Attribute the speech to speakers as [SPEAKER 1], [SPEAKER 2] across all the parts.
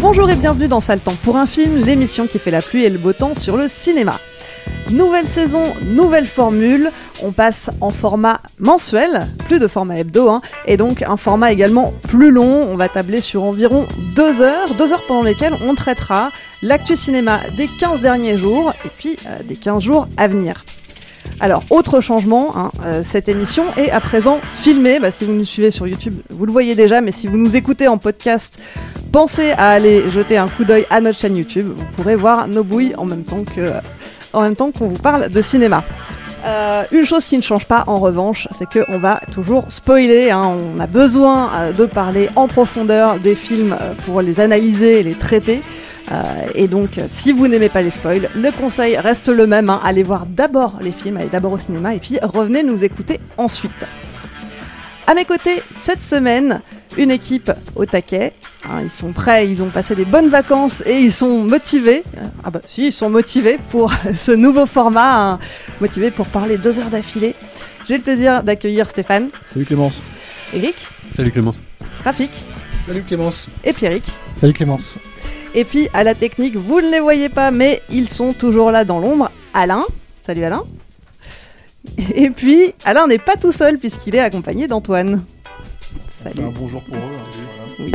[SPEAKER 1] Bonjour et bienvenue dans Sale pour un film, l'émission qui fait la pluie et le beau temps sur le cinéma. Nouvelle saison, nouvelle formule, on passe en format mensuel, plus de format hebdo, hein, et donc un format également plus long, on va tabler sur environ deux heures, deux heures pendant lesquelles on traitera l'actu cinéma des 15 derniers jours et puis euh, des 15 jours à venir. Alors, autre changement, hein, euh, cette émission est à présent filmée. Bah, si vous nous suivez sur YouTube, vous le voyez déjà, mais si vous nous écoutez en podcast, pensez à aller jeter un coup d'œil à notre chaîne YouTube. Vous pourrez voir nos bouilles en même temps que, même temps qu'on vous parle de cinéma. Euh, une chose qui ne change pas en revanche, c'est qu'on va toujours spoiler. hein. On a besoin euh, de parler en profondeur des films pour les analyser et les traiter. Euh, et donc, si vous n'aimez pas les spoils, le conseil reste le même. hein. Allez voir d'abord les films, allez d'abord au cinéma et puis revenez nous écouter ensuite. À mes côtés, cette semaine, une équipe au taquet. Hein, ils sont prêts, ils ont passé des bonnes vacances et ils sont motivés. Euh, Ah bah si, ils sont motivés pour ce nouveau format, hein, motivés pour parler deux heures d'affilée. J'ai le plaisir d'accueillir Stéphane,
[SPEAKER 2] Salut Clémence.
[SPEAKER 1] Eric,
[SPEAKER 2] Salut Clémence.
[SPEAKER 1] Rafik
[SPEAKER 2] Salut Clémence.
[SPEAKER 1] et Pierrick.
[SPEAKER 2] Salut Clémence.
[SPEAKER 1] Et puis à la technique, vous ne les voyez pas, mais ils sont toujours là dans l'ombre. Alain, salut Alain. Et puis Alain n'est pas tout seul puisqu'il est accompagné d'Antoine. Salut.
[SPEAKER 2] bonjour pour eux. hein,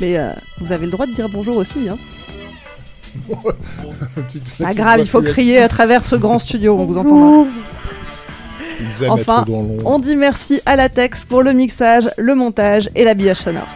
[SPEAKER 1] Mais euh, vous avez le droit de dire bonjour aussi. Hein. Pas grave, il faut crier à travers ce grand studio, on vous entendra. Enfin. On dit merci à la Tex pour le mixage, le montage et l'habillage sonore.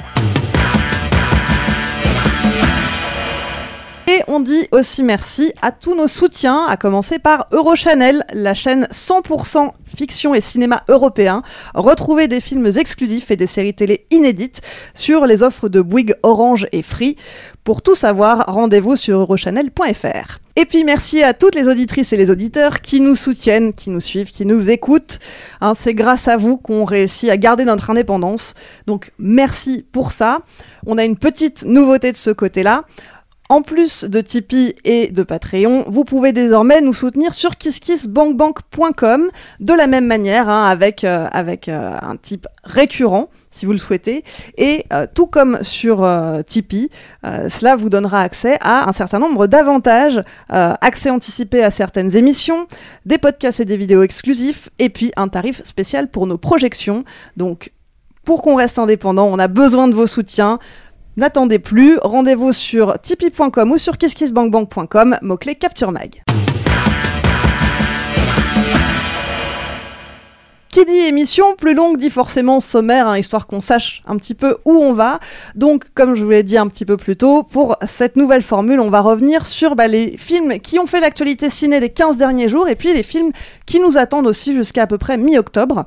[SPEAKER 1] Et on dit aussi merci à tous nos soutiens, à commencer par Eurochannel, la chaîne 100% fiction et cinéma européen. Retrouvez des films exclusifs et des séries télé inédites sur les offres de Bouygues, Orange et Free. Pour tout savoir, rendez-vous sur eurochannel.fr. Et puis merci à toutes les auditrices et les auditeurs qui nous soutiennent, qui nous suivent, qui nous écoutent. Hein, c'est grâce à vous qu'on réussit à garder notre indépendance. Donc merci pour ça. On a une petite nouveauté de ce côté-là. En plus de Tipeee et de Patreon, vous pouvez désormais nous soutenir sur kisskissbankbank.com de la même manière, hein, avec, euh, euh, un type récurrent, si vous le souhaitez. Et euh, tout comme sur Tipeee, cela vous donnera accès à un certain nombre d'avantages, accès anticipé à certaines émissions, des podcasts et des vidéos exclusifs, et puis un tarif spécial pour nos projections. Donc, pour qu'on reste indépendant, on a besoin de vos soutiens. N'attendez plus, rendez-vous sur tipeee.com ou sur kisskissbankbank.com, mot-clé Capture Mag. Qui dit émission plus longue dit forcément sommaire, hein, histoire qu'on sache un petit peu où on va. Donc, comme je vous l'ai dit un petit peu plus tôt, pour cette nouvelle formule, on va revenir sur bah, les films qui ont fait l'actualité ciné les 15 derniers jours et puis les films qui nous attendent aussi jusqu'à à peu près mi-octobre.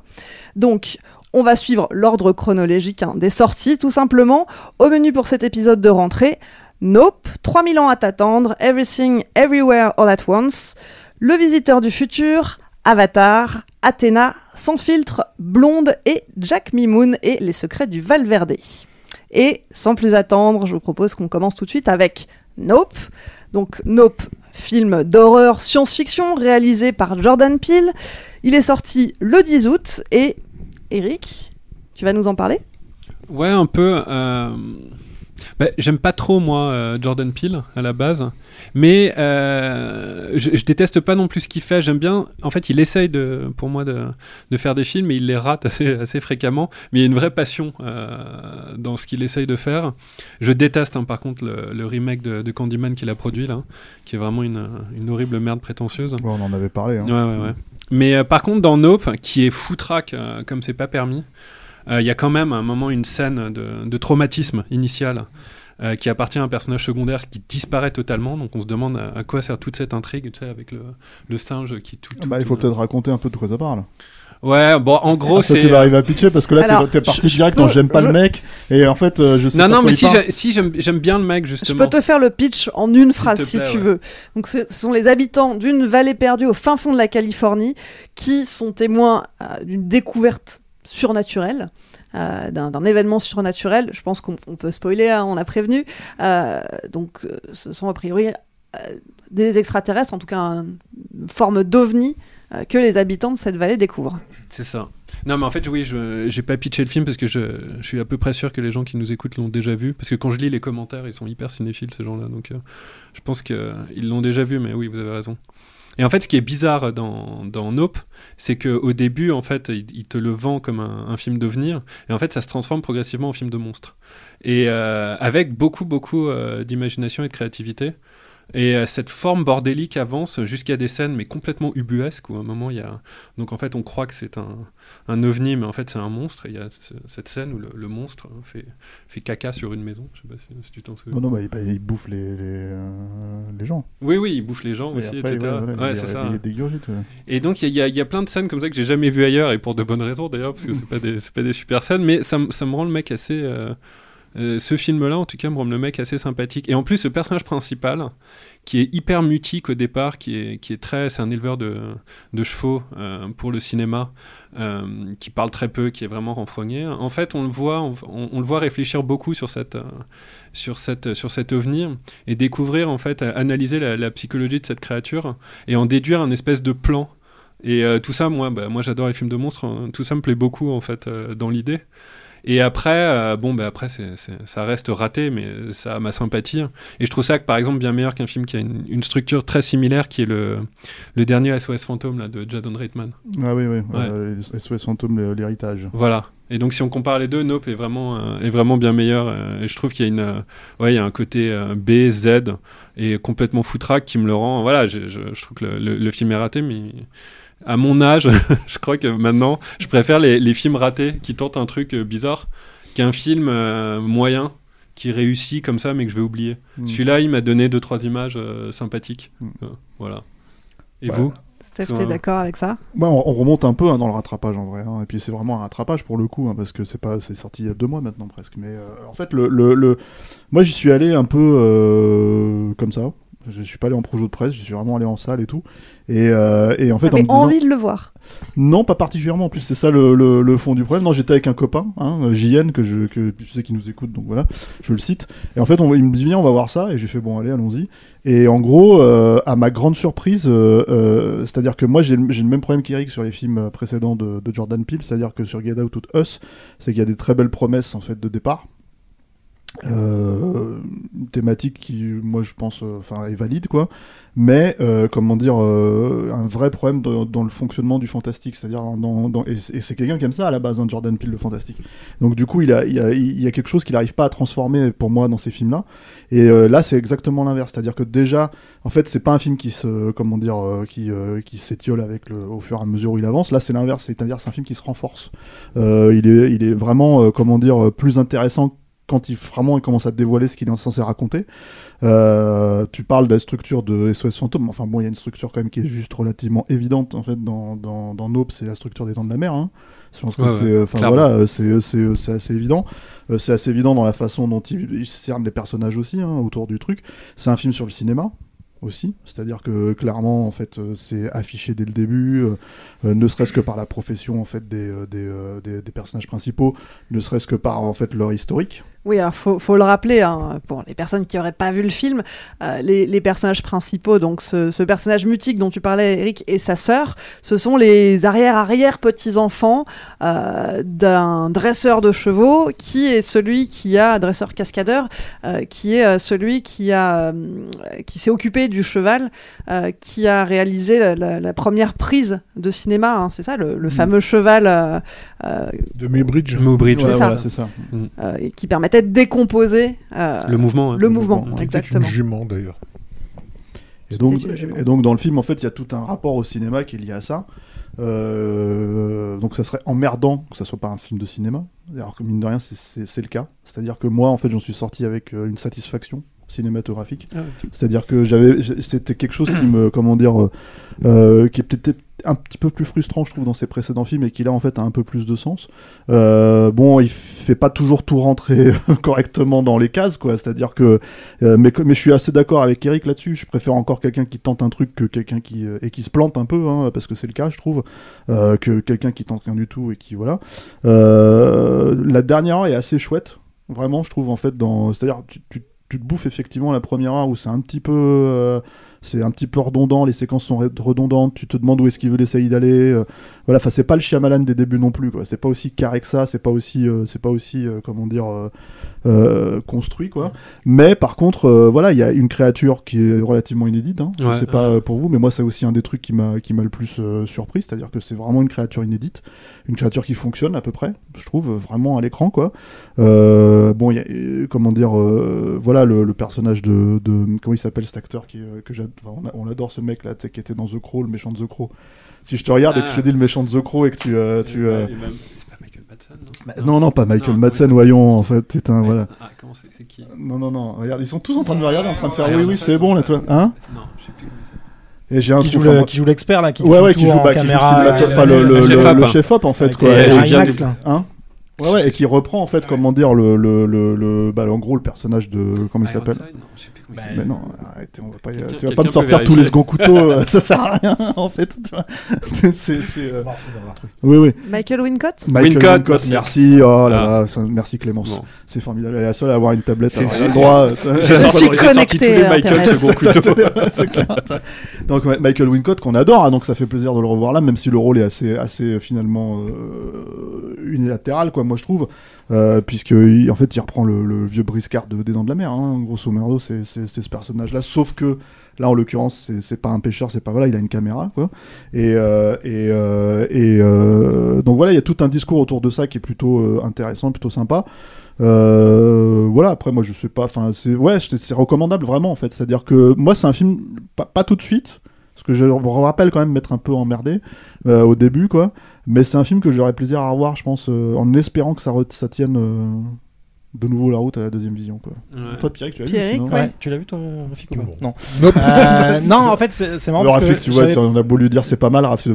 [SPEAKER 1] Donc, on va suivre l'ordre chronologique hein, des sorties, tout simplement. Au menu pour cet épisode de rentrée, Nope, 3000 ans à t'attendre, Everything, Everywhere, All at Once, Le Visiteur du Futur, Avatar, Athéna, Sans filtre, Blonde et Jack Mimoun et Les Secrets du Valverde. Et sans plus attendre, je vous propose qu'on commence tout de suite avec Nope. Donc Nope, film d'horreur science-fiction réalisé par Jordan Peele. Il est sorti le 10 août et Eric, tu vas nous en parler?
[SPEAKER 2] Ouais, un peu. euh,
[SPEAKER 3] Bah, J'aime pas trop, moi, euh, Jordan Peele, à la base. Mais euh, je, je déteste pas non plus ce qu'il fait. J'aime bien. En fait, il essaye, de, pour moi, de, de faire des films, mais il les rate assez, assez fréquemment. Mais il y a une vraie passion euh, dans ce qu'il essaye de faire. Je déteste, hein, par contre, le, le remake de, de Candyman qu'il a produit, là, qui est vraiment une, une horrible merde prétentieuse.
[SPEAKER 4] Ouais, on en avait parlé. hein.
[SPEAKER 3] Ouais, ouais, ouais. Mais euh, par contre, dans Nope, qui est foutraque euh, comme c'est pas permis, euh, il y a quand même à un moment une scène de, de traumatisme initial qui appartient à un personnage secondaire qui disparaît totalement. Donc on se demande à, à quoi sert toute cette intrigue, tu sais, avec le, le singe qui tout. tout-
[SPEAKER 4] Bah, il faut peut-être raconter un peu de quoi ça parle.
[SPEAKER 3] Ouais, bon, en gros,
[SPEAKER 4] Ah, ça,
[SPEAKER 3] c'est.
[SPEAKER 4] tu vas arriver à pitcher parce que là, t'es-
[SPEAKER 1] Alors,
[SPEAKER 4] t'es parti
[SPEAKER 1] je- je
[SPEAKER 4] direct
[SPEAKER 1] peux-
[SPEAKER 4] dans j'aime pas
[SPEAKER 1] je-
[SPEAKER 4] le mec et en fait, euh, je sais
[SPEAKER 3] Non,
[SPEAKER 4] pas
[SPEAKER 3] non,
[SPEAKER 4] quoi
[SPEAKER 3] mais si, si j'aime j'aime bien le mec,
[SPEAKER 1] Je
[SPEAKER 3] justement.
[SPEAKER 1] peux te faire le pitch en une phrase si
[SPEAKER 3] plaît,
[SPEAKER 1] tu
[SPEAKER 3] ouais.
[SPEAKER 1] veux. Donc ce sont les habitants d'une vallée perdue au fin fond de la Californie qui sont témoins euh, d'une découverte surnaturelle. euh, d'un d'un événement surnaturel, je pense qu'on on peut spoiler, hein, on a prévenu. Euh, donc, ce sont a priori euh, des extraterrestres, en tout cas un- une forme d'ovni euh, que les habitants de cette vallée découvrent.
[SPEAKER 3] C'est ça. Non, mais en fait, oui, je j'ai pas pitché le film parce que je, je suis à peu près sûr que les gens qui nous écoutent l'ont déjà vu. Parce que quand je lis les commentaires, ils sont hyper cinéphiles, ces gens-là. Donc, euh, je pense qu'ils l'ont déjà vu, mais oui, vous avez raison. Et en fait, ce qui est bizarre dans, dans Nope, c'est qu'au début, en fait, il, te le vend comme un, film d'avenir. Et en fait, ça se transforme progressivement en film de monstre. Et euh, avec beaucoup, beaucoup euh, d'imagination et de créativité. Et euh, cette forme bordélique avance jusqu'à des scènes mais complètement ubuesques où à un moment il y a donc en fait on croit que c'est un, un ovni mais en fait c'est un monstre et il y a ce- cette scène où le, le monstre fait, fait caca sur une maison. Je sais pas si, si tu t'en souviens.
[SPEAKER 4] Non, non, bah, il, il bouffe les, les, euh, les gens.
[SPEAKER 3] oui oui il bouffe les gens
[SPEAKER 4] Et
[SPEAKER 3] aussi
[SPEAKER 4] après,
[SPEAKER 3] etc
[SPEAKER 4] ouais, voilà,
[SPEAKER 3] ouais,
[SPEAKER 4] il-
[SPEAKER 3] c'est ça. et donc il y, a- il y a plein de scènes comme ça que j'ai jamais vues ailleurs et pour de bonnes raisons d'ailleurs parce que c'est pas des pas des super scènes mais ça, me- ça me rend le mec assez euh, euh, ce film-là, en tout cas, me rend le mec assez sympathique. Et en plus, ce personnage principal, qui est hyper mutique au départ, qui est, qui est très. C'est un éleveur de, chevaux euh, pour le cinéma, euh, qui parle très peu, qui est vraiment renfrogné. En fait, on le voit, on, le voit réfléchir beaucoup sur cette, sur cette, sur cet ovni et découvrir, en fait, analyser la, psychologie de cette créature et en déduire un espèce de plan. Et tout ça, moi, bah, moi j'adore les films de monstres. hein. Tout ça me plaît beaucoup, en fait, dans l'idée. Et après, euh, bon, bah après, c'est, c'est- ça reste raté, mais ça a ma sympathie. Et je trouve ça, que, par exemple, bien meilleur qu'un film qui a une, une structure très similaire, qui est le, le dernier SOS Fantôme là, de Jadon Reitman.
[SPEAKER 4] Ah oui, oui.
[SPEAKER 3] Ouais.
[SPEAKER 4] euh, SOS Fantôme, l'héritage.
[SPEAKER 3] Voilà. Et donc, si on compare les deux, Nope est vraiment, euh, est vraiment bien meilleur. euh, et je trouve qu'il y a, une, euh, ouais, il y a un côté B, Z, et complètement foutraque qui me le rend. Voilà, je, je- je trouve que le, le- le film est raté, mais à mon âge, je crois que maintenant, je préfère les, les films ratés qui tentent un truc euh, bizarre qu'un film euh, moyen qui réussit comme ça, mais que je vais oublier.
[SPEAKER 4] Mm.
[SPEAKER 3] Celui-là, il m'a donné deux, trois images euh, sympathiques.
[SPEAKER 4] Mm.
[SPEAKER 3] Euh, voilà. Et
[SPEAKER 4] Ouais.
[SPEAKER 3] vous?
[SPEAKER 1] Steph, t'es d'accord avec ça?
[SPEAKER 4] Ouais, on, on remonte un peu hein, dans le rattrapage en vrai. hein. Et puis c'est vraiment un rattrapage pour le coup, hein, parce que c'est pas, c'est sorti il y a deux mois maintenant presque. Mais euh, en fait, le, le, le- moi j'y suis allé un peu euh, comme ça. Je suis pas allé en projet de presse, je suis vraiment allé en salle et tout. Et, euh, et en fait, en disant-
[SPEAKER 1] envie de le voir.
[SPEAKER 4] non, pas particulièrement. En plus, c'est ça le, le, le fond du problème. Non, j'étais avec un copain, hein, JN, que je, que je sais qu'il nous écoute, donc voilà, je le cite. Et en fait, on, il me dit, viens, on va voir ça. Et j'ai fait, bon, allez, allons-y. Et en gros, euh, à ma grande surprise, euh, euh, c'est-à-dire que moi, j'ai le j'ai le même problème qu'Eric sur les films précédents de, de Jordan Peele, c'est-à-dire que sur Get Out ou Us, c'est qu'il y a des très belles promesses, en fait, de départ. Euh, thématique qui, moi, je pense, euh, enfin, est valide, quoi. Mais euh, comment dire un vrai problème dans, le fonctionnement du fantastique. C'est-à-dire dans, et c'est quelqu'un qui aime ça à la base hein, Jordan Peele le fantastique. Donc du coup il a, il y a, quelque chose qu'il n'arrive pas à transformer pour moi dans ces films là et là c'est exactement l'inverse. C'est-à-dire que déjà en fait c'est pas un film qui se comment dire qui, qui s'étiole avec au fur et à mesure où il avance. Là c'est l'inverse. C'est-à-dire c'est un film qui se renforce. Il est il est vraiment comment dire plus intéressant quand il vraiment il commence à dévoiler ce qu'il est censé raconter euh, tu parles de la structure de SOS Fantôme. Enfin bon, il y a une structure quand même qui est juste relativement évidente en fait dans dans, dans Nope, c'est la structure des Dents de la Mer. Hein. Je pense que
[SPEAKER 3] Ouais,
[SPEAKER 4] c'est, euh, enfin voilà, euh, c'est c'est c'est assez évident. Euh, c'est assez évident dans la façon dont il, il cerne les personnages aussi hein, autour du truc. C'est un film sur le cinéma aussi, c'est-à-dire que clairement en fait euh, c'est affiché dès le début, euh, euh, ne serait-ce que par la profession en fait des euh, des, euh, des, des personnages principaux, ne serait-ce que par en fait leur historique.
[SPEAKER 1] Oui, alors faut, faut le rappeler, hein, pour les personnes qui n'auraient pas vu le film, euh, les, les personnages principaux, donc ce, ce personnage mutique dont tu parlais, Eric, et sa sœur, ce sont les arrière-arrière-petits-enfants euh, d'un dresseur de chevaux, qui est celui qui a, dresseur cascadeur, euh, qui est euh, celui qui a, euh, qui s'est occupé du cheval, euh, qui a réalisé la, la- la première prise de cinéma, hein, c'est ça, le, le fameux cheval euh, euh,
[SPEAKER 2] De Muybridge.
[SPEAKER 3] Muybridge.
[SPEAKER 1] C'est
[SPEAKER 4] Ouais,
[SPEAKER 1] ça.
[SPEAKER 4] voilà, c'est ça.
[SPEAKER 1] euh, et qui permettait de décomposer euh,
[SPEAKER 3] Le mouvement. hein.
[SPEAKER 1] le mouvement, exactement.
[SPEAKER 2] une jument d'ailleurs.
[SPEAKER 4] Et donc, et dans le film, en fait, il y a tout un rapport au cinéma qui est lié à ça. Euh, donc ça serait emmerdant que ça soit pas un film de cinéma. Alors que mine de rien, c'est le cas. C'est-à-dire que moi, en fait, j'en suis sorti avec euh, une satisfaction cinématographique.
[SPEAKER 3] Ah ouais.
[SPEAKER 4] C'est-à-dire que j'avais, c'était quelque chose qui me, comment dire, euh, euh, qui est peut-être un petit peu plus frustrant, je trouve, dans ses précédents films et qui là, en fait, a un peu plus de sens. Euh, bon, il fait pas toujours tout rentrer correctement dans les cases, quoi. C'est-à-dire que, euh, mais, mais je suis assez d'accord avec Eric là-dessus. Je préfère encore quelqu'un qui tente un truc que quelqu'un qui et qui se plante un peu, hein, parce que c'est le cas, je trouve, euh, que quelqu'un qui tente rien du tout et qui voilà. La dernière est assez chouette, vraiment, je trouve en fait. Dans, c'est-à-dire, tu, tu, tu te bouffes effectivement la première heure où c'est un petit peu euh, c'est un petit peu redondant, les séquences sont re- redondantes, tu te demandes où est-ce qu'il veut essayer d'aller. euh, voilà, enfin c'est pas le Shyamalan des débuts non plus quoi. C'est pas aussi carré que ça, c'est pas aussi euh, c'est pas aussi euh, comment dire euh, euh, construit quoi. Mais par contre euh, voilà, il y a une créature qui est relativement inédite. Hein. Je
[SPEAKER 3] Ouais.
[SPEAKER 4] sais pas pour vous, mais moi c'est aussi un des trucs qui m'a qui m'a le plus euh, surpris, c'est-à-dire que c'est vraiment une créature inédite, une créature qui fonctionne à peu près, je trouve vraiment à l'écran quoi. Euh, bon, il y a, comment dire, euh, voilà le, le personnage de, de comment il s'appelle cet acteur qui euh, que j'ad- enfin, on, ce mec là, tu sais, qui était dans The Crow, le méchant de The Crow. Si je te regarde et que je te
[SPEAKER 3] Ah.
[SPEAKER 4] dis le méchant de The Crow et que tu euh, tu euh,
[SPEAKER 3] même- C'est pas Michael Madsen, non
[SPEAKER 4] bah, non non pas Michael
[SPEAKER 3] Non,
[SPEAKER 4] Madsen voyons en fait putain voilà
[SPEAKER 3] Ah, comment c'est c'est qui
[SPEAKER 4] non non non regarde ils sont tous en train de me regarder en train de faire
[SPEAKER 3] Ah,
[SPEAKER 4] oui oui c'est bon là toi hein
[SPEAKER 3] Non, je sais plus
[SPEAKER 4] et j'ai un
[SPEAKER 5] Qui joue,
[SPEAKER 4] enfin,
[SPEAKER 5] le, qui joue l'expert là, qui
[SPEAKER 4] ouais ouais qui joue bah, qui joue
[SPEAKER 5] euh,
[SPEAKER 4] enfin le, le,
[SPEAKER 3] le
[SPEAKER 4] le-
[SPEAKER 3] chef-op,
[SPEAKER 4] en fait quoi
[SPEAKER 5] là.
[SPEAKER 4] Hein Ouais, ouais, et qui reprend en fait, comment dire, le, le, le, le- bah, en gros, le personnage de. Comment il s'appelle
[SPEAKER 5] Bah.
[SPEAKER 4] Mais non, arrête, on va pas, tu vas pas me sortir tous les seconds couteaux, euh, ça sert à rien en fait. Tu vois. c'est, c'est, euh. Oui, oui.
[SPEAKER 1] Michael Wincott
[SPEAKER 4] Michael
[SPEAKER 3] Wincott,
[SPEAKER 4] Wincott,
[SPEAKER 3] merci.
[SPEAKER 4] merci. Oh là
[SPEAKER 3] Ah.
[SPEAKER 4] là, ça- merci Clémence.
[SPEAKER 3] Bon.
[SPEAKER 4] C'est formidable. Elle est la seule à avoir une tablette.
[SPEAKER 3] C'est-
[SPEAKER 4] le droit.
[SPEAKER 3] J'ai
[SPEAKER 1] Je suis connecté
[SPEAKER 4] c'est. Donc Michael Wincott qu'on adore, hein, donc ça fait plaisir de le revoir là, même si le rôle est assez, assez euh, finalement euh, unilatéral, quoi, moi je trouve, euh, puisque en fait il reprend le, vieux briscard de, des Dents de la Mer, hein, grosso merdo, c'est ce personnage-là, sauf que là en l'occurrence c'est- pas un pêcheur, c'est pas voilà, il a une caméra, quoi, et euh, euh, donc voilà, il y a tout un discours autour de ça qui est plutôt intéressant, plutôt sympa. Voilà, après moi je sais pas, enfin c'est ouais, c'est recommandable vraiment en fait. C'est-à-dire que moi c'est un film pas, tout de suite, que je vous rappelle quand même m'être un peu emmerdé euh, au début quoi. Mais c'est un film que j'aurais plaisir à revoir, je pense, euh, en espérant que ça, ça tienne euh, de nouveau la route à la deuxième vision quoi.
[SPEAKER 3] Ouais.
[SPEAKER 4] Toi Pierre, tu l'as vu
[SPEAKER 1] Pierrick,
[SPEAKER 4] sinon
[SPEAKER 1] Ouais.
[SPEAKER 5] Ouais, tu l'as vu toi, Rafik ou pas
[SPEAKER 2] Non.
[SPEAKER 5] Non.
[SPEAKER 2] Nope.
[SPEAKER 5] Euh, non, en fait, c'est c'est marrant parce
[SPEAKER 4] Rafik,
[SPEAKER 5] que
[SPEAKER 4] tu vois,
[SPEAKER 5] j'avais-
[SPEAKER 4] on a beau lui dire c'est pas mal, Rafik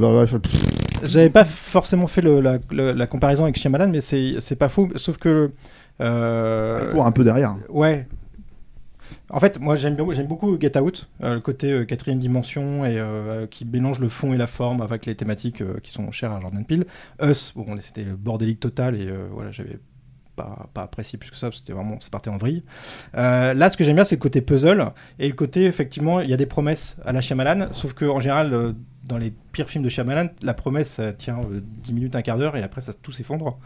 [SPEAKER 5] j'avais pas forcément fait le- la, le- la comparaison avec Shyamalan, mais c'est c'est pas fou. Sauf que euh,
[SPEAKER 4] il court un peu derrière.
[SPEAKER 5] Ouais. En fait, moi j'aime beaucoup Get Out, euh, le côté euh, quatrième dimension et euh, qui mélange le fond et la forme avec les thématiques qui sont chères à Jordan Peele. Us, bon, c'était le bordélique total et voilà, j'avais pas, pas apprécié plus que ça, c'était vraiment, ça partait en vrille. Là, ce que j'aime bien, c'est le côté puzzle et le côté, effectivement, il y a des promesses à la Shyamalan, sauf que en général, dans les pires films de Shyamalan, la promesse tient euh, 10 minutes, un quart d'heure et après ça tout s'effondre.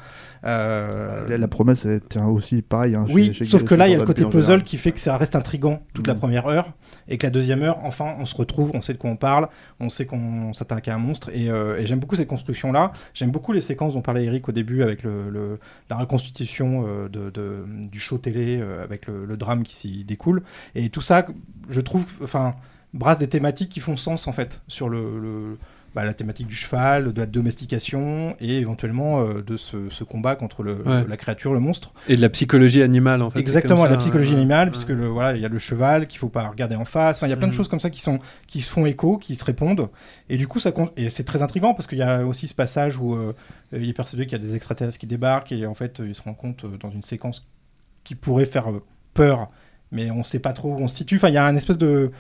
[SPEAKER 5] Euh,
[SPEAKER 4] La, la promesse elle tient aussi pareil. Hein,
[SPEAKER 5] oui,
[SPEAKER 4] chez- chez-
[SPEAKER 5] sauf que là, il y a le côté puzzle qui fait que ça reste intrigant toute la
[SPEAKER 4] Mhm.
[SPEAKER 5] première heure, et que la deuxième heure, enfin, on se retrouve, on sait de quoi on parle, on sait qu'on s'attaque à un monstre, et, euh, et j'aime beaucoup cette construction-là. J'aime beaucoup les séquences dont parlait Eric au début, avec le, le- la reconstitution euh, de, de- du show télé, euh, avec le, le drame qui s'y découle, et tout ça, je trouve, enfin, brasse des thématiques qui font sens, en fait, sur le... le- bah, la thématique du cheval, de la domestication et éventuellement euh, de ce, ce combat contre le,
[SPEAKER 3] Ouais.
[SPEAKER 5] la créature, le monstre.
[SPEAKER 3] Et de la psychologie animale, en fait.
[SPEAKER 5] Exactement,
[SPEAKER 3] comme
[SPEAKER 5] la
[SPEAKER 3] ça,
[SPEAKER 5] psychologie
[SPEAKER 3] ouais.
[SPEAKER 5] animale,
[SPEAKER 3] Ouais.
[SPEAKER 5] puisque le, voilà, il y a le cheval qu'il faut pas regarder en face. Enfin, il y a plein de
[SPEAKER 3] Mhm.
[SPEAKER 5] choses comme ça qui sont qui se font écho, qui se répondent. Et du coup, ça et c'est très intriguant parce qu'il y a aussi ce passage où euh, il est persuadé qu'il y a des extraterrestres qui débarquent et en fait, euh, il se rend compte euh, dans une séquence qui pourrait faire euh, peur, mais on sait pas trop où on se situe. Enfin, il y a un espèce de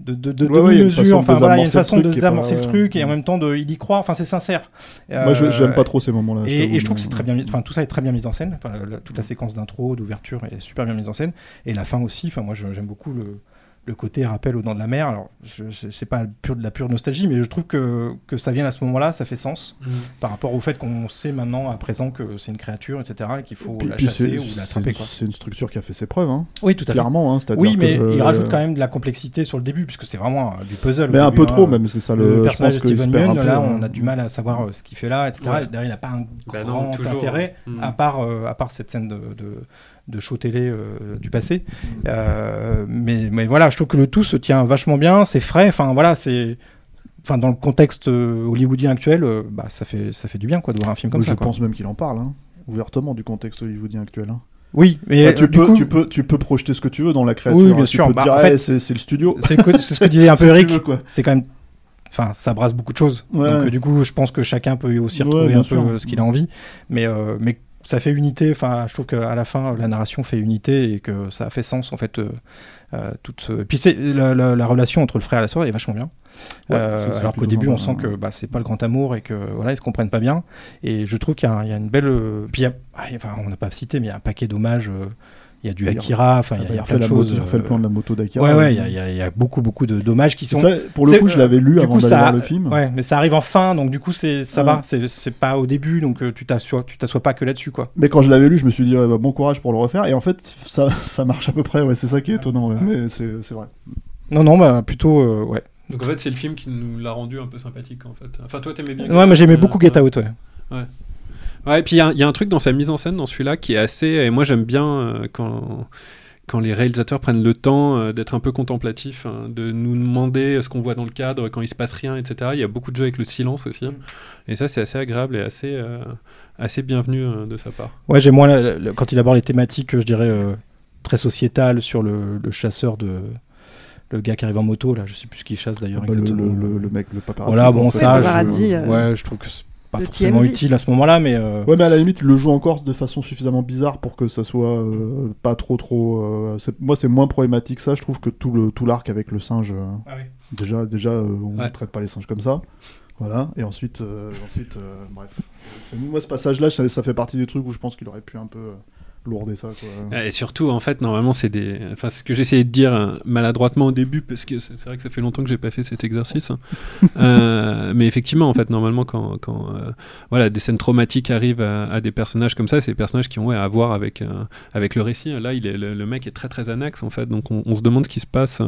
[SPEAKER 5] de, de, de
[SPEAKER 4] Ouais, de
[SPEAKER 5] Enfin voilà, il y a une façon de désamorcer le truc et en même temps de, il y croit. Enfin, c'est sincère.
[SPEAKER 4] Moi, je-
[SPEAKER 5] Euh,
[SPEAKER 4] j'aime pas trop ces moments-là, je
[SPEAKER 5] Et,
[SPEAKER 4] t'avoue,
[SPEAKER 5] et je trouve que c'est très bien. Enfin, tout ça est très bien mis en scène. Enfin, la- toute la séquence d'intro, d'ouverture est super bien mise en scène. Et la fin aussi. Enfin, moi, je- j'aime beaucoup le, le côté rappel aux dents de la mer. Alors, je, je- c'est pas pur de la pure nostalgie, mais je trouve que, que ça vient à ce moment-là, ça fait sens
[SPEAKER 3] Mhm.
[SPEAKER 5] par rapport au fait qu'on sait maintenant, à présent, que c'est une créature, etc., et qu'il faut
[SPEAKER 4] Puis-
[SPEAKER 5] la
[SPEAKER 4] puis
[SPEAKER 5] chasser ou
[SPEAKER 4] c'est-
[SPEAKER 5] l'attraper. quoi.
[SPEAKER 4] C'est une structure qui a fait ses preuves. Hein.
[SPEAKER 5] Oui, tout à fait.
[SPEAKER 4] Clairement, hein,
[SPEAKER 5] Oui, mais
[SPEAKER 4] que,
[SPEAKER 5] il rajoute quand même de la complexité sur le début, puisque c'est vraiment euh, du puzzle.
[SPEAKER 4] Mais un
[SPEAKER 5] début,
[SPEAKER 4] peu trop,
[SPEAKER 5] hein.
[SPEAKER 4] même, c'est ça, le- je
[SPEAKER 5] personnage
[SPEAKER 4] pense
[SPEAKER 5] de
[SPEAKER 4] qu'il
[SPEAKER 5] Steven Yeun, là,
[SPEAKER 4] hein.
[SPEAKER 5] on a du mal à savoir euh, ce qu'il fait là, etc.
[SPEAKER 3] Ouais.
[SPEAKER 5] Et Derrière, il n'a pas un
[SPEAKER 3] Bah non,
[SPEAKER 5] grand
[SPEAKER 3] toujours.
[SPEAKER 5] intérêt,
[SPEAKER 3] Mm.
[SPEAKER 5] à, part, euh, à part cette scène de, de, de show télé euh, du passé. Euh, mais, mais voilà, je trouve que le tout se tient vachement bien, c'est frais, enfin voilà, c'est. Enfin, dans le contexte euh, hollywoodien actuel, bah, ça, fait, ça fait du bien quoi, de voir un film comme ça.
[SPEAKER 4] je
[SPEAKER 5] quoi.
[SPEAKER 4] pense même qu'il en parle, hein, ouvertement, du contexte hollywoodien actuel. hein.
[SPEAKER 5] Oui, mais
[SPEAKER 4] Enfin, tu, peux,
[SPEAKER 5] coup-
[SPEAKER 4] tu, peux, tu peux projeter ce que tu veux dans la créature.
[SPEAKER 5] Oui,
[SPEAKER 4] hein.
[SPEAKER 5] bien sûr. Bah,
[SPEAKER 4] dire,
[SPEAKER 5] en fait,
[SPEAKER 4] c'est le studio.
[SPEAKER 5] C'est ce que disait un peu Eric. C'est quand même. Enfin, ça brasse beaucoup de choses.
[SPEAKER 4] Ouais.
[SPEAKER 5] Donc, euh, du coup, je pense que chacun peut aussi retrouver un peu ce qu'il a envie. Mais, euh, mais ça fait unité. Enfin, je trouve qu'à la fin, la narration fait unité et que ça a fait sens, en fait. euh, euh, toute Puis c'est la, la- la relation entre le frère et la sœur est vachement bien.
[SPEAKER 4] Ouais,
[SPEAKER 5] Euh, alors qu'au début, on sent que bah, c'est pas le grand amour et que voilà, ils se comprennent pas bien. Et je trouve qu'il y, a- il y a une belle. Puis il y a- ah, enfin, on n'a pas cité, mais il y a un paquet d'hommages. euh, il y a du Akira, enfin, il y a- il y a
[SPEAKER 4] il
[SPEAKER 5] plein de
[SPEAKER 4] refait la il refait le
[SPEAKER 5] euh,
[SPEAKER 4] plan de la moto d'Akira.
[SPEAKER 5] Ouais,
[SPEAKER 4] Ouais.
[SPEAKER 5] ouais, il y a- il y, a- il y a beaucoup, beaucoup de dommages qui sont.
[SPEAKER 4] Ça, pour le coup, je l'avais lu avant
[SPEAKER 5] coup,
[SPEAKER 4] d'aller voir le film.
[SPEAKER 5] Ouais, mais ça arrive en fin, donc du coup, c'est ça
[SPEAKER 4] Ouais.
[SPEAKER 5] va. C'est c'est pas au début, donc euh, tu t'assois tu t'assois pas que là-dessus, quoi.
[SPEAKER 4] Mais quand je l'avais lu, je me suis dit, ouais, bah, bon courage pour le refaire. Et en fait, ça, ça marche à peu près. Ouais, c'est ça qui est étonnant. ouais. Mais c'est c'est vrai.
[SPEAKER 5] Non, non, bah plutôt, euh, ouais.
[SPEAKER 3] Donc en fait, c'est le film qui nous l'a rendu un peu sympathique en fait. Enfin, toi, t'aimais bien.
[SPEAKER 5] Ouais, moi j'aimais
[SPEAKER 3] Euh,
[SPEAKER 5] beaucoup. Get Out, ouais.
[SPEAKER 3] Ouais. Ouais, et puis il y, a- il y a un truc dans sa mise en scène dans celui-là qui est assez. Et moi, j'aime bien euh, quand quand les réalisateurs prennent le temps euh, d'être un peu contemplatifs, hein, de nous demander ce qu'on voit dans le cadre quand il se passe rien, etc. Il y a beaucoup de jeux avec le silence aussi. Et ça, c'est assez agréable et assez, euh, assez bienvenu euh, de sa part.
[SPEAKER 5] Ouais, j'aime moins la- la- quand il aborde les thématiques, je dirais, euh, très sociétales sur le, le chasseur de. Le gars qui arrive en moto, là, je sais plus ce qu'il chasse d'ailleurs.
[SPEAKER 4] Bah, le, mec, le paparazzi.
[SPEAKER 5] Voilà, bon, ça,
[SPEAKER 1] Ouais,
[SPEAKER 5] je,
[SPEAKER 1] euh,
[SPEAKER 5] ouais, je trouve que c'est pas forcément
[SPEAKER 1] TMZ.
[SPEAKER 5] utile à ce moment-là, mais. euh,
[SPEAKER 4] Ouais, mais à la limite, il le joue encore de façon suffisamment bizarre pour que ça soit euh, pas trop trop. euh, moi, c'est moins problématique ça. Je trouve que tout le tout l'arc avec le singe. euh,
[SPEAKER 5] Ah oui.
[SPEAKER 4] Déjà, déjà, euh, on
[SPEAKER 3] Ouais.
[SPEAKER 4] ne traite pas les singes comme ça. Voilà. Et ensuite, euh, ensuite, euh, bref. Moi, ce passage-là, ça, ça fait partie des trucs où je pense qu'il aurait pu un peu euh, lourder ça. Quoi.
[SPEAKER 3] Et surtout, en fait, normalement, c'est des. Enfin, c'est ce que j'essayais de dire hein, maladroitement au début, parce que c'est vrai que ça fait longtemps que j'ai pas fait cet exercice. hein. Euh, mais effectivement, en fait, normalement, quand, quand euh, voilà, des scènes traumatiques arrivent à, à des personnages comme ça, c'est des personnages qui ont ouais, à voir avec, euh, avec le récit. Là, il est, le, le mec est très très annexe, en fait, donc on, on se demande ce qui se passe euh,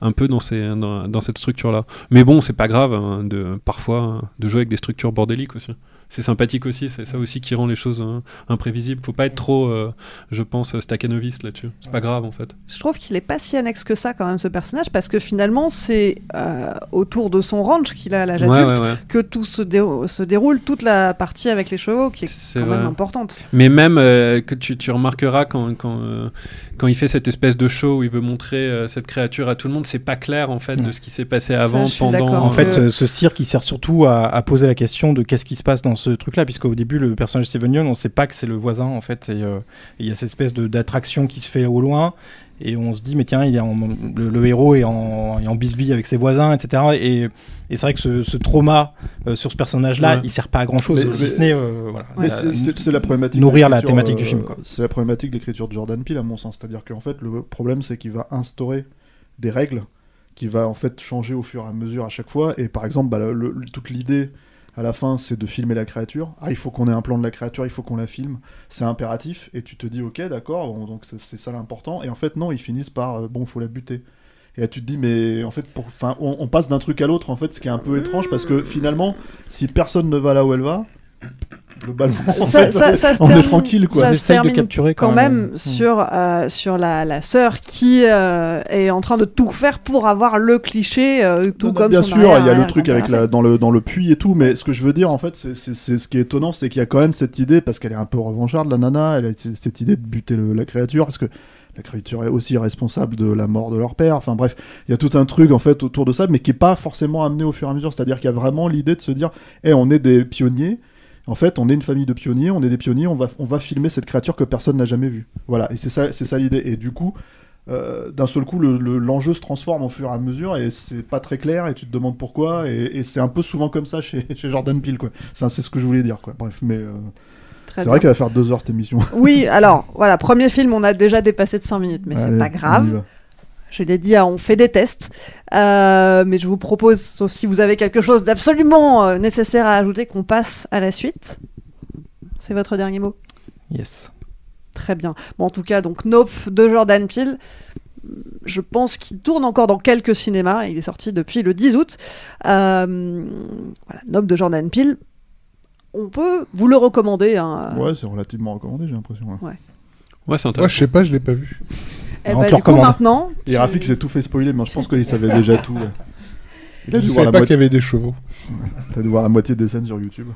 [SPEAKER 3] un peu dans, ces, dans, dans cette structure-là. Mais bon, c'est pas grave hein, de, parfois de jouer avec des structures bordéliques aussi. C'est sympathique aussi, c'est ça aussi qui rend les choses hein, imprévisibles. Faut pas être trop, euh, je pense, staccanoviste là-dessus. C'est pas grave en fait.
[SPEAKER 1] Je trouve qu'il est pas si annexe que ça quand même ce personnage parce que finalement c'est euh, autour de son ranch qu'il a à l'âge
[SPEAKER 3] Ouais,
[SPEAKER 1] adulte
[SPEAKER 3] ouais, ouais.
[SPEAKER 1] que tout se, dé- se déroule toute la partie avec les chevaux qui est, quand
[SPEAKER 3] vrai.
[SPEAKER 1] même importante.
[SPEAKER 3] Mais même euh, que tu, tu remarqueras quand, quand, euh, quand il fait cette espèce de show où il veut montrer euh, cette créature à tout le monde, c'est pas clair en fait de ce qui s'est passé
[SPEAKER 1] Ça,
[SPEAKER 3] avant,
[SPEAKER 1] suis
[SPEAKER 3] pendant.
[SPEAKER 5] En fait,
[SPEAKER 1] Euh,
[SPEAKER 5] ce, ce cirque, il sert surtout à, à poser la question de qu'est-ce qui se passe dans ce truc-là, puisqu'au début, le personnage de Steven Yeun, on sait pas que c'est le voisin, en fait, et euh, il y a cette espèce de- d'attraction qui se fait au loin, et on se dit, mais tiens, il est en- le, le héros est en, est en bisbille avec ses voisins, etc. Et, et c'est vrai que ce, ce trauma euh, sur ce personnage-là,
[SPEAKER 3] Ouais.
[SPEAKER 5] il sert pas à grand-chose,
[SPEAKER 4] Mais-
[SPEAKER 5] si ce n'est euh, voilà,
[SPEAKER 4] c'est- c'est c'est la problématique.
[SPEAKER 5] nourrir la thématique du film.
[SPEAKER 4] C'est la problématique de l'écriture de Jordan Peele, à mon sens. C'est-à-dire qu'en fait, le problème, c'est qu'il va instaurer des règles qui va en fait changer au fur et à mesure à chaque fois. Et par exemple, bah, le- le- toute l'idée à la fin, c'est de filmer la créature. Ah, il faut qu'on ait un plan de la créature, il faut qu'on la filme. C'est impératif. Et tu te dis, ok, d'accord, donc c'est- ça l'important. Et en fait, non, ils finissent par, euh, bon, faut la buter. Et là, tu te dis, mais en fait, pour, on, on passe d'un truc à l'autre, en fait, ce qui est un peu étrange, parce que finalement, si personne ne va là où elle va, globalement, en
[SPEAKER 1] Ça,
[SPEAKER 4] fait,
[SPEAKER 1] ça- ça se
[SPEAKER 4] on est
[SPEAKER 1] termine-
[SPEAKER 4] tranquille, quoi.
[SPEAKER 1] Ça se
[SPEAKER 5] de capturer quand
[SPEAKER 1] quand
[SPEAKER 5] même.
[SPEAKER 1] même
[SPEAKER 5] Mm.
[SPEAKER 1] sur, euh, sur la, la sœur qui euh, est en train de tout faire pour avoir le cliché, euh, tout
[SPEAKER 4] Non, non,
[SPEAKER 1] comme
[SPEAKER 4] bien
[SPEAKER 1] son
[SPEAKER 4] sûr, il y a le truc avec la, dans, le, dans le puits et tout, mais ce que je veux dire, en fait, c'est- ce qui est étonnant, c'est qu'il y a quand même cette idée, parce qu'elle est un peu revancharde, la nana, elle a cette idée de buter le- la créature, parce que la créature est aussi responsable de la mort de leur père, enfin bref, il y a tout un truc, en fait, autour de ça, mais qui est pas forcément amené au fur et à mesure, c'est-à-dire qu'il y a vraiment l'idée de se dire, eh, on est des pionniers, en fait, on est une famille de pionniers, on est des pionniers, on va, on va filmer cette créature que personne n'a jamais vue. Voilà, et c'est ça, c'est ça l'idée. Et du coup, euh, d'un seul coup, le- le- l'enjeu se transforme au fur et à mesure et c'est pas très clair et tu te demandes pourquoi. Et, et c'est un peu souvent comme ça chez, chez Jordan Peele, quoi. C'est ce que je voulais dire, quoi. Bref, mais euh, c'est vrai qu'elle va faire deux heures cette émission.
[SPEAKER 1] Oui, alors voilà, premier film, on a déjà dépassé de 5 minutes, mais c'est pas grave. Je l'ai dit, hein, on fait des tests. Euh, mais je vous propose, sauf si vous avez quelque chose d'absolument euh, nécessaire à ajouter, qu'on passe à la suite. C'est votre dernier mot?
[SPEAKER 5] Yes.
[SPEAKER 1] Très bien. Bon, en tout cas, donc Nope de Jordan Peele. Je pense qu'il tourne encore dans quelques cinémas. Il est sorti depuis le 10 août. Euh, voilà, Nope de Jordan Peele. On peut vous le recommander. hein.
[SPEAKER 4] Ouais, c'est relativement recommandé, j'ai l'impression.
[SPEAKER 1] Ouais.
[SPEAKER 3] Ouais, c'est
[SPEAKER 2] Moi, je sais pas, je l'ai pas vu.
[SPEAKER 1] Eh du coup,
[SPEAKER 4] recommande.
[SPEAKER 1] maintenant,
[SPEAKER 4] Et
[SPEAKER 1] tu-
[SPEAKER 4] Rafik s'est tout fait spoiler, mais je pense qu'il savait déjà tout. ouais. Il dû
[SPEAKER 2] savais pas
[SPEAKER 4] moitié-
[SPEAKER 2] qu'il y avait des chevaux.
[SPEAKER 4] T'as dû voir la moitié des scènes sur YouTube.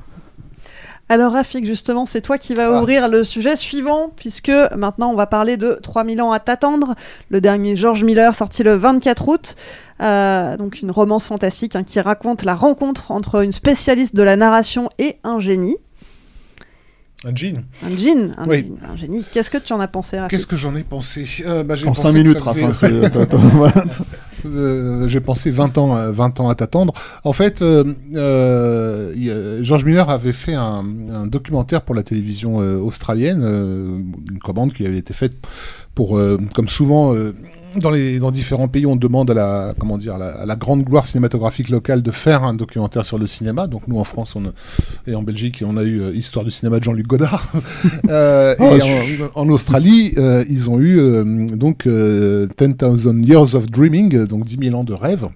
[SPEAKER 1] Alors Rafik, justement, c'est toi qui vas ouvrir le sujet suivant, puisque maintenant on va parler de 3000 ans à t'attendre, le dernier George Miller sorti le 24 août, Euh, donc une romance fantastique hein, qui raconte la rencontre entre une spécialiste de la narration et un génie.
[SPEAKER 2] Un jean.
[SPEAKER 1] Un djinn, un,
[SPEAKER 2] Oui.
[SPEAKER 1] un génie. Qu'est-ce que tu en as pensé
[SPEAKER 2] Qu'est-ce que j'en ai pensé? Euh, bah, j'ai
[SPEAKER 4] En
[SPEAKER 2] pensé
[SPEAKER 4] cinq
[SPEAKER 2] que
[SPEAKER 4] minutes,
[SPEAKER 2] ça
[SPEAKER 4] Raph,
[SPEAKER 2] faisait-
[SPEAKER 4] voilà.
[SPEAKER 2] Euh, j'ai pensé 20 ans, à- 20 ans à t'attendre. En fait, euh, euh, George Miller avait fait un, un documentaire pour la télévision euh, australienne, euh, une commande qui avait été faite pour, euh, comme souvent. Dans, les, dans différents pays, on demande à la, comment dire, à la, à la grande gloire cinématographique locale de faire un documentaire sur le cinéma. Donc nous, en France on, a- et en Belgique, on a eu euh, Histoire du cinéma de Jean-Luc Godard. Euh,
[SPEAKER 4] Oh,
[SPEAKER 2] et
[SPEAKER 4] je-
[SPEAKER 2] en, en Australie, euh, ils ont eu donc euh, 10,000 Years of Dreaming, donc 10 000 ans de rêve,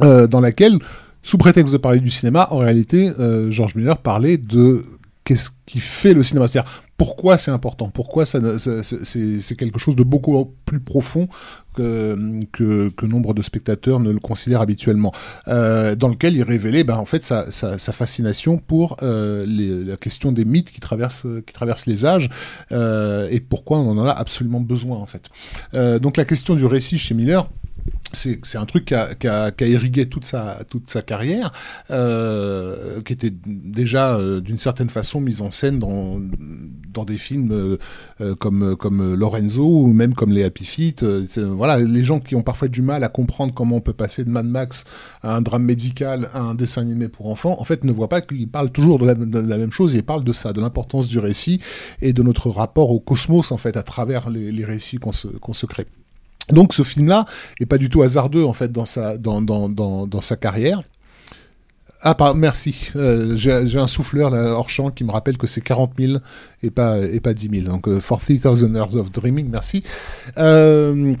[SPEAKER 2] dans laquelle, sous prétexte de parler du cinéma, en réalité, George Miller parlait de qu'est-ce qui fait le cinéma, c'est-à-dire pourquoi c'est important, pourquoi ça c'est- quelque chose de beaucoup plus profond que, que, nombre de spectateurs ne le considèrent habituellement, euh, dans lequel il révélait ben, en fait sa, fascination pour euh, la question des mythes qui traversent, qui traversent les âges euh, et pourquoi on en a absolument besoin en fait. Donc la question du récit chez Miller, c'est un truc qui a, qui a- qui a irrigué toute sa, toute sa carrière, euh, qui était déjà euh, d'une certaine façon mise en scène dans, dans des films euh, euh, comme, comme Lorenzo ou même comme les Happy Feet. euh, voilà, les gens qui ont parfois du mal à comprendre comment on peut passer de Mad Max à un drame médical à un dessin animé pour enfants, en fait ne voient pas qu'il parle toujours de la, même chose, il parle de ça, de l'importance du récit et de notre rapport au cosmos en fait à travers les, les récits qu'on se, qu'on se crée. Donc ce film-là est pas du tout hasardeux en fait dans sa, carrière. Ah, par- merci. Euh, J'ai un souffleur là, hors champ qui me rappelle que c'est 40 000 et pas, et pas 10 000. Donc, euh, for 3000 Years of Dreaming, merci. Euh,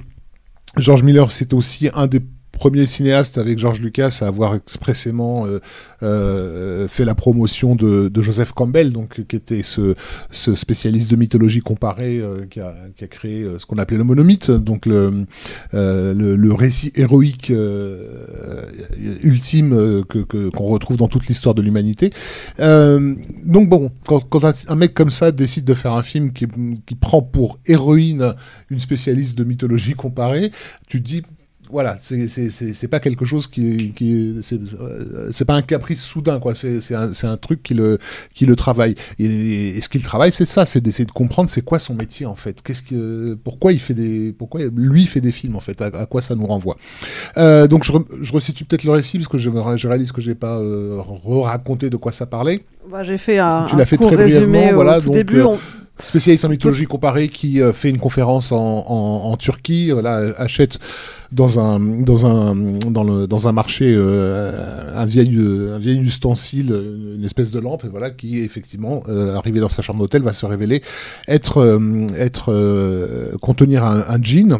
[SPEAKER 2] George Miller, c'est aussi un des premiers cinéastes avec George Lucas à avoir expressément euh, euh, fait la promotion de, de Joseph Campbell, donc qui était ce, ce spécialiste de mythologie comparée euh, qui, a, qui a créé ce qu'on appelait le monomythe, donc le, le, le récit héroïque ultime que que- qu'on retrouve dans toute l'histoire de l'humanité. Euh, donc bon, quand, quand un, mec comme ça décide de faire un film qui, qui prend pour héroïne une spécialiste de mythologie comparée, tu dis voilà, c'est c'est c'est c'est pas quelque chose qui qui c'est euh, pas un caprice soudain quoi. C'est c'est un c'est un truc qui le qui le travaille. Et, et ce qu'il travaille, c'est ça, c'est d'essayer de comprendre c'est quoi son métier en fait. Qu'est-ce que pourquoi il fait des pourquoi lui fait des films en fait? À, à quoi ça nous renvoie? Euh, donc je, re- je resitue peut-être le récit parce que je, je réalise que j'ai pas euh, raconté de quoi ça parlait.
[SPEAKER 1] Bah, J'ai fait un,
[SPEAKER 2] Tu
[SPEAKER 1] un
[SPEAKER 2] l'as fait
[SPEAKER 1] court
[SPEAKER 2] très
[SPEAKER 1] résumé
[SPEAKER 2] brièvement,
[SPEAKER 1] au
[SPEAKER 2] voilà.
[SPEAKER 1] tout
[SPEAKER 2] donc,
[SPEAKER 1] début.
[SPEAKER 2] euh,
[SPEAKER 1] on-
[SPEAKER 2] spécialiste en mythologie comparée qui euh, fait une conférence en, Turquie, voilà, achète dans un dans un dans le dans un marché euh, un vieil euh, un vieil ustensile, euh, une espèce de lampe, voilà, qui effectivement euh, arrivé dans sa chambre d'hôtel va se révéler être euh, être euh, contenir un, un djinn.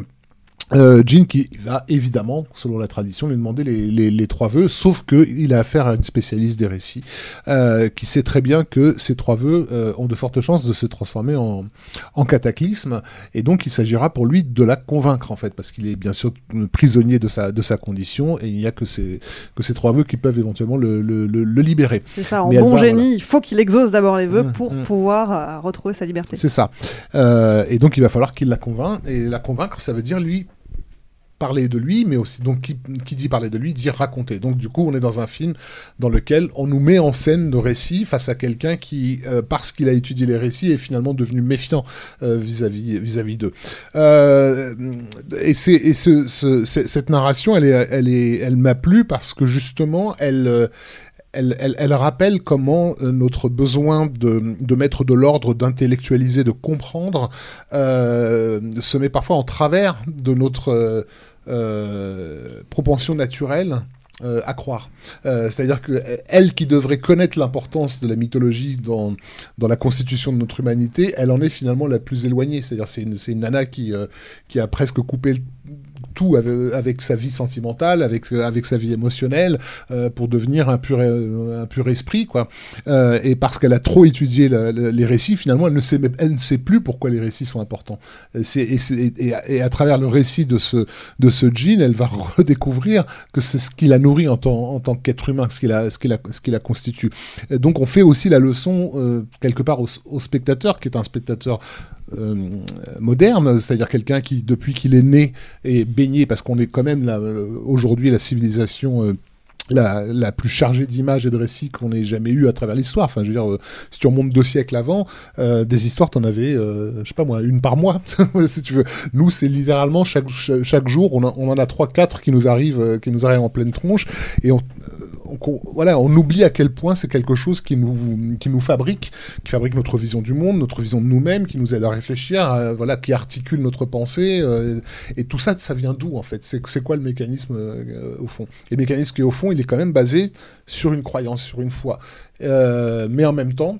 [SPEAKER 2] Euh, Jean qui va évidemment, selon la tradition, lui demander les, les, les trois vœux, sauf qu'il a affaire à une spécialiste des récits euh, qui sait très bien que ces trois vœux euh, ont de fortes chances de se transformer en, en cataclysme, et donc il s'agira pour lui de la convaincre en fait, parce qu'il est bien sûr prisonnier de sa, de sa condition, et il n'y a que ces, que ces trois vœux qui peuvent éventuellement le, le, le, le libérer.
[SPEAKER 1] C'est ça, en
[SPEAKER 2] Mais
[SPEAKER 1] bon génie,
[SPEAKER 2] voilà.
[SPEAKER 1] il faut qu'il exauce d'abord les vœux
[SPEAKER 2] Mmh,
[SPEAKER 1] pour
[SPEAKER 2] mmh.
[SPEAKER 1] pouvoir euh, retrouver sa liberté.
[SPEAKER 2] C'est ça. Euh, et donc il va falloir qu'il la convainc. Et la convaincre, ça veut dire lui parler de lui, mais aussi donc qui, qui dit parler de lui dit raconter. Donc du coup, on est dans un film dans lequel on nous met en scène nos récits face à quelqu'un qui, euh, parce qu'il a étudié les récits, est finalement devenu méfiant euh, vis-à-vis vis-à-vis d'eux. Euh, et c'est ce, cette narration, elle est elle est elle m'a plu parce que justement elle elle, elle, elle rappelle comment notre besoin de, de mettre de l'ordre, d'intellectualiser, de comprendre, se met parfois en travers de notre propension naturelle euh, à croire. Euh, C'est-à-dire que euh, elle qui devrait connaître l'importance de la mythologie dans, dans la constitution de notre humanité, elle en est finalement la plus éloignée. C'est-à-dire c'est une, une nana qui, euh, qui a presque coupé tout avec, sa vie sentimentale, avec, euh, avec sa vie émotionnelle, euh, pour devenir un pur, euh, un pur esprit, quoi. Et parce qu'elle a trop étudié les récits, finalement, elle ne, sait, elle ne sait plus pourquoi les récits sont importants. Et, et, à- travers le récit de ce, de ce djinn, elle va redécouvrir que c'est ce qui la nourrit en tant, en tant qu'être humain, ce qui la, ce qui la, ce qui la constitue. Donc on fait aussi la leçon, quelque part, au, spectateur, qui est un spectateur moderne, c'est-à-dire quelqu'un qui, depuis qu'il est né, est baigné, parce qu'on est quand même euh, aujourd'hui la civilisation euh, la, la plus chargée d'images et de récits qu'on ait jamais eu à travers l'histoire. Enfin, je veux dire, euh, si tu remontes deux siècles avant, euh, des histoires, t'en avais, euh, je sais pas moi, une par mois, si tu veux. Nous, c'est littéralement chaque, chaque, jour, on, en a trois, quatre qui nous arrivent, euh, qui nous arrivent en pleine tronche, et euh, on- qu'on- voilà, on oublie à quel point c'est quelque chose qui nous, qui nous fabrique, qui fabrique notre vision du monde, notre vision de nous-mêmes, qui nous aide à réfléchir, voilà, qui articule notre pensée, euh, et tout ça, ça vient d'où en fait? C'est c'est quoi le mécanisme euh, au fond? Et le mécanisme qui au fond, il est quand même basé sur une croyance, sur une foi, Euh, mais en même temps.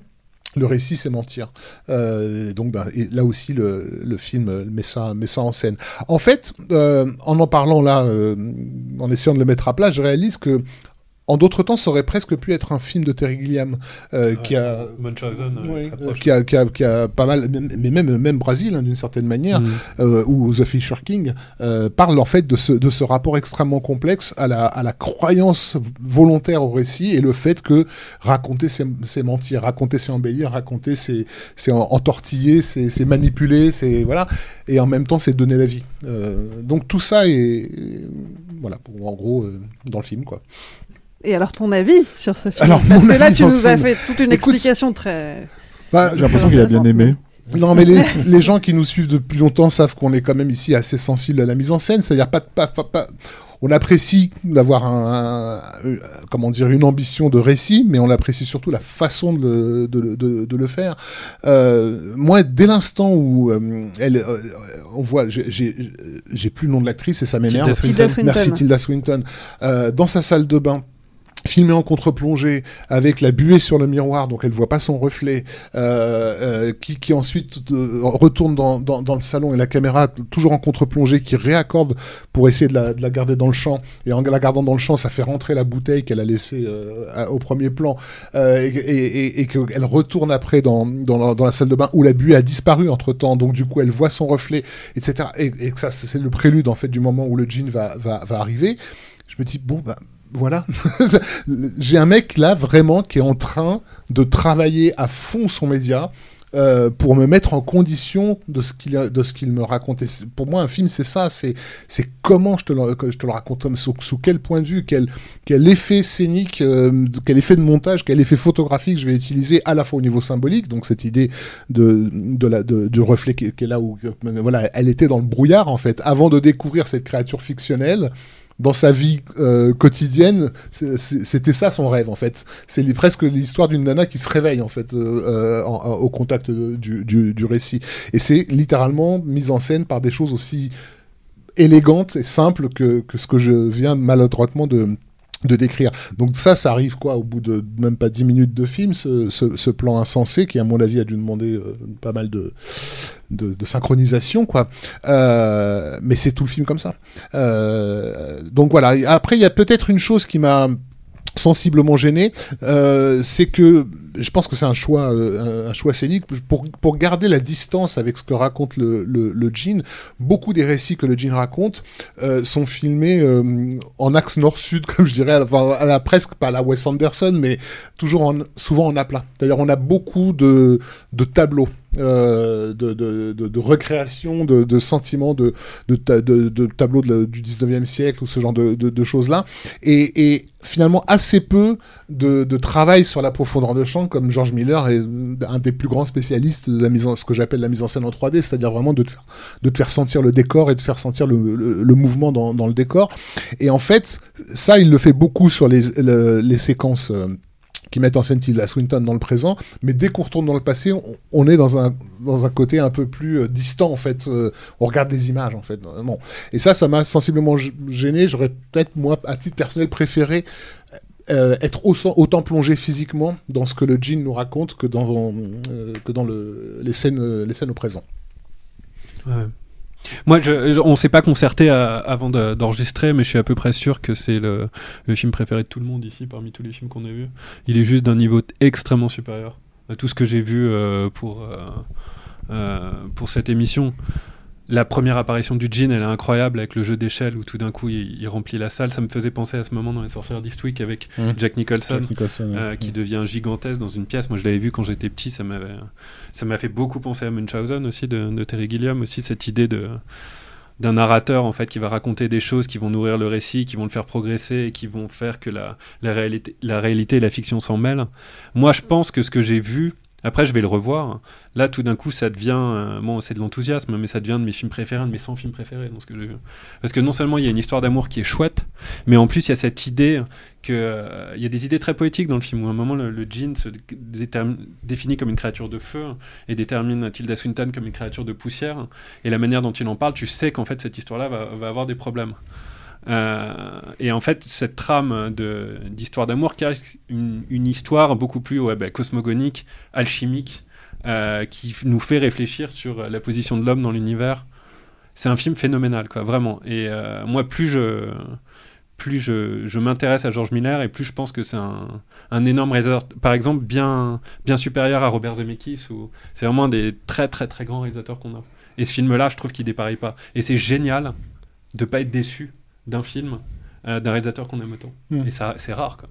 [SPEAKER 2] Le récit, c'est mentir. Euh, donc, ben, là aussi, le, le film met ça, met ça en scène. En fait, en en parlant là, en essayant de le mettre à plat, je réalise que en d'autres temps, ça aurait presque pu être un film de Terry Gilliam, euh, qui a
[SPEAKER 3] Munchausen, euh,
[SPEAKER 2] oui, qui a, qui a, qui a pas mal, mais même même Brésil hein, d'une certaine manière,
[SPEAKER 3] Mm.
[SPEAKER 2] euh, ou The Fisher King euh, parle en fait de ce de ce rapport extrêmement complexe à la à la croyance volontaire au récit et le fait que raconter c'est mentir, raconter c'est embellir, raconter c'est c'est en- entortiller, c'est c'est manipuler, c'est voilà, et en même temps c'est donner la vie. Donc tout ça est, est- voilà, en gros dans le film quoi.
[SPEAKER 1] Et alors ton avis sur ce film
[SPEAKER 2] Alors,
[SPEAKER 1] Parce que là tu nous as
[SPEAKER 2] film.
[SPEAKER 1] fait toute une
[SPEAKER 2] Écoute,
[SPEAKER 1] explication très.
[SPEAKER 2] Bah,
[SPEAKER 4] J'ai l'impression qu'il a bien aimé.
[SPEAKER 2] Non, mais les, les gens qui nous suivent depuis longtemps savent qu'on est quand même ici assez sensible à la mise en scène. C'est-à-dire pas, pas, pas, pas- on apprécie d'avoir un, un- euh, comment dire une ambition de récit, mais on apprécie surtout la façon de le, de, le- de- de le faire. Euh, moi, dès l'instant où euh, elle, euh, on voit, j'ai- plus le nom de l'actrice et ça m'énerve. Merci Tilda Swinton. Euh, dans sa salle de bain filmé en contre-plongée avec la buée sur le miroir donc elle voit pas son reflet euh, euh, qui, qui ensuite euh, retourne dans, dans, dans le salon et la caméra toujours en contre-plongée qui réaccorde pour essayer de la, de la garder dans le champ. Et en la gardant dans le champ ça fait rentrer la bouteille qu'elle a laissée euh, au premier plan euh, et, et, et, qu'elle retourne après dans, la, dans la salle de bain où la buée a disparu entre temps donc du coup elle voit son reflet etc et, et ça c'est le prélude en fait du moment où le jean va, va, va arriver. Je me dis bon bah voilà, j'ai un mec là vraiment qui est en train de travailler à fond son média euh, pour me mettre en condition de ce qu'il me c'est- pour moi, un film, c'est ça, c'est comment je te le, je te le raconte, sous, sous quel point de vue, quel quel effet scénique, euh, quel effet de montage, quel effet photographique je vais utiliser à la fois au niveau symbolique, donc cette idée de de la de- du reflet qui, qui est là où euh, voilà, elle était dans le brouillard en fait, avant de découvrir cette créature fictionnelle dans sa vie euh, quotidienne, c'était ça son rêve en fait. C'est presque l'histoire d'une nana qui se réveille en fait euh, euh, au contact du- du récit. Et c'est littéralement mise en scène par des choses aussi élégantes et simples que, que ce que je viens maladroitement de de décrire. Donc ça, ça arrive quoi au bout de même pas 10 minutes de film, ce, ce- plan insensé qui, à mon avis, a dû demander euh, pas mal de, de, synchronisation, quoi. Euh, mais c'est tout le film comme ça. Euh, donc voilà. Après, il y a peut-être une chose qui m'a sensiblement gêné, c'est que je pense que c'est un choix, euh, un- choix scénique pour, pour garder la distance avec ce que raconte le, le, le. Beaucoup des récits que le Jean raconte euh, sont filmés euh, en axe nord-sud, comme je dirais, à presque pas à la Wes Anderson, mais toujours en, souvent en aplat. D'ailleurs, on a beaucoup de, de tableaux de, de, de, de recréation de, sentiments de, de, ta- de, de tableaux du 19e siècle ou ce genre de, choses-là. Et, finalement, assez peu de, de travail sur la profondeur de champ, comme George Miller est un des plus grands spécialistes de la mise en, ce que j'appelle la mise en scène en 3D, c'est-à-dire vraiment de te, faire, de te faire sentir le décor et de faire sentir le, mouvement dans, le décor. Et en fait, ça, il le fait beaucoup sur les, le- les séquences. euh, qui mettent en scène Tilda Swinton dans le présent, mais dès qu'on retourne dans le passé, on, est dans un, dans un côté un peu plus euh, distant, en fait. euh, on regarde des images, en fait. Bon. Et ça, ça m'a sensiblement gêné. J'aurais peut-être, moi, à titre personnel, préféré euh, être autant, plongé physiquement dans ce que le jean nous raconte que dans, euh, euh, les scènes au présent.
[SPEAKER 3] Ouais. Moi, je, on s'est pas concerté avant de- d'enregistrer, mais je suis à peu près sûr que c'est le, film préféré de tout le monde ici, parmi tous les films qu'on a vus. Il est juste d'un niveau extrêmement supérieur à tout ce que j'ai vu pour cette émission. La première apparition du Jean, elle est incroyable avec le jeu d'échelle où tout d'un coup il, il remplit la salle. Ça me faisait penser à ce moment dans Les Sorcières d'Eastwick avec
[SPEAKER 2] Mhm.
[SPEAKER 3] Jack Nicholson,
[SPEAKER 2] Jack Nicholson, ouais.
[SPEAKER 3] euh, qui devient gigantesque dans une pièce. Moi, je l'avais vu quand j'étais petit. Ça m'avait, ça m'a fait beaucoup penser à Munchausen aussi de, de Terry Gilliam aussi cette idée de d'un narrateur en fait qui va raconter des choses qui vont nourrir le récit, qui vont le faire progresser et qui vont faire que la, la réalité, la réalité et la fiction s'en mêlent. Moi, je pense que ce que j'ai vu, après je vais le revoir. Là, tout d'un coup, ça devient, euh, bon, c'est de l'enthousiasme, mais ça devient de mes films préférés, de mes 100 films préférés dans ce que. Parce que non seulement il y a une histoire d'amour qui est chouette, mais en plus il y a cette idée que euh, il y a des idées très poétiques dans le film où à un moment le, le se définit comme une créature de feu et détermine Tilda Swinton comme une créature de poussière et la manière dont il en parle tu sais qu'en fait cette histoire là va, avoir des problèmes et en fait cette trame d'histoire d'amour qui a une, histoire beaucoup plus bah, cosmogonique alchimique euh, qui nous fait réfléchir sur la position de l'homme dans l'univers c'est un film phénoménal quoi vraiment et euh, moi plus je plus je, je m'intéresse à George Miller et plus je pense que c'est un, un énorme réalisateur, par exemple, bien, bien supérieur à Robert Zemeckis, c'est vraiment un des très très très grands réalisateurs qu'on a. Et ce film-là, je trouve qu'il dépareille pas. Et c'est génial de pas être déçu d'un film, euh, d'un réalisateur qu'on aime autant.
[SPEAKER 2] Mm.
[SPEAKER 3] Et ça, c'est rare, quoi.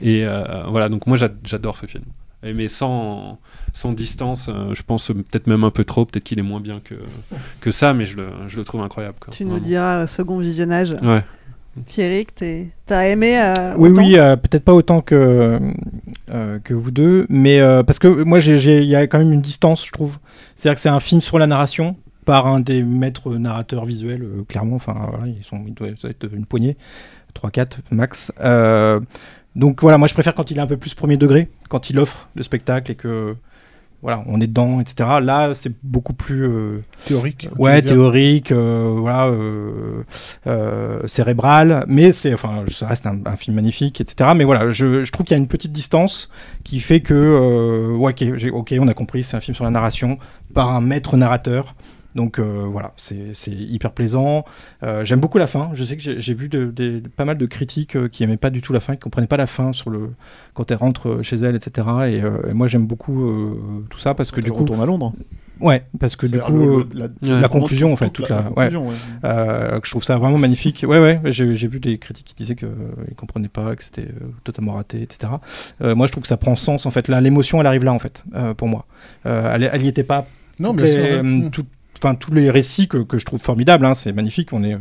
[SPEAKER 3] Et euh, voilà, donc moi j'a- j'adore ce film. Et mais sans, sans distance, euh, je pense euh, peut-être même un peu trop, peut-être qu'il est moins bien que, que ça, mais je le, je le trouve incroyable. Quoi.
[SPEAKER 1] Tu nous diras euh, second visionnage.
[SPEAKER 3] Ouais.
[SPEAKER 1] Pierrick, t'as aimé euh,
[SPEAKER 5] Oui, oui, euh, peut-être pas autant que, euh, que vous deux, mais euh, parce que moi, il y a quand même une distance, je trouve. C'est-à-dire que c'est un film sur la narration par un des maîtres narrateurs visuels, euh, clairement. Enfin, voilà, ils sont, il doit ça doit être une poignée, 3-4 max. Euh, donc voilà, moi, je préfère quand il est un peu plus premier degré, quand il offre le spectacle et que voilà, on est dedans, etc. Là, c'est beaucoup plus euh,
[SPEAKER 2] Théorique.
[SPEAKER 5] Ouais, théorique, euh, voilà, euh, cérébral, mais c'est, enfin, ça reste un, un film magnifique, etc. Mais voilà, je, je trouve qu'il y a une petite distance qui fait que, ouais, ok, on a compris, c'est un film sur la narration par un maître narrateur. Donc euh, voilà, c'est c'est hyper plaisant. Euh, J'aime beaucoup la fin. Je sais que j'ai vu de, pas mal de critiques euh, qui aimaient pas du tout la fin, qui comprenaient pas la fin sur le quand elle rentre chez elle, etc. Et, euh, et moi j'aime beaucoup euh, tout ça parce que
[SPEAKER 4] Quand
[SPEAKER 5] du coup
[SPEAKER 4] retourne à Londres.
[SPEAKER 5] Ouais, parce que du coup,
[SPEAKER 4] le- le-
[SPEAKER 5] la,
[SPEAKER 4] la-
[SPEAKER 5] conclusion, en fait,
[SPEAKER 4] toute la-
[SPEAKER 5] la,
[SPEAKER 4] la
[SPEAKER 5] ouais.
[SPEAKER 4] conclusion, ouais.
[SPEAKER 5] Euh, que je trouve ça vraiment magnifique. Ouais, ouais, j'ai vu des critiques qui disaient qu'ils ne comprenaient pas, que c'était euh, totalement raté, etc. Euh, moi, je trouve que ça prend sens, en fait. Là, l'émotion, elle arrive là, en fait, euh, pour moi. Euh, elle, elle y était pas.
[SPEAKER 2] Non,
[SPEAKER 5] euh,
[SPEAKER 2] Mm.
[SPEAKER 5] tout- Enfin, tous les récits que, que je trouve formidables, hein, c'est magnifique. On est euh,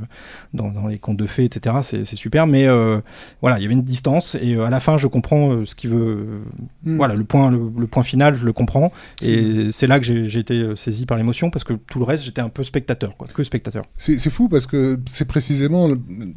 [SPEAKER 5] dans, dans les contes de fées, etc. C'est c'est super, mais euh, voilà, il y avait une distance et euh, à la fin, je comprends euh, ce qu'il veut. euh,
[SPEAKER 2] Mm.
[SPEAKER 5] Voilà, le point, le, le point final, je le comprends. Et c'est là que j'ai j'ai été saisi par l'émotion parce que tout le reste, j'étais un peu spectateur, quoi, que spectateur.
[SPEAKER 2] C'est c'est fou parce que c'est précisément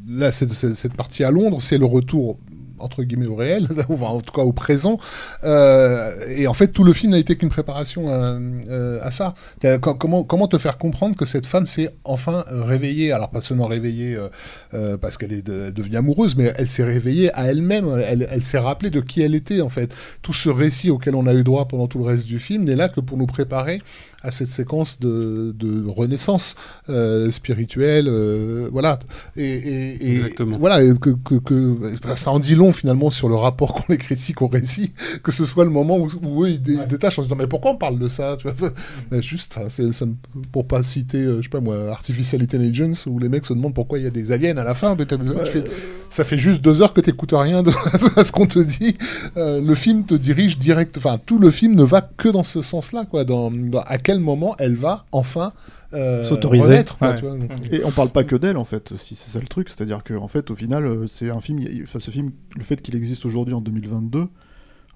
[SPEAKER 2] là cette, cette- cette partie à Londres, c'est le retour entre guillemets au réel, enfin, en tout cas au présent. Euh, et en fait, tout le film n'a été qu'une préparation à, euh, à ça. Comment, comment te faire comprendre que cette femme s'est enfin réveillée? Alors pas seulement réveillée euh, euh, parce qu'elle est de- devenue amoureuse, mais elle s'est réveillée à elle-même. Elle, elle s'est rappelée de qui elle était en fait. Tout ce récit auquel on a eu droit pendant tout le reste du film n'est là que pour nous préparer à cette séquence de, de renaissance euh, spirituelle, euh, voilà. Et, et, et
[SPEAKER 3] Exactement.
[SPEAKER 2] voilà, et que, que, que ça en dit long finalement sur le rapport qu'ont les critiques au récit, que ce soit le moment où, où eux ils dé- détachent en se disant mais pourquoi on parle de ça, tu vois? Mais Juste, ça pour pas citer, euh, je sais pas moi, Artificial Intelligence, où les mecs se demandent pourquoi il y a des aliens à la fin. mais tu fais- ça fait juste deux heures que t'écoutes rien de, à ce qu'on te dit. Euh, le film te dirige direct, enfin tout le film ne va que dans ce sens-là, quoi. Dans, dans- à quel moment elle va enfin euh,
[SPEAKER 5] S'autoriser.
[SPEAKER 2] renaître, quoi,
[SPEAKER 5] Ouais.
[SPEAKER 2] tu vois. Donc,
[SPEAKER 4] Et on parle pas que d'elle en fait, si c'est ça le truc, c'est-à-dire que en fait au final euh, c'est un film, enfin ce film, le fait qu'il existe aujourd'hui en 2022,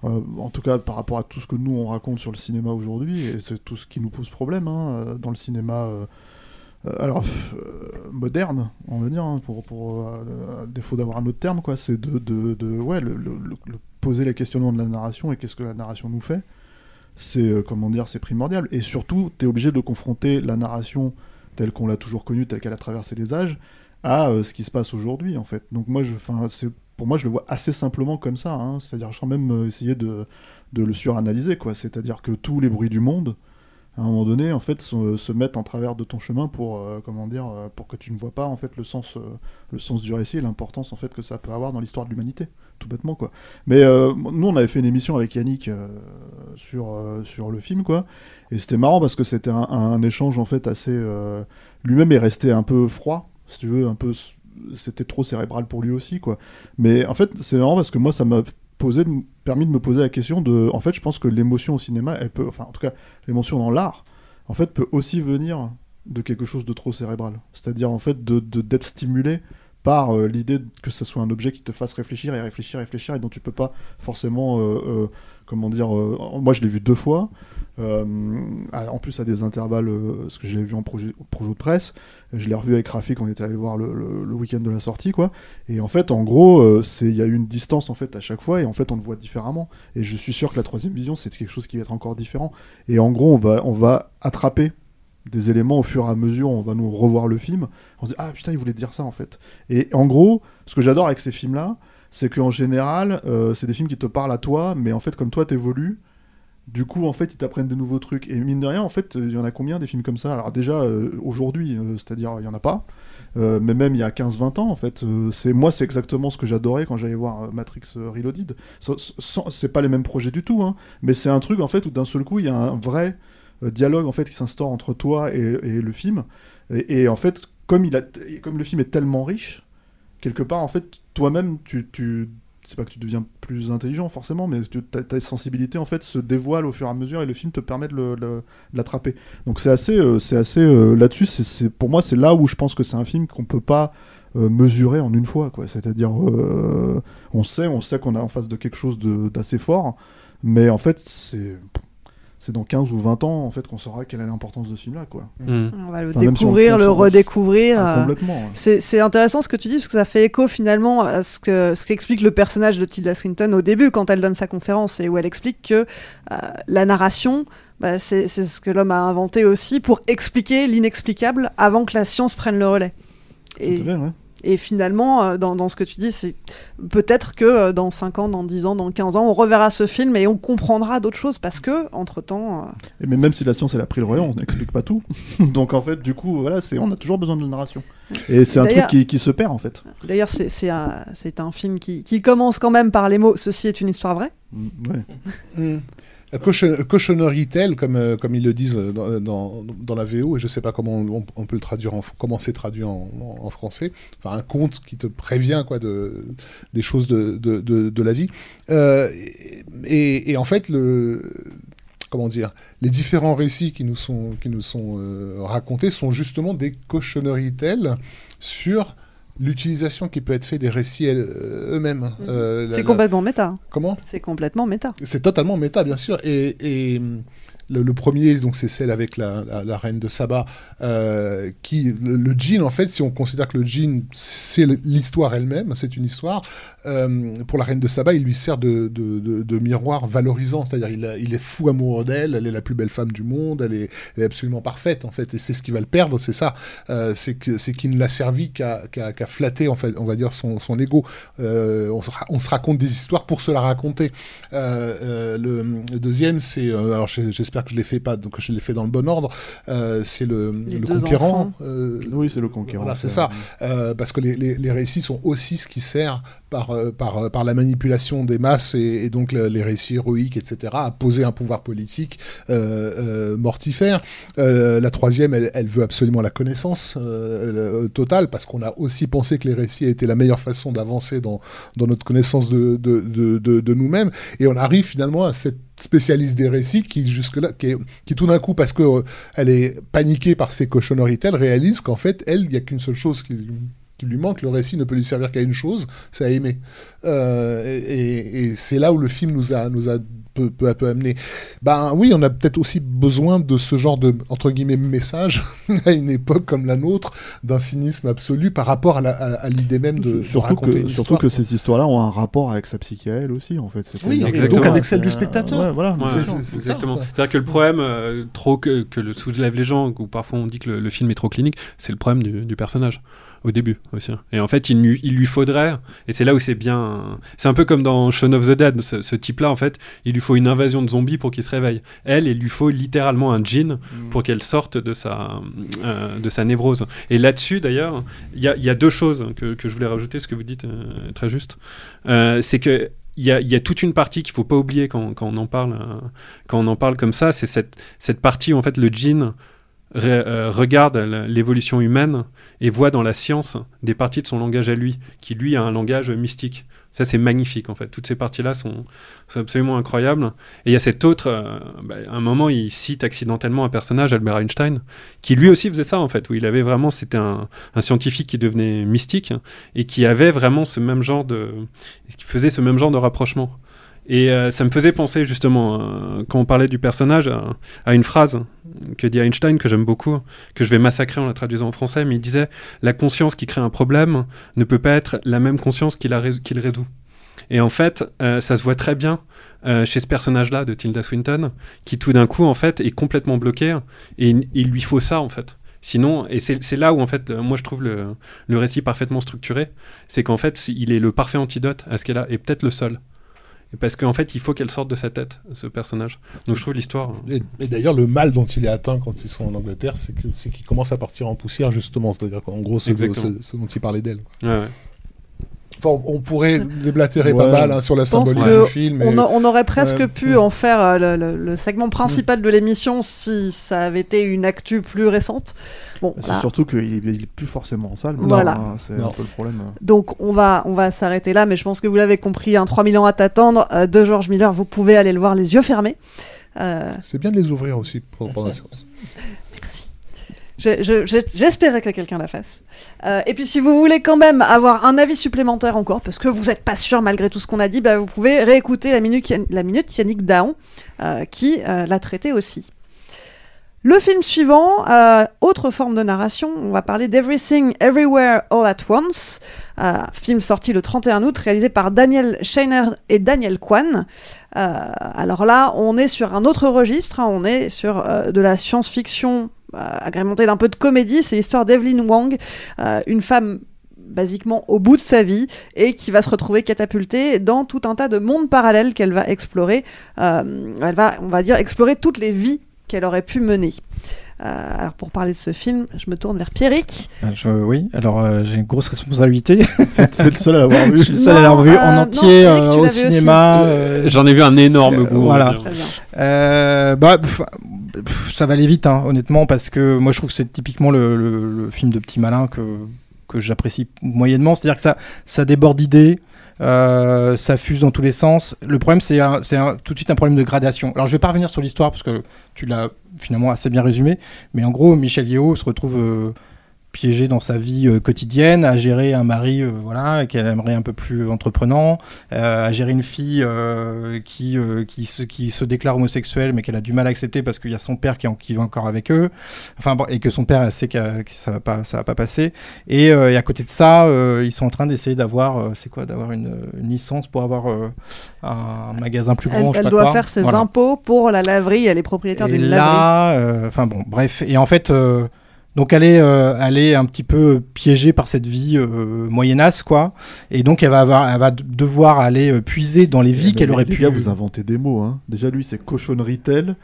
[SPEAKER 4] euh, en tout cas par rapport à tout ce que nous on raconte sur le cinéma aujourd'hui, et c'est tout ce qui nous pose problème hein, dans le cinéma, euh, euh, alors euh, moderne, on va dire, hein, pour, euh, défaut d'avoir un autre terme quoi, c'est de, de, de- ouais le, le- le- le- poser les questionnements de la narration et qu'est-ce que la narration nous fait c'est euh, comment dire c'est primordial. Et surtout tu es obligé de confronter la narration telle qu'on l'a toujours connue telle qu'elle a traversé les âges à euh, ce qui se passe aujourd'hui en fait. Donc moi je pour moi je le vois assez simplement comme ça hein. c'est-à-dire sans même euh, essayer de, le suranalyser quoi. C'est-à-dire que tous les bruits du monde à un moment donné en fait se, mettent en travers de ton chemin pour comment dire pour que tu ne vois pas en fait le sens le sens du récit et l'importance en fait que ça peut avoir dans l'histoire de l'humanité tout bêtement quoi. Mais euh, nous on avait fait une émission avec Yannick euh, sur euh, sur le film quoi. Et c'était marrant parce que c'était un, échange en fait assez lui-même est resté un peu froid si tu veux un peu c'était trop cérébral pour lui aussi quoi. Mais en fait c'est marrant parce que moi ça m'a permis de me poser la question de en fait je pense que l'émotion au cinéma elle peut enfin en tout cas l'émotion dans l'art en fait peut aussi venir de quelque chose de trop cérébral. C'est-à-dire en fait de- d'être stimulé par euh, l'idée que ce soit un objet qui te fasse réfléchir et réfléchir réfléchir et dont tu peux pas forcément euh, euh, comment dire moi je l'ai vu deux fois en plus à des intervalles ce que j'ai vu en projet, projet de presse. Je l'ai revu avec Rafik on était allé voir le, le- le week-end de la sortie quoi. Et en fait en gros il y a une distance en fait à chaque fois et en fait on le voit différemment. Et je suis sûr que la troisième vision c'est quelque chose qui va être encore différent. Et en gros on va on va attraper des éléments au fur et à mesure, on va nous revoir le film, on se dit ah putain il voulait dire ça en fait. Et en gros, ce que j'adore avec ces films-là, c'est qu'en général, euh, c'est des films qui te parlent à toi, mais en fait comme toi t'évolues, du coup en fait ils t'apprennent de nouveaux trucs. Et mine de rien, en fait, il y en a combien des films comme ça? Alors déjà euh, aujourd'hui, euh, c'est-à-dire il y en a pas, mais même il y a 15-20 ans en fait, c'est moi c'est exactement ce que j'adorais quand j'allais voir Matrix Reloaded. C'est pas les mêmes projets du tout, hein, mais c'est un truc en fait où d'un seul coup il y a un vrai dialogue en fait qui s'instaure entre toi et, le film. Et, en fait, comme, il a, comme le film est tellement riche, quelque part, en fait, toi-même, tu, tu, c'est pas que tu deviens plus intelligent forcément, mais ta, sensibilité en fait se dévoile au fur et à mesure et le film te permet de l'attraper. Donc c'est assez, euh, c'est assez euh, là-dessus. C'est, pour moi, c'est là où je pense que c'est un film qu'on peut pas euh, mesurer en une fois, quoi. C'est-à-dire, euh, on sait, on sait qu'on est en face de quelque chose d'assez fort, mais en fait, c'est c'est dans 15 ou 20 ans en fait qu'on saura quelle est l'importance de ce film là quoi.
[SPEAKER 1] On va le
[SPEAKER 4] Enfin, si
[SPEAKER 1] découvrir, le redécouvrir.
[SPEAKER 4] Ah,
[SPEAKER 1] euh,
[SPEAKER 4] complètement, ouais.
[SPEAKER 1] C'est c'est intéressant ce que tu dis, parce que ça fait écho finalement à ce que ce qu'explique le personnage de Tilda Swinton au début, quand elle donne sa conférence, et où elle explique que euh, la narration, bah, c'est c'est ce que l'homme a inventé aussi pour expliquer l'inexplicable avant que la science prenne le relais. Et,
[SPEAKER 4] Tout à fait, ouais.
[SPEAKER 1] Et finalement, euh, dans, dans ce que tu dis, c'est peut-être que euh, dans 5 ans, dans 10 ans, dans 15 ans, on reverra ce film et on comprendra d'autres choses, parce que, entre-temps... euh,
[SPEAKER 4] mais même si la science elle a pris le relais, on n'explique pas tout. Donc en fait, du coup, voilà, c'est on a toujours besoin de la narration. Et c'est un truc qui, qui se perd en fait.
[SPEAKER 1] D'ailleurs, c'est c'est un, c'est un film qui, qui commence quand même par les mots « Ceci est une histoire vraie
[SPEAKER 4] Ouais.
[SPEAKER 2] Cautionary tale, comme, euh, comme ils le disent euh, dans, dans, dans la VO, et je sais pas comment on, peut le traduire, en, comment c'est traduit en, français. Enfin, un conte qui te prévient quoi, de, des choses de, de, de, la vie. Euh, et, en fait, le, comment dire, les différents récits qui nous sont, qui nous sont euh, racontés sont justement des cautionary tales sur l'utilisation qui peut être faite des récits euh, eux-mêmes. Euh, la-
[SPEAKER 1] C'est
[SPEAKER 2] la-
[SPEAKER 1] complètement méta.
[SPEAKER 2] Comment?
[SPEAKER 1] C'est complètement méta.
[SPEAKER 2] c'est totalement méta, bien sûr. Et, et, le, premier, donc c'est celle avec la, reine de Saba, euh, qui le, le djinn, en fait, si on considère que le djinn c'est l'histoire elle-même, c'est une histoire. euh, pour la reine de Saba, il lui sert de, miroir valorisant, c'est-à-dire il, est fou amoureux d'elle, elle est la plus belle femme du monde, elle est, absolument parfaite en fait, et c'est ce qui va le perdre, c'est ça, Euh, c'est qu'il ne l'a servi qu'à flatter en fait, on va dire son, son ego. On, se, on se raconte des histoires pour se la raconter. Le, deuxième, c'est, alors j'espère j'espère que je l'ai fait pas, donc je l'ai fait dans le bon ordre. Euh, c'est le,
[SPEAKER 1] Les
[SPEAKER 2] le conquérant. euh,
[SPEAKER 4] Oui, c'est le conquérant.
[SPEAKER 2] voilà, c'est ça. Euh, parce que les, les- les récits sont aussi ce qui sert par, euh, euh, par la manipulation des masses et, donc le- les récits héroïques, etc., à poser un pouvoir politique euh, mortifère. La troisième, elle, veut absolument la connaissance totale parce qu'on a aussi pensé que les récits étaient la meilleure façon d'avancer dans, notre connaissance de, nous-mêmes. Et on arrive finalement à cette spécialiste des récits qui jusque-là, qui, tout d'un coup, parce que elle est paniquée par ses cochonneries, elle réalise qu'en fait, elle, il n'y a qu'une seule chose qui lui manque, le récit ne peut lui servir qu'à une chose, c'est à aimer. Euh, et et c'est là où le film nous a, nous a peu, peu à peu amené. Ben oui, on a peut-être aussi besoin de ce genre de, entre guillemets, message à une époque comme la nôtre, d'un cynisme absolu par rapport à, la- à- à l'idée même de, de
[SPEAKER 4] surtout
[SPEAKER 2] raconter
[SPEAKER 4] que,
[SPEAKER 2] une
[SPEAKER 4] surtout que ces histoires-là ont un rapport avec sa psyché à elle aussi, en fait.
[SPEAKER 2] Oui, et donc avec celle du
[SPEAKER 4] c'est-
[SPEAKER 2] spectateur.
[SPEAKER 4] Ouais, voilà.
[SPEAKER 3] Ouais,
[SPEAKER 4] c'est-
[SPEAKER 2] c'est- c'est ça,
[SPEAKER 3] exactement.
[SPEAKER 2] quoi.
[SPEAKER 3] C'est-à-dire que le problème, euh, trop que, que le soulève les gens, ou parfois on dit que le, le film est trop clinique, c'est le problème du, du personnage au début aussi. Et en fait, il, lui- il lui faudrait, et c'est là où c'est bien. C'est un peu comme dans Shaun of the Dead, ce, ce type-là, en fait, il lui faut une invasion de zombies pour qu'il se réveille. Elle, il lui faut littéralement un djinn pour qu'elle sorte de sa, euh, de sa névrose. Et là-dessus, d'ailleurs, il y a, il y a deux choses que, que je voulais rajouter, ce que vous dites euh, très juste. Euh, c'est que il y, a, il y a toute une partie qu'il faut pas oublier quand, quand on en parle, euh, quand on en parle comme ça, c'est cette, cette partie où en fait le djinn euh, regarde l'évolution humaine et voit dans la science des parties de son langage à lui, qui lui a un langage mystique. Ça, c'est magnifique, en fait. Toutes ces parties-là sont, sont absolument incroyables. Et il y a cet autre, euh, bah, à un moment, il cite accidentellement un personnage, Albert Einstein, qui lui aussi faisait ça, en fait, où il avait vraiment, c'était un, scientifique qui devenait mystique et qui avait vraiment ce même genre de, qui faisait ce même genre de rapprochement. Et euh, ça me faisait penser justement, quand on parlait du personnage, à, à une phrase que dit Einstein, que j'aime beaucoup, que je vais massacrer en la traduisant en français, mais il disait La conscience qui crée un problème ne peut pas être la même conscience qui, la résout. Et en fait, euh, ça se voit très bien euh, chez ce personnage-là de Tilda Swinton, qui tout d'un coup, en fait, est complètement bloqué, et il, il lui faut ça, en fait. Sinon, et c'est là où, en fait, moi je trouve le, le récit parfaitement structuré, c'est qu'en fait, il est le parfait antidote à ce qu'elle a, et peut-être le seul. Parce qu'en fait, il faut qu'elle sorte de sa tête, ce personnage. Donc je trouve l'histoire.
[SPEAKER 2] Et, et d'ailleurs, le mal dont il est atteint quand ils sont en Angleterre, c'est qu'il commence à partir en poussière, justement. C'est-à-dire qu'en gros, c'est c'est- ce dont il parlait d'elle.
[SPEAKER 3] Ouais, ouais.
[SPEAKER 2] Enfin, on pourrait déblatérer
[SPEAKER 4] Ouais.
[SPEAKER 2] pas mal hein, sur la symbolique
[SPEAKER 1] que
[SPEAKER 2] du film.
[SPEAKER 1] on,
[SPEAKER 2] et-
[SPEAKER 1] a- on aurait presque
[SPEAKER 2] Ouais.
[SPEAKER 1] pu en faire euh, le, le- le segment principal de l'émission si ça avait été une actu plus récente. Bon,
[SPEAKER 4] C'est
[SPEAKER 1] voilà.
[SPEAKER 4] surtout qu'il est, il est plus forcément en salle.
[SPEAKER 1] Voilà.
[SPEAKER 4] hein, C'est
[SPEAKER 2] Non.
[SPEAKER 4] un peu le problème.
[SPEAKER 1] Donc on va, on va s'arrêter là, mais je pense que vous l'avez compris, un 3000 ans à t'attendre euh, de George Miller, vous pouvez aller le voir les yeux fermés. Euh,
[SPEAKER 2] C'est bien de les ouvrir aussi pour- pendant la séance.
[SPEAKER 1] Merci. Je- je- j'ai- J'espérais que quelqu'un la fasse. Euh, et puis si vous voulez quand même avoir un avis supplémentaire encore, parce que vous n'êtes pas sûr malgré tout ce qu'on a dit, bah, vous pouvez réécouter la minute, la minute Yannick Daon, euh, qui euh, l'a traité aussi. Le film suivant, autre forme de narration, on va parler d'Everything Everywhere All at Once, film sorti le 31 août, réalisé par Daniel Scheiner et Daniel Kwan. Alors là, on est sur un autre registre, hein, on est sur de la science-fiction euh, agrémentée d'un peu de comédie, c'est l'histoire d'Evelyn Wang, euh, une femme basiquement au bout de sa vie et qui va se retrouver catapultée dans tout un tas de mondes parallèles qu'elle va explorer. Euh, elle va, on va dire, explorer toutes les vies qu'elle aurait pu mener. Euh, alors pour parler de ce film, je me tourne vers Pierrick.
[SPEAKER 5] Ah, je- oui, alors euh, j'ai une grosse responsabilité.
[SPEAKER 4] C'est le seul à l'avoir vu.
[SPEAKER 5] je suis le seul à l'avoir vu
[SPEAKER 1] euh,
[SPEAKER 5] en
[SPEAKER 1] non,
[SPEAKER 5] entier
[SPEAKER 1] Eric,
[SPEAKER 5] euh,
[SPEAKER 1] tu
[SPEAKER 5] au cinéma.
[SPEAKER 3] J'en ai vu un énorme
[SPEAKER 5] euh,
[SPEAKER 3] va
[SPEAKER 5] voilà.
[SPEAKER 3] dire.
[SPEAKER 1] Très bien.
[SPEAKER 5] Euh, bah, pff, pff, ça va aller vite, hein, honnêtement, parce que moi je trouve que c'est typiquement le, le- le film de petit malin que, que j'apprécie moyennement. C'est-à-dire que ça, ça déborde d'idées, euh, ça fuse dans tous les sens. Le problème, c'est tout de suite un problème de gradation. Alors je vais pas revenir sur l'histoire parce que tu l'as finalement assez bien résumé, mais en gros, Michel Yeo se retrouve. Euh, piégé dans sa vie euh, quotidienne, à gérer un mari euh, voilà, qu'elle aimerait un peu plus entreprenant, euh, à gérer une fille qui, qui, se, qui se déclare homosexuelle mais qu'elle a du mal à accepter parce qu'il y a son père qui, en- qui va encore avec eux, enfin, bon, et que son père elle sait que, ça va pas, ça va pas passer. Et, et à côté de ça, ils sont en train d'essayer d'avoir, c'est quoi, d'avoir une, une licence pour avoir un magasin plus
[SPEAKER 1] Elle,
[SPEAKER 5] grand. sais
[SPEAKER 1] elle
[SPEAKER 5] pas
[SPEAKER 1] doit
[SPEAKER 5] quoi.
[SPEAKER 1] faire ses
[SPEAKER 5] Voilà.
[SPEAKER 1] impôts pour la laverie, elle est propriétaire d'une laverie.
[SPEAKER 5] enfin bon, bref. Et en fait, donc elle est, euh, elle est un petit peu piégée par cette vie euh, moyenasse, quoi. Et donc elle va avoir, elle va devoir aller euh, puiser dans les vies
[SPEAKER 4] Eh ben,
[SPEAKER 5] qu'elle aurait
[SPEAKER 4] les
[SPEAKER 5] pu.
[SPEAKER 4] gars, vous inventez des mots. Hein. Déjà, lui, c'est cochonnerie telle.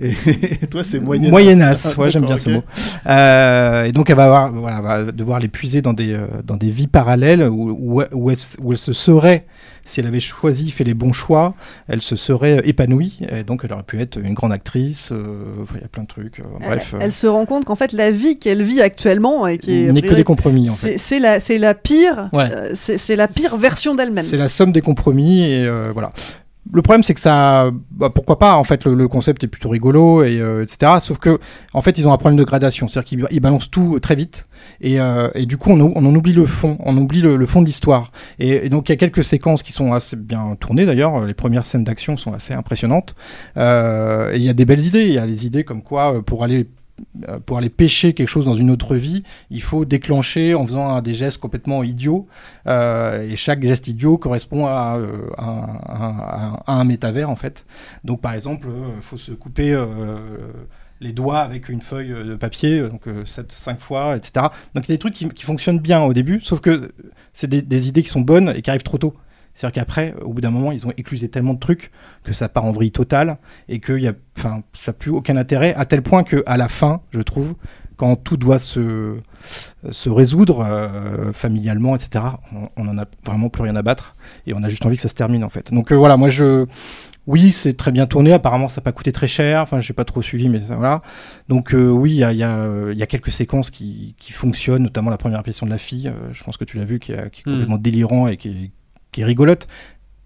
[SPEAKER 4] Et, toi, c'est moyennasse.
[SPEAKER 5] Moyennasse, ouais, j'aime bien ce mot. Euh, et donc elle va, avoir, voilà, va devoir les puiser dans des, euh, dans des vies parallèles où, où, où elle, où elle se serait, si elle avait choisi, fait les bons choix, elle se serait épanouie. Et donc elle aurait pu être une grande actrice. euh, Il y a plein de trucs. euh, bref.
[SPEAKER 1] elle,
[SPEAKER 5] euh,
[SPEAKER 1] elle se rend compte qu'en fait la vie qu'elle vit actuellement et qui est
[SPEAKER 5] N'est que des compromis, en
[SPEAKER 1] c'est
[SPEAKER 5] fait.
[SPEAKER 1] c'est la c'est la pire
[SPEAKER 5] Ouais.
[SPEAKER 1] euh, c'est c'est la pire version d'elle-même.
[SPEAKER 5] C'est la somme des compromis et euh, voilà. Le problème, c'est que ça, bah, pourquoi pas En fait, le, concept est plutôt rigolo et euh, etc. Sauf que, en fait, ils ont un problème de gradation, c'est-à-dire qu'ils ils balancent tout très vite et, euh, et du coup, on, en oublie le fond, on oublie le, fond de l'histoire. Et, donc, il y a quelques séquences qui sont assez bien tournées d'ailleurs. Les premières scènes d'action sont assez impressionnantes. Euh, et il y a des belles idées. Il y a les idées comme quoi, euh, pour aller euh, pour aller pêcher quelque chose dans une autre vie, il faut déclencher en faisant des gestes complètement idiots. euh, et chaque geste idiot correspond à, euh, à un- métavers, en fait. Donc, par exemple, il faut se couper euh, les doigts avec une feuille euh, de papier, euh, donc 7, 5 fois, etc. Donc, il y a des trucs qui, fonctionnent bien au début, sauf que c'est des idées qui sont bonnes et qui arrivent trop tôt. C'est-à-dire qu'après, au bout d'un moment, ils ont éclusé tellement de trucs que ça part en vrille totale et que y a, enfin, ça n'a plus aucun intérêt, à tel point qu'à la fin, je trouve, quand tout doit se, se résoudre euh, familialement, etc., on, on en a vraiment plus rien à battre et on a juste envie que ça se termine en fait. Donc euh, voilà, moi je. Oui, c'est très bien tourné. Apparemment, ça n'a pas coûté très cher. Enfin, j'ai pas trop suivi, mais ça, voilà. Donc euh, oui, il y a, il y, a, y a quelques séquences qui, qui fonctionnent, notamment la première apparition de la fille. euh, je pense que tu l'as vu, qui, est- qui est
[SPEAKER 3] Mm.
[SPEAKER 5] complètement délirant et qui est, qui est rigolote.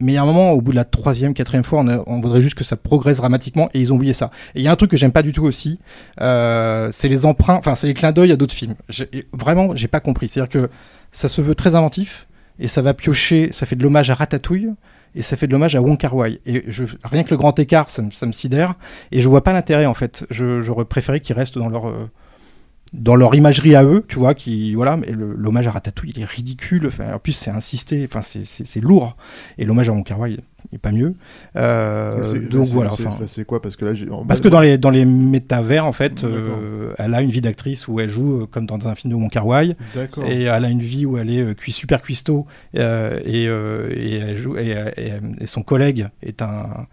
[SPEAKER 5] Mais il y a un moment, au bout de la troisième, quatrième fois, on, voudrait juste que ça progresse dramatiquement et ils ont oublié ça. Et il y a un truc que j'aime pas du tout aussi, euh, c'est les emprunts, enfin, c'est les clins d'œil à d'autres films. Vraiment, j'ai pas compris. C'est-à-dire que ça se veut très inventif et ça va piocher, ça fait de l'hommage à Ratatouille et ça fait de l'hommage à Wong Wai. Et je, rien que le grand écart, ça me, sidère et je vois pas l'intérêt en fait. J'aurais préféré qu'ils restent dans leur. euh, dans leur imagerie à eux, tu vois, qui voilà, mais l'hommage à Ratatouille, il est ridicule. Enfin, en plus, c'est insisté, enfin, c'est- lourd. Et l'hommage à Wong Kar Wai, est pas mieux. Euh, donc
[SPEAKER 4] c'est-
[SPEAKER 5] voilà.
[SPEAKER 4] quoi Parce que là,
[SPEAKER 5] parce que dans les, dans les métavers, en fait, euh, elle a une vie d'actrice où elle joue euh, comme dans un film de Wong Kar Wai. Et elle a une vie où elle est euh, cui- super cuistot. et, et, elle joue, et, et- et son collègue est un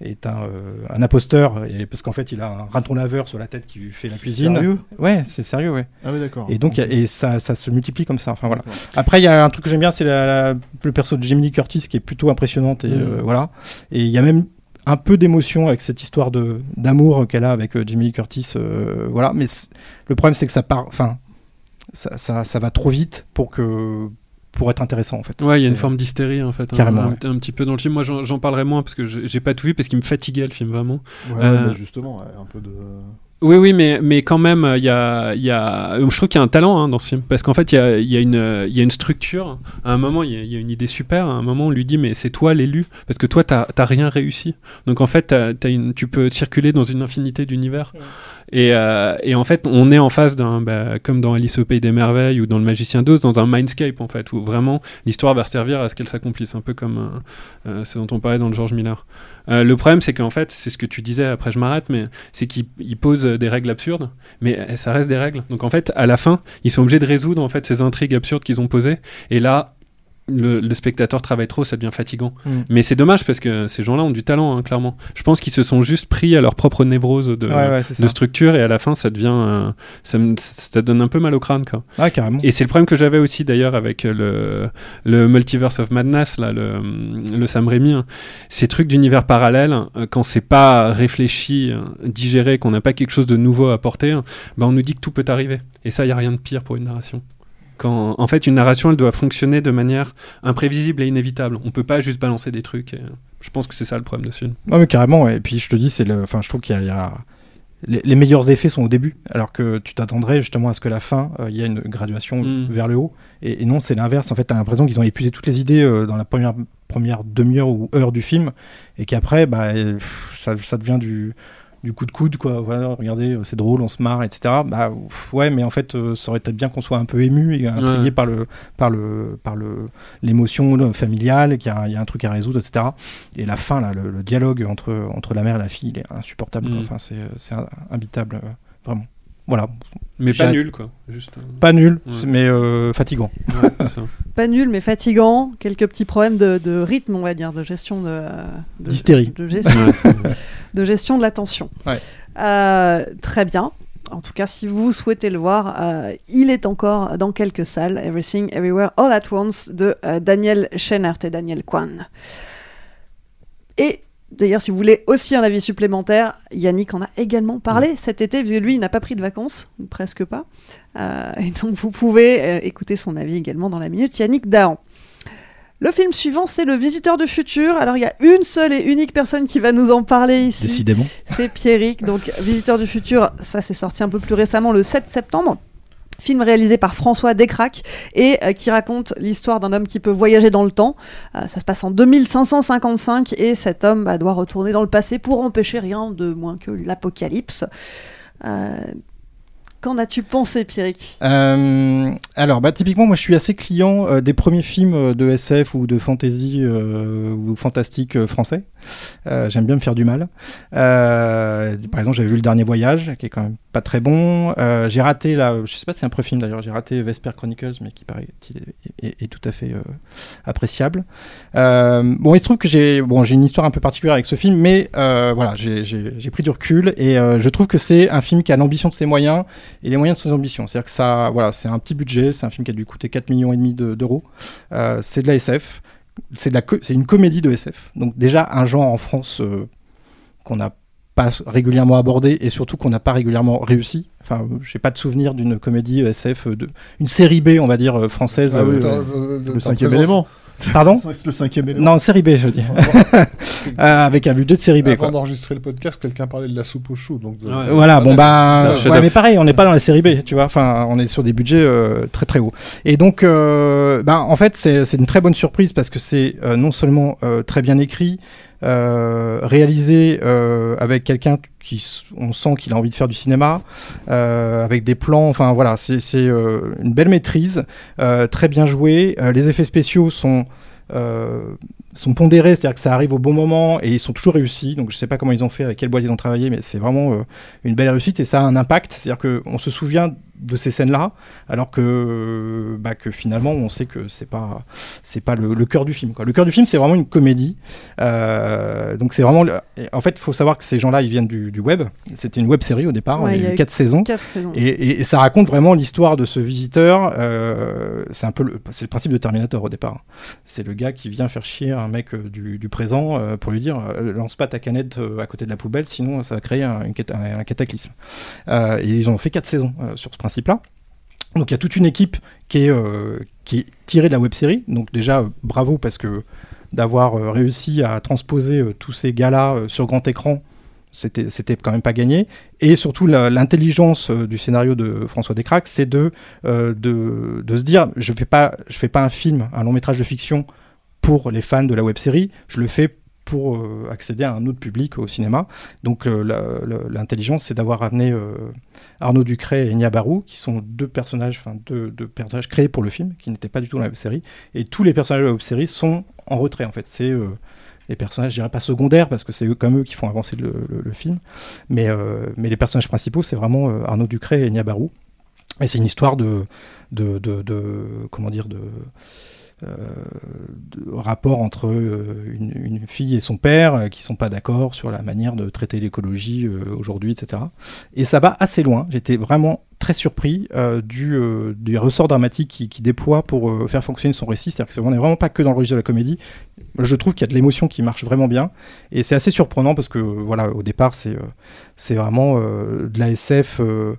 [SPEAKER 5] est un, euh, un imposteur et parce qu'en fait il a un raton laveur sur la tête qui lui fait la
[SPEAKER 4] C'est
[SPEAKER 5] cuisine.
[SPEAKER 4] sérieux?
[SPEAKER 5] Ouais c'est sérieux ouais.
[SPEAKER 4] Ah oui, d'accord.
[SPEAKER 5] et donc et ça, ça se multiplie comme ça enfin voilà. Après il y a un truc que j'aime bien c'est le perso de Lee Curtis qui est plutôt impressionnante et
[SPEAKER 4] Mm.
[SPEAKER 5] euh, voilà. Et il y a même un peu d'émotion avec cette histoire de d'amour qu'elle a avec euh, Lee Curtis euh, voilà. Mais le problème c'est que ça part enfin ça, ça, ça va trop vite pour que pour être intéressant en fait
[SPEAKER 3] Ouais, il y a une forme d'hystérie en fait, un-
[SPEAKER 5] Carrément,
[SPEAKER 3] un,
[SPEAKER 5] ouais.
[SPEAKER 3] un petit peu dans le film. Moi, j'en parlerai moins parce que j'ai pas tout vu parce qu'il me fatiguait le film vraiment.
[SPEAKER 4] Ouais,
[SPEAKER 3] Euh,
[SPEAKER 4] bah, justement, ouais, un peu de.
[SPEAKER 3] Oui, oui, mais, mais quand même, il y a, il y a, je trouve qu'il y a un talent hein, dans ce film parce qu'en fait, il y a, y, a une, il y a une structure. À un moment, il y a, il y a une idée super. À un moment, on lui dit, mais c'est toi l'élu parce que toi, t'as t'as rien réussi. Donc en fait, t'as une, tu peux circuler dans une infinité d'univers. Et, euh, et en fait, on est en face d'un, bah, comme dans Alice au pays des merveilles ou dans Le Magicien d'Oz, dans un mindscape en fait, où vraiment l'histoire va servir à ce qu'elle s'accomplisse, un peu comme euh, euh, ce dont on parlait dans le George Miller. Euh, le problème, c'est qu'en fait, c'est ce que tu disais. Après, je m'arrête, mais c'est qu'il il pose euh, des règles absurdes, mais euh, ça reste des règles. Donc en fait, à la fin, ils sont obligés de résoudre en fait ces intrigues absurdes qu'ils ont posées. Et là. Le, le spectateur travaille trop, ça devient fatigant.
[SPEAKER 5] Mm.
[SPEAKER 3] Mais c'est dommage parce que ces gens-là ont du talent, hein, clairement. Je pense qu'ils se sont juste pris à leur propre névrose de,
[SPEAKER 5] Ouais, ouais, c'est
[SPEAKER 3] de
[SPEAKER 5] ça.
[SPEAKER 3] structure et à la fin, ça devient, euh, ça, me- ça donne un peu mal au crâne, quoi.
[SPEAKER 5] Ouais, carrément.
[SPEAKER 3] Et c'est le problème que j'avais aussi d'ailleurs avec le, le Multiverse of Madness, là, le, le Sam Raimi. hein. Ces trucs d'univers parallèle, euh, quand c'est pas réfléchi, euh, digéré, qu'on n'a pas quelque chose de nouveau à apporter, hein, bah on nous dit que tout peut arriver. Et ça, il y a rien de pire pour une narration. Quand, en fait, une narration, elle doit fonctionner de manière imprévisible et inévitable. On peut pas juste balancer des trucs. et, je pense que c'est ça le problème de ce film.
[SPEAKER 5] Ouais, mais carrément. ouais. Et puis je te dis, c'est le, enfin, je trouve qu'il y a, il y a- les, les meilleurs effets sont au début, alors que tu t'attendrais justement à ce que la fin, euh, il y a une graduation
[SPEAKER 3] Mm.
[SPEAKER 5] vers le haut. Et, et non, c'est l'inverse. En fait, t'as l'impression qu'ils ont épuisé toutes les idées euh, dans la première première demi-heure ou heure du film, et qu'après, bah, pff, ça, ça devient du du coup de coude quoi voilà regardez euh, c'est drôle on se marre etc bah pff, ouais mais en fait euh, ça aurait été bien qu'on soit un peu ému et intrigué
[SPEAKER 3] Ouais.
[SPEAKER 5] par le par le par le l'émotion familiale qu'il y, y a un truc à résoudre etc et la fin là le, le dialogue entre entre la mère et la fille il est insupportable quoi.
[SPEAKER 3] Mm.
[SPEAKER 5] enfin c'est c'est imbitable euh, vraiment voilà.
[SPEAKER 3] Mais pas nul, quoi. Juste, euh,
[SPEAKER 5] Pas nul,
[SPEAKER 3] Ouais.
[SPEAKER 5] mais euh, fatigant.
[SPEAKER 3] Ouais, c'est ça.
[SPEAKER 1] Pas nul, mais fatigant. Quelques petits problèmes de, de rythme, on va dire, de gestion de.
[SPEAKER 5] D'hystérie.
[SPEAKER 1] De, gestion, de gestion de l'attention.
[SPEAKER 5] Ouais.
[SPEAKER 1] Euh, très bien. En tout cas, si vous souhaitez le voir, euh, il est encore dans quelques salles. Everything, Everywhere, All at Once de euh, Daniel Scheinert et Daniel Kwan. Et d'ailleurs, si vous voulez aussi un avis supplémentaire, Yannick en a également parlé cet été, parce que lui, il n'a pas pris de vacances, presque pas. Euh, et donc, vous pouvez euh, écouter son avis également dans la minute. Yannick Dahan. Le film suivant, c'est Le Visiteur du Futur. Alors, il y a une seule et unique personne qui va nous en parler ici.
[SPEAKER 5] Décidément.
[SPEAKER 1] C'est Pierrick. Donc, Visiteur du Futur, ça s'est sorti un peu plus récemment, le 7 septembre. Film réalisé par François Descraques et euh, qui raconte l'histoire d'un homme qui peut voyager dans le temps. Euh, ça se passe en 2555 et cet homme bah, doit retourner dans le passé pour empêcher rien de moins que l'apocalypse. Euh, Qu'en as-tu pensé, Pierrick
[SPEAKER 5] Euh, alors, bah, typiquement, moi, je suis assez client euh, des premiers films euh, de SF ou de fantasy ou fantastique français. J'aime bien me faire du mal. Par exemple, j'avais vu Le Dernier Voyage, qui est quand même pas très bon. J'ai raté, là, je sais pas si c'est un premier film d'ailleurs, j'ai raté Vesper Chronicles, mais qui paraît est, tout à fait appréciable. Bon, il se trouve que j'ai bon, une histoire un peu particulière avec ce film, mais voilà, j'ai- pris du recul et je trouve que c'est un film qui a l'ambition de ses moyens et les moyens de ses ambitions. C'est-à-dire que ça, voilà, c'est un petit budget, c'est un film qui a dû coûter 4 millions et demi de- d'euros. Euh, c'est de la SF, c'est de la, co- c'est une comédie de SF. Donc déjà un genre en France euh, qu'on n'a pas régulièrement abordé et surtout qu'on n'a pas régulièrement réussi. Enfin, j'ai pas de souvenir d'une comédie SF, euh, de, une série B, on va dire française.
[SPEAKER 4] Ah oui,
[SPEAKER 5] euh,
[SPEAKER 4] Le
[SPEAKER 2] ta
[SPEAKER 4] cinquième élément.
[SPEAKER 5] Pardon
[SPEAKER 4] Le cinquième élément.
[SPEAKER 5] Non, série B, je veux dire. Euh, avec un budget de série B.
[SPEAKER 2] Avant d'enregistrer le podcast, quelqu'un parlait de la soupe au chou. Donc de-
[SPEAKER 3] Ouais.
[SPEAKER 5] Voilà,
[SPEAKER 2] Ah,
[SPEAKER 5] bon bah, ouais, mais pareil, on n'est pas dans la série B, tu vois. Enfin, on est sur des budgets euh, très très hauts. Et donc, euh, bah, en fait, c'est c'est une très bonne surprise parce que c'est euh, non seulement euh, très bien écrit, euh, réalisé euh, avec quelqu'un qui, on sent qu'il a envie de faire du cinéma, euh, avec des plans. Enfin voilà, c'est une belle maîtrise, très bien joué. Les effets spéciaux sont sont pondérés, c'est-à-dire que ça arrive au bon moment et ils sont toujours réussis. Donc je sais pas comment ils ont fait, avec quelle boîte ils ont travaillé, mais c'est vraiment une belle réussite et ça a un impact. C'est-à-dire qu'on se souvient de ces scènes-là, alors que, bah, que finalement on sait que c'est pas c'est pas le, le cœur du film. Quoi. Le cœur du film c'est vraiment une comédie. Euh, donc c'est vraiment en fait il faut savoir que ces gens-là ils viennent du, du web. C'était une web série au départ,
[SPEAKER 1] Ouais,
[SPEAKER 5] il y a eu quatre saisons.
[SPEAKER 1] Quatre saisons.
[SPEAKER 5] Et, et- et ça raconte vraiment l'histoire de ce visiteur. euh, c'est un peu le, c'est le principe de Terminator au départ. C'est le gars qui vient faire chier un mec euh, du, du présent euh, pour lui dire lance pas ta canette à côté de la poubelle, sinon ça va créer un, une cat- un- un cataclysme. Et ils ont fait quatre saisons sur ce principe-là. Donc il y a toute une équipe qui est, euh, tirée de la web série. Donc déjà euh, bravo parce que d'avoir euh, réussi à transposer tous ces gars-là sur grand écran, c'était quand même pas gagné. Et surtout, l'intelligence du scénario de François Descraques, c'est de, de, de se dire je fais pas fais pas un film, un long métrage de fiction pour les fans de la web série, je le fais pour euh, accéder à un autre public au cinéma. Donc euh, l'intelligence, c'est d'avoir amené euh, Arnaud Ducret et Nia Barou, qui sont deux personnages, enfin deux, personnages créés pour le film, qui n'étaient pas du tout dans la web série. Et tous les personnages de la web série sont en retrait en fait. C'est les personnages, je dirais pas secondaires, parce que c'est comme eux qui font avancer le, film. Mais, mais les personnages principaux, c'est vraiment Arnaud Ducret et Nia Barou. Et c'est une histoire de, de, de, de- comment dire, de, de rapport entre euh, une, fille et son père euh, qui sont pas d'accord sur la manière de traiter l'écologie euh, aujourd'hui, etc. Et ça va assez loin. J'étais vraiment très surpris euh, du, euh, du ressort dramatique qui, qui déploie pour euh, faire fonctionner son récit. C'est-à-dire que c'est- on n'est vraiment pas que dans le registre de la comédie. Je trouve qu'il y a de l'émotion qui marche vraiment bien. Et c'est assez surprenant parce que, voilà, au départ, c'est euh, c'est vraiment euh, de la SF, euh,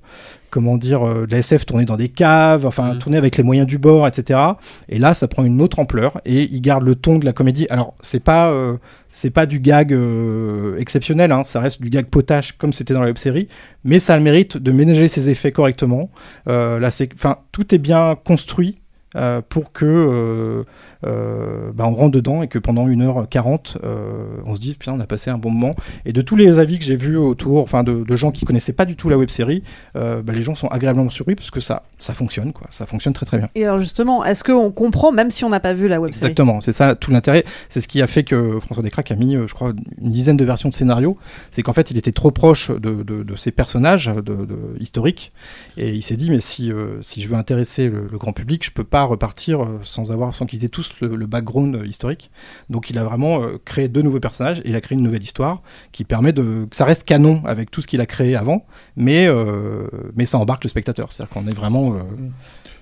[SPEAKER 5] comment dire, euh, de la SF tournée dans des caves, enfin, tournée avec les moyens du bord, etc. Et là, ça prend une autre ampleur et il garde le ton de la comédie. Alors, c'est pas. euh, c'est pas du gag euh, exceptionnel, hein, ça reste du gag potache comme c'était dans la web série, mais ça a le mérite de ménager ses effets correctement. Euh, là, c'est, enfin, tout est bien construit euh, pour que euh, euh, bah, on rentre dedans et que pendant 1h40, euh, on se dit, putain, on a passé un bon moment. Et de tous les avis que j'ai vus autour, enfin de, de gens qui connaissaient pas du tout la web série, euh, bah, les gens sont agréablement surpris parce que ça, ça fonctionne, quoi. Ça fonctionne très très bien.
[SPEAKER 1] Et alors justement, est-ce qu'on comprend même si on n'a pas vu la web série?
[SPEAKER 5] Exactement, c'est ça tout l'intérêt. C'est ce qui a fait que François Descraques a mis, euh, je crois, une dizaine de versions de scénario. C'est qu'en fait, il était trop proche de, de, de ces personnages de, historiques. Et il s'est dit, mais si, euh, si je veux intéresser le, le grand public, je peux pas repartir euh, sans avoir, sans qu'ils aient tous le, le background historique. Donc il a vraiment euh, créé deux nouveaux personnages et il a créé une nouvelle histoire qui permet de que ça reste canon avec tout ce qu'il a créé avant, mais, euh, mais ça embarque le spectateur. C'est-à-dire qu'on est vraiment. euh,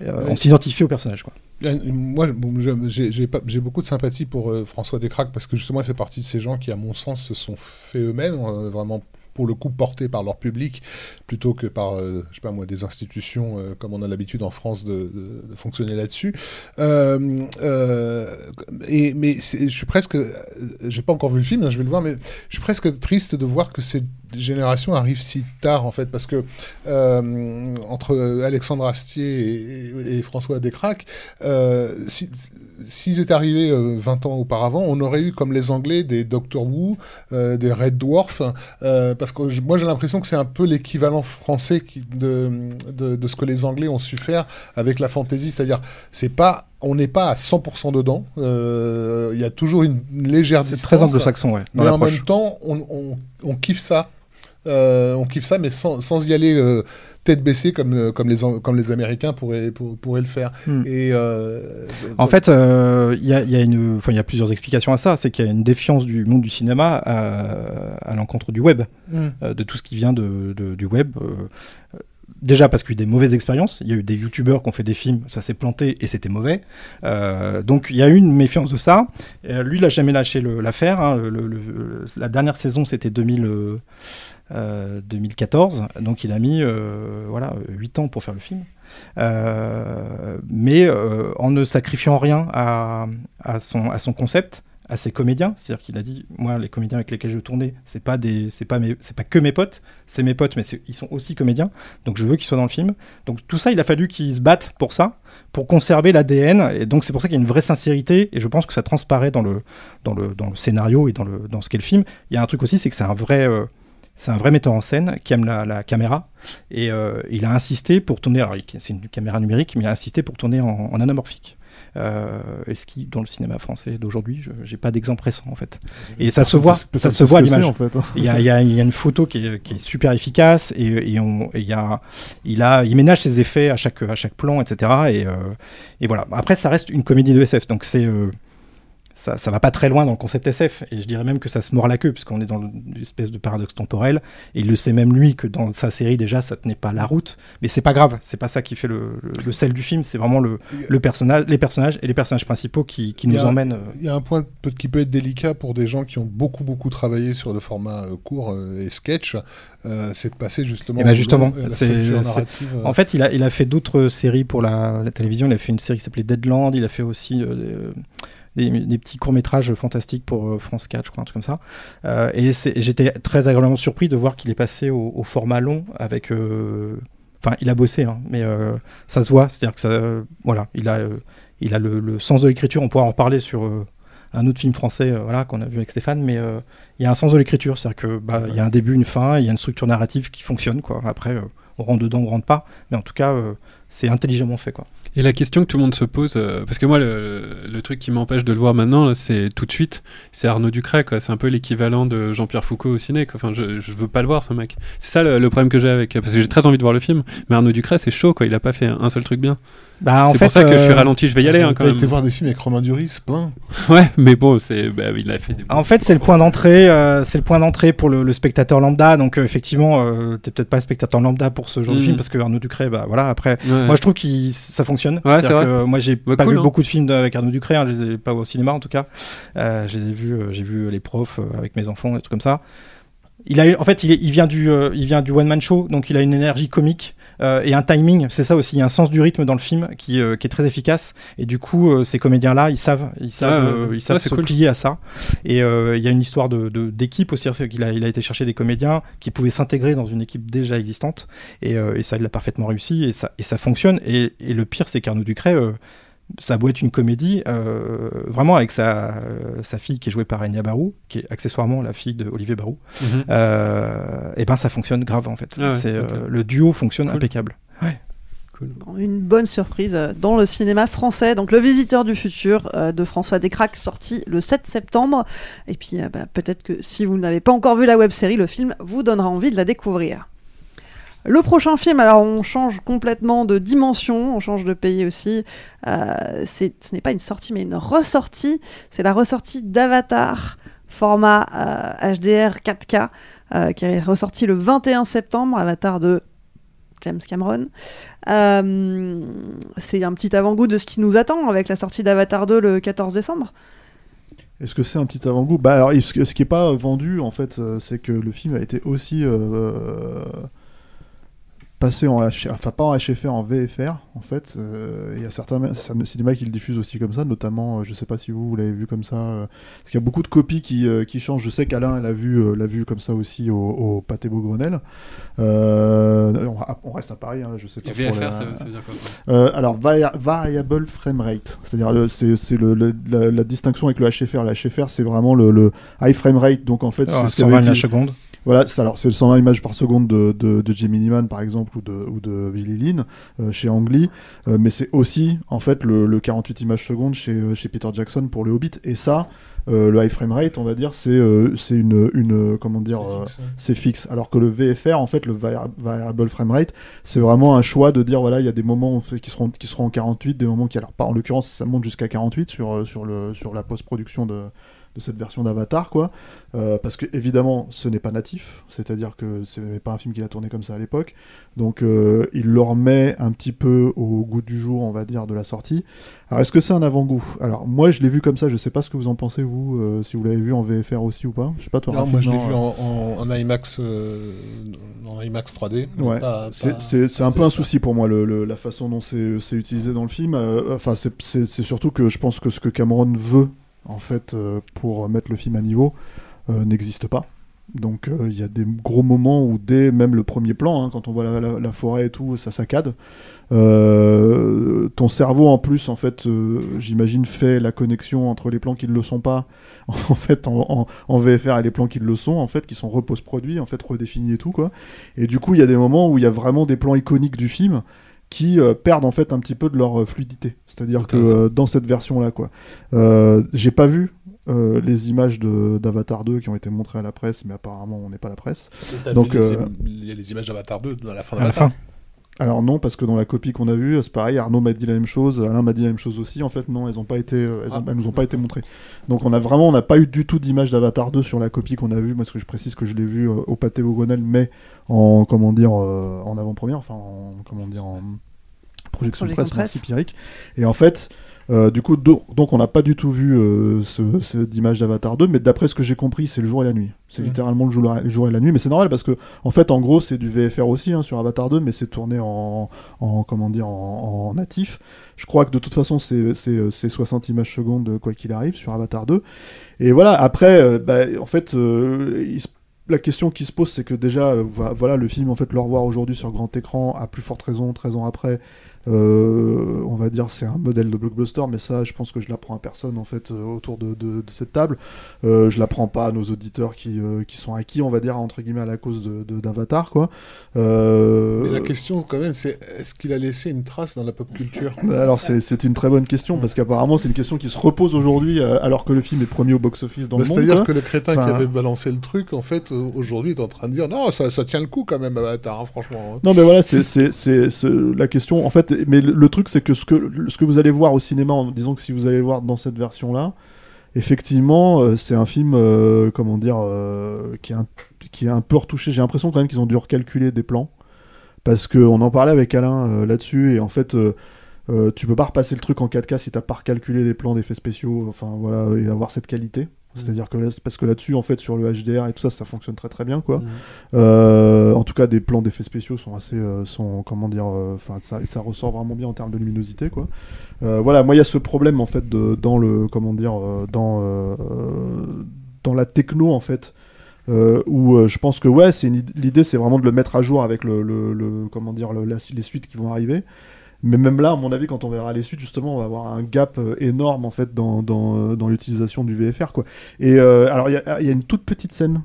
[SPEAKER 5] euh, on s'identifie au personnage. Quoi.
[SPEAKER 2] Moi, bon, j'ai- beaucoup de sympathie pour euh, François Descraques parce que justement, il fait partie de ces gens qui, à mon sens, se sont fait eux-mêmes, euh, vraiment pour le coup portés par leur public, plutôt que par, euh, je sais pas moi, des institutions euh, comme on a l'habitude en France de, fonctionner là-dessus. Euh, et mais je suis presque, j'ai pas encore vu le film, hein, je vais le voir, mais je suis presque triste de voir que cette génération arrive si tard en fait, parce que entre Alexandre Astier et, et- François Descraques, si- s'ils étaient arrivés euh, 20 ans auparavant, on aurait eu comme les Anglais des Doctor Who, euh, des Red Dwarf, euh, parce que moi j'ai l'impression que c'est un peu l'équivalent français qui- de, de, de ce que les Anglais ont su faire avec la fantasy, c'est-à-dire c'est pas on n'est pas à 100% dedans. euh, Il y a toujours une, légère
[SPEAKER 5] C'est
[SPEAKER 2] distance.
[SPEAKER 5] très anglo-saxon, ouais, dans
[SPEAKER 2] Mais en même temps, on, on- on kiffe ça. Euh, on kiffe ça, mais sans, sans y aller euh, tête baissée comme, euh, comme, les, comme les Américains pourraient, pour- pourraient le faire.
[SPEAKER 5] Hmm.
[SPEAKER 2] Et, euh,
[SPEAKER 5] En fait, euh, il y, a, il y a une- enfin, il y a plusieurs explications à ça. C'est qu'il y a une défiance du monde du cinéma à, à l'encontre du web,
[SPEAKER 2] Mm.
[SPEAKER 5] euh, de tout ce qui vient de, de- du web. Euh, euh, Déjà parce qu'il y a eu des mauvaises expériences, il y a eu des youtubeurs qui ont fait des films, ça s'est planté et c'était mauvais. Euh, donc il y a eu une méfiance de ça. Euh, lui, il a jamais lâché l'affaire. hein. La dernière saison, c'était 2000, euh, euh, 2014, donc il a mis euh, voilà, 8 ans pour faire le film. Euh, mais euh, en ne sacrifiant rien à son concept, à ses comédiens. C'est-à-dire qu'il a dit, moi, les comédiens avec lesquels je tournais, c'est pas des, c'est pas c'est pas que mes potes, c'est mes potes, mais ils sont aussi comédiens. Donc je veux qu'ils soient dans le film. Donc tout ça, il a fallu qu'ils se battent pour ça, pour conserver l'ADN. Et donc c'est pour ça qu'il y a une vraie sincérité. Et je pense que ça transparaît dans le, dans le, dans le scénario et dans le, dans ce qu'est le film. Il y a un truc aussi, c'est que c'est un vrai. euh, c'est un vrai metteur en scène qui aime la, la caméra et euh, il a insisté pour tourner. Alors, c'est une caméra numérique, mais il a insisté pour tourner en anamorphique. Euh, et ce qui, dans le cinéma français d'aujourd'hui, je j'ai pas d'exemple récent en fait. Et ça se voit, ça se voit l'image.
[SPEAKER 4] en fait.
[SPEAKER 5] Il y a, il y a- il y a une photo qui est, qui est super efficace et, et on, et il y a, il a, il ménage ses effets à chaque, à chaque plan, etc. Et, euh, et voilà. Après, ça reste une comédie de SF, donc c'est euh, ça, ça va pas très loin dans le concept SF, et je dirais même que ça se mord la queue, puisqu'on est dans le- une espèce de paradoxe temporel, et il le sait même lui que dans sa série déjà ça tenait pas la route, mais c'est pas grave, c'est pas ça qui fait le, le- le sel du film, c'est vraiment le, le personnage, les personnages et les personnages principaux qui, qui nous
[SPEAKER 2] a-
[SPEAKER 5] emmènent. euh,
[SPEAKER 2] Il y a un point qui peut être délicat pour des gens qui ont beaucoup beaucoup travaillé sur le format euh, court euh, et sketch, euh, c'est de passer justement.
[SPEAKER 5] Eh ben
[SPEAKER 2] au
[SPEAKER 5] justement,
[SPEAKER 2] long et à la narrative,
[SPEAKER 5] en fait, il a, il a fait d'autres séries pour la, la télévision. Il a fait une série qui s'appelait Deadland. Il a fait aussi euh, des, petits courts métrages fantastiques pour euh, France 4, je crois, un truc comme ça. Euh, et j'étais très agréablement surpris de voir qu'il est passé au, format long avec. euh, Enfin, il a bossé, hein, mais ça se voit. C'est-à-dire que ça, voilà, il a, il a le, sens de l'écriture. On pourra en reparler sur un autre film français, voilà, qu'on a vu avec Stéphane, mais il y a un sens de l'écriture, c'est-à-dire que bah, y a un début, une fin, il y a une structure narrative qui fonctionne, quoi. Après, on rentre dedans, on rentre pas, mais en tout cas, c'est intelligemment fait, quoi.
[SPEAKER 3] Et la question que tout le monde se pose, euh, parce que moi, le, truc qui m'empêche de le voir maintenant, c'est tout de suite, c'est Arnaud Ducret, quoi. C'est un peu l'équivalent de Jean-Pierre Foucault au ciné, quoi. Enfin, je, je veux pas le voir, ce mec. C'est ça le, problème que j'ai avec, parce que j'ai très envie de voir le film, mais Arnaud Ducret, c'est chaud, quoi. Il a pas fait un seul truc bien.
[SPEAKER 5] Bah,
[SPEAKER 3] c'est pour ça que je suis
[SPEAKER 5] euh,
[SPEAKER 3] ralenti, je vais y aller, hein, quand
[SPEAKER 2] T'as été voir des films avec Romain Duris, plein.
[SPEAKER 3] Ouais, mais bon, c'est, bah, il a fait des.
[SPEAKER 5] En fait, c'est le point d'entrée, euh, c'est le point d'entrée pour le, le spectateur lambda. Donc, euh, effectivement, euh, t'es peut-être pas spectateur lambda pour ce genre de
[SPEAKER 3] Mm.
[SPEAKER 5] film parce que Arnaud Ducret, bah voilà. Après,
[SPEAKER 3] Ouais.
[SPEAKER 5] moi, je trouve que ça fonctionne.
[SPEAKER 3] Ouais, c'est vrai.
[SPEAKER 5] que moi, j'ai
[SPEAKER 3] Bah,
[SPEAKER 5] pas
[SPEAKER 3] cool,
[SPEAKER 5] vu
[SPEAKER 3] hein.
[SPEAKER 5] beaucoup de films avec Arnaud Ducret. Hein, je les ai pas au cinéma en tout cas. Euh, je les ai vus, euh, j'ai vu les profs euh, avec mes enfants, des trucs comme ça. Il a, en fait, il, est- il vient du, euh, il vient du one man show, donc il a une énergie comique euh, et un timing. C'est ça aussi, il y a un sens du rythme dans le film qui, euh, qui est très efficace. Et du coup, euh, ces comédiens-là, ils savent, ils savent,
[SPEAKER 3] ouais.
[SPEAKER 5] ils savent
[SPEAKER 3] Ouais,
[SPEAKER 5] se
[SPEAKER 3] cool.
[SPEAKER 5] plier à ça. Et il y a une histoire de d'équipe aussi, qu'il a, il a été chercher des comédiens qui pouvaient s'intégrer dans une équipe déjà existante. Et, et ça, il l'a parfaitement réussi et ça, et ça fonctionne. Et, et le pire, c'est qu'Arnaud Ducret. Ça a beau être une comédie, euh, vraiment avec sa, euh, sa fille qui est jouée par Enya Barou, qui est accessoirement la fille de Olivier Barou,
[SPEAKER 3] Mhm.
[SPEAKER 5] euh, et ben ça fonctionne grave en fait.
[SPEAKER 3] Ah ouais,
[SPEAKER 5] euh, le duo fonctionne
[SPEAKER 3] Cool.
[SPEAKER 5] impeccable. Ouais.
[SPEAKER 1] Une bonne surprise dans le cinéma français. Donc, Le Visiteur du Futur euh, de François Descraques, sorti le 7 septembre. Et puis, euh, bah, peut-être que si vous n'avez pas encore vu la web série, le film vous donnera envie de la découvrir. Le prochain film, alors on change complètement de dimension, on change de pays aussi. Euh, ce n'est pas une sortie, mais une ressortie. C'est la ressortie d'Avatar, format euh, HDR 4K, euh, qui est ressorti le 21 septembre. Avatar de James Cameron. Euh, c'est un petit avant-goût de ce qui nous attend avec la sortie d'Avatar 2 le 14 décembre.
[SPEAKER 4] Est-ce que c'est un petit avant-goût? Bah alors, ce, qui est pas vendu en fait, euh, c'est que le film a été aussi passé en H... enfin pas en HFR, en VFR en fait. Euh, Il y a certains cinémas qui le diffusent aussi comme ça, notamment, euh, je sais pas si vous, vous l'avez vu comme ça, euh, parce qu'il y a beaucoup de copies qui, euh, qui changent. Je sais qu'Alain l'a vu, euh, l'a vu comme ça aussi au, au Pâté Beaugrenelle. Euh, on, on reste à Paris, hein, je sais pas.
[SPEAKER 3] Et
[SPEAKER 4] pour
[SPEAKER 3] VFR,
[SPEAKER 4] la-
[SPEAKER 3] ça, ça veut dire quoi
[SPEAKER 4] euh, alors, vari- variable frame rate, c'est-à-dire c'est c'est le- le- la, la distinction avec le HFR. Le HFR, c'est vraiment le, le high frame rate, donc en fait, c'est ce qu'avait
[SPEAKER 5] 120
[SPEAKER 4] dit-
[SPEAKER 5] images secondes.
[SPEAKER 4] Voilà, c'est alors c'est le 120 images par seconde de, de, de Gemini Man par exemple ou de, ou de Billy Lynn euh, chez Ang Lee, euh, mais c'est aussi en fait le, le 48 images secondes chez, euh, chez Peter Jackson pour le Hobbit. Et ça, euh, le high frame rate, on va dire, c'est euh, c'est une, une comment dire, euh, c'est fixe. Alors que le VFR, en fait, le vari- variable frame rate, c'est vraiment un choix de dire voilà, il y a des moments qui seront qui seront en 48, des moments qui alors pas en l'occurrence ça monte jusqu'à 48 sur sur le sur la post production de de cette version d'Avatar, quoi. Euh, parce que, évidemment, ce n'est pas natif, c'est-à-dire que ce n'est pas un film qu'il a tourné comme ça à l'époque. Donc, euh, il le remet un petit peu au goût du jour, on va dire, de la sortie. Alors, est-ce que c'est un avant-goût? Alors, moi, je l'ai vu comme ça, je sais pas ce que vous en pensez, vous, euh, si vous l'avez vu en VFR aussi ou pas. Je sais pas, toi,
[SPEAKER 2] Non, moi je l'ai vu en, en- en IMAX, en IMAX 3D.
[SPEAKER 4] Ouais, c'est un peu un souci pour moi le, le- la façon dont c'est c'est utilisé dans le film. Enfin, c'est- c'est c'est surtout que je pense que ce que Cameron veut en fait euh, pour mettre le film à niveau euh, n'existe pas. Donc euh, il y a des gros moments où dès même le premier plan, hein, quand on voit la, forêt et tout, ça saccade. Ton cerveau en plus, en fait, j'imagine fait la connexion entre les plans qui ne le sont pas, en fait, en, VFR et les plans qui le sont, en fait, qui sont repose-produits, en fait, redéfinis et tout quoi. Et du coup, il y a des moments où il y a vraiment des plans iconiques du film qui euh, perdent en fait un petit peu de leur euh, fluidité. C'est-à-dire que euh, dans cette version-là, quoi. Euh, J'ai pas vu euh, les images de- d'Avatar 2 qui ont été montrées à la presse, mais apparemment on n'est pas la presse. Donc, euh,
[SPEAKER 2] il y a les images d'Avatar 2 dans la fin
[SPEAKER 5] À la
[SPEAKER 2] d'Avatar.
[SPEAKER 4] Alors non, parce que dans la copie qu'on a vue, c'est pareil, Arnaud m'a dit la même chose, Alain m'a dit la même chose aussi. En fait, non, elles ont pas été, euh, elles,
[SPEAKER 2] Ah.
[SPEAKER 4] elles nous ont pas été montrées. Donc on a vraiment, on n'a pas eu du tout d'image d'Avatar 2 sur la copie qu'on a vue. Moi, ce que je précise que je l'ai vu euh, au Pâté mais en comment dire, euh, en avant-première, enfin, en, comment dire, en projection presse, merci
[SPEAKER 1] presse.
[SPEAKER 4] Pierrick. Et en fait. Euh, du coup, do- donc on n'a pas du tout vu euh, ce, ce- d'image d'Avatar 2, mais d'après ce que j'ai compris, c'est le jour et la nuit. C'est littéralement le jour, le jour et la nuit, mais c'est normal parce que, en fait, en gros, c'est du VFR aussi hein, sur Avatar 2, mais c'est tourné en, en comment dire en, en natif. Je crois que de toute façon c'est c'est c'est 60 images secondes euh, quoi qu'il arrive sur Avatar 2. Et voilà, après euh, bah, en fait euh, il se- la question qui se pose c'est que déjà euh, vo- voilà le film en fait le revoir aujourd'hui sur grand écran à plus forte raison 13 ans après euh, on va dire c'est un modèle de blockbuster mais ça je pense que je l'apprends à personne en fait euh, autour de, de- de cette table euh, je l'apprends pas à nos auditeurs qui, euh, qui sont acquis on va dire entre guillemets à la cause d'Avatar quoi Euh,
[SPEAKER 2] Mais la question, quand même, c'est est-ce qu'il a laissé une trace dans la pop culture?
[SPEAKER 4] Alors c'est une très bonne question parce qu'apparemment c'est une question qui se repose aujourd'hui euh, alors que le film est premier au box-office dans
[SPEAKER 2] Bah,
[SPEAKER 4] le monde.
[SPEAKER 2] C'est-à-dire
[SPEAKER 4] quoi.
[SPEAKER 2] que le crétin
[SPEAKER 4] Enfin,
[SPEAKER 2] qui avait balancé le truc, en fait, euh, aujourd'hui, est en train de dire non, ça, ça tient le coup quand même, Avatar, hein, franchement.
[SPEAKER 4] Non mais voilà, c'est la question. En fait, mais le, truc c'est que ce, que ce que vous allez voir au cinéma, en disant que si vous allez le voir dans cette version-là, effectivement, euh, c'est un film, euh, comment dire, euh, qui, est un, qui est un peu retouché. J'ai l'impression quand même qu'ils ont dû recalculer des plans. Parce qu'on en parlait avec Alain là-dessus, et en fait, tu peux pas repasser le truc en 4K si t'as pas recalculé les plans d'effets spéciaux, enfin voilà, et avoir cette qualité. C'est-à-dire que là, parce que là-dessus, en fait, sur le HDR et tout ça, ça fonctionne très très bien, quoi.
[SPEAKER 3] Mhm.
[SPEAKER 4] Euh, en tout cas, des plans d'effets spéciaux sont assez, euh, sont comment dire, euh, enfin ça, ça ressort vraiment bien en termes de luminosité, quoi. Voilà, moi il y a ce problème en fait de, dans le, comment dire, dans dans la techno en fait. euh, où euh, je pense que ouais, c'est l'idée, c'est vraiment de le mettre à jour avec le, le- le- comment dire, le- la- les suites qui vont arriver. Mais même là, à mon avis, quand on verra les suites, justement, on va avoir un gap euh, énorme en fait dans, dans, euh, dans l'utilisation du VFR. Quoi. Et euh, alors, il y, a- il y a une toute petite scène.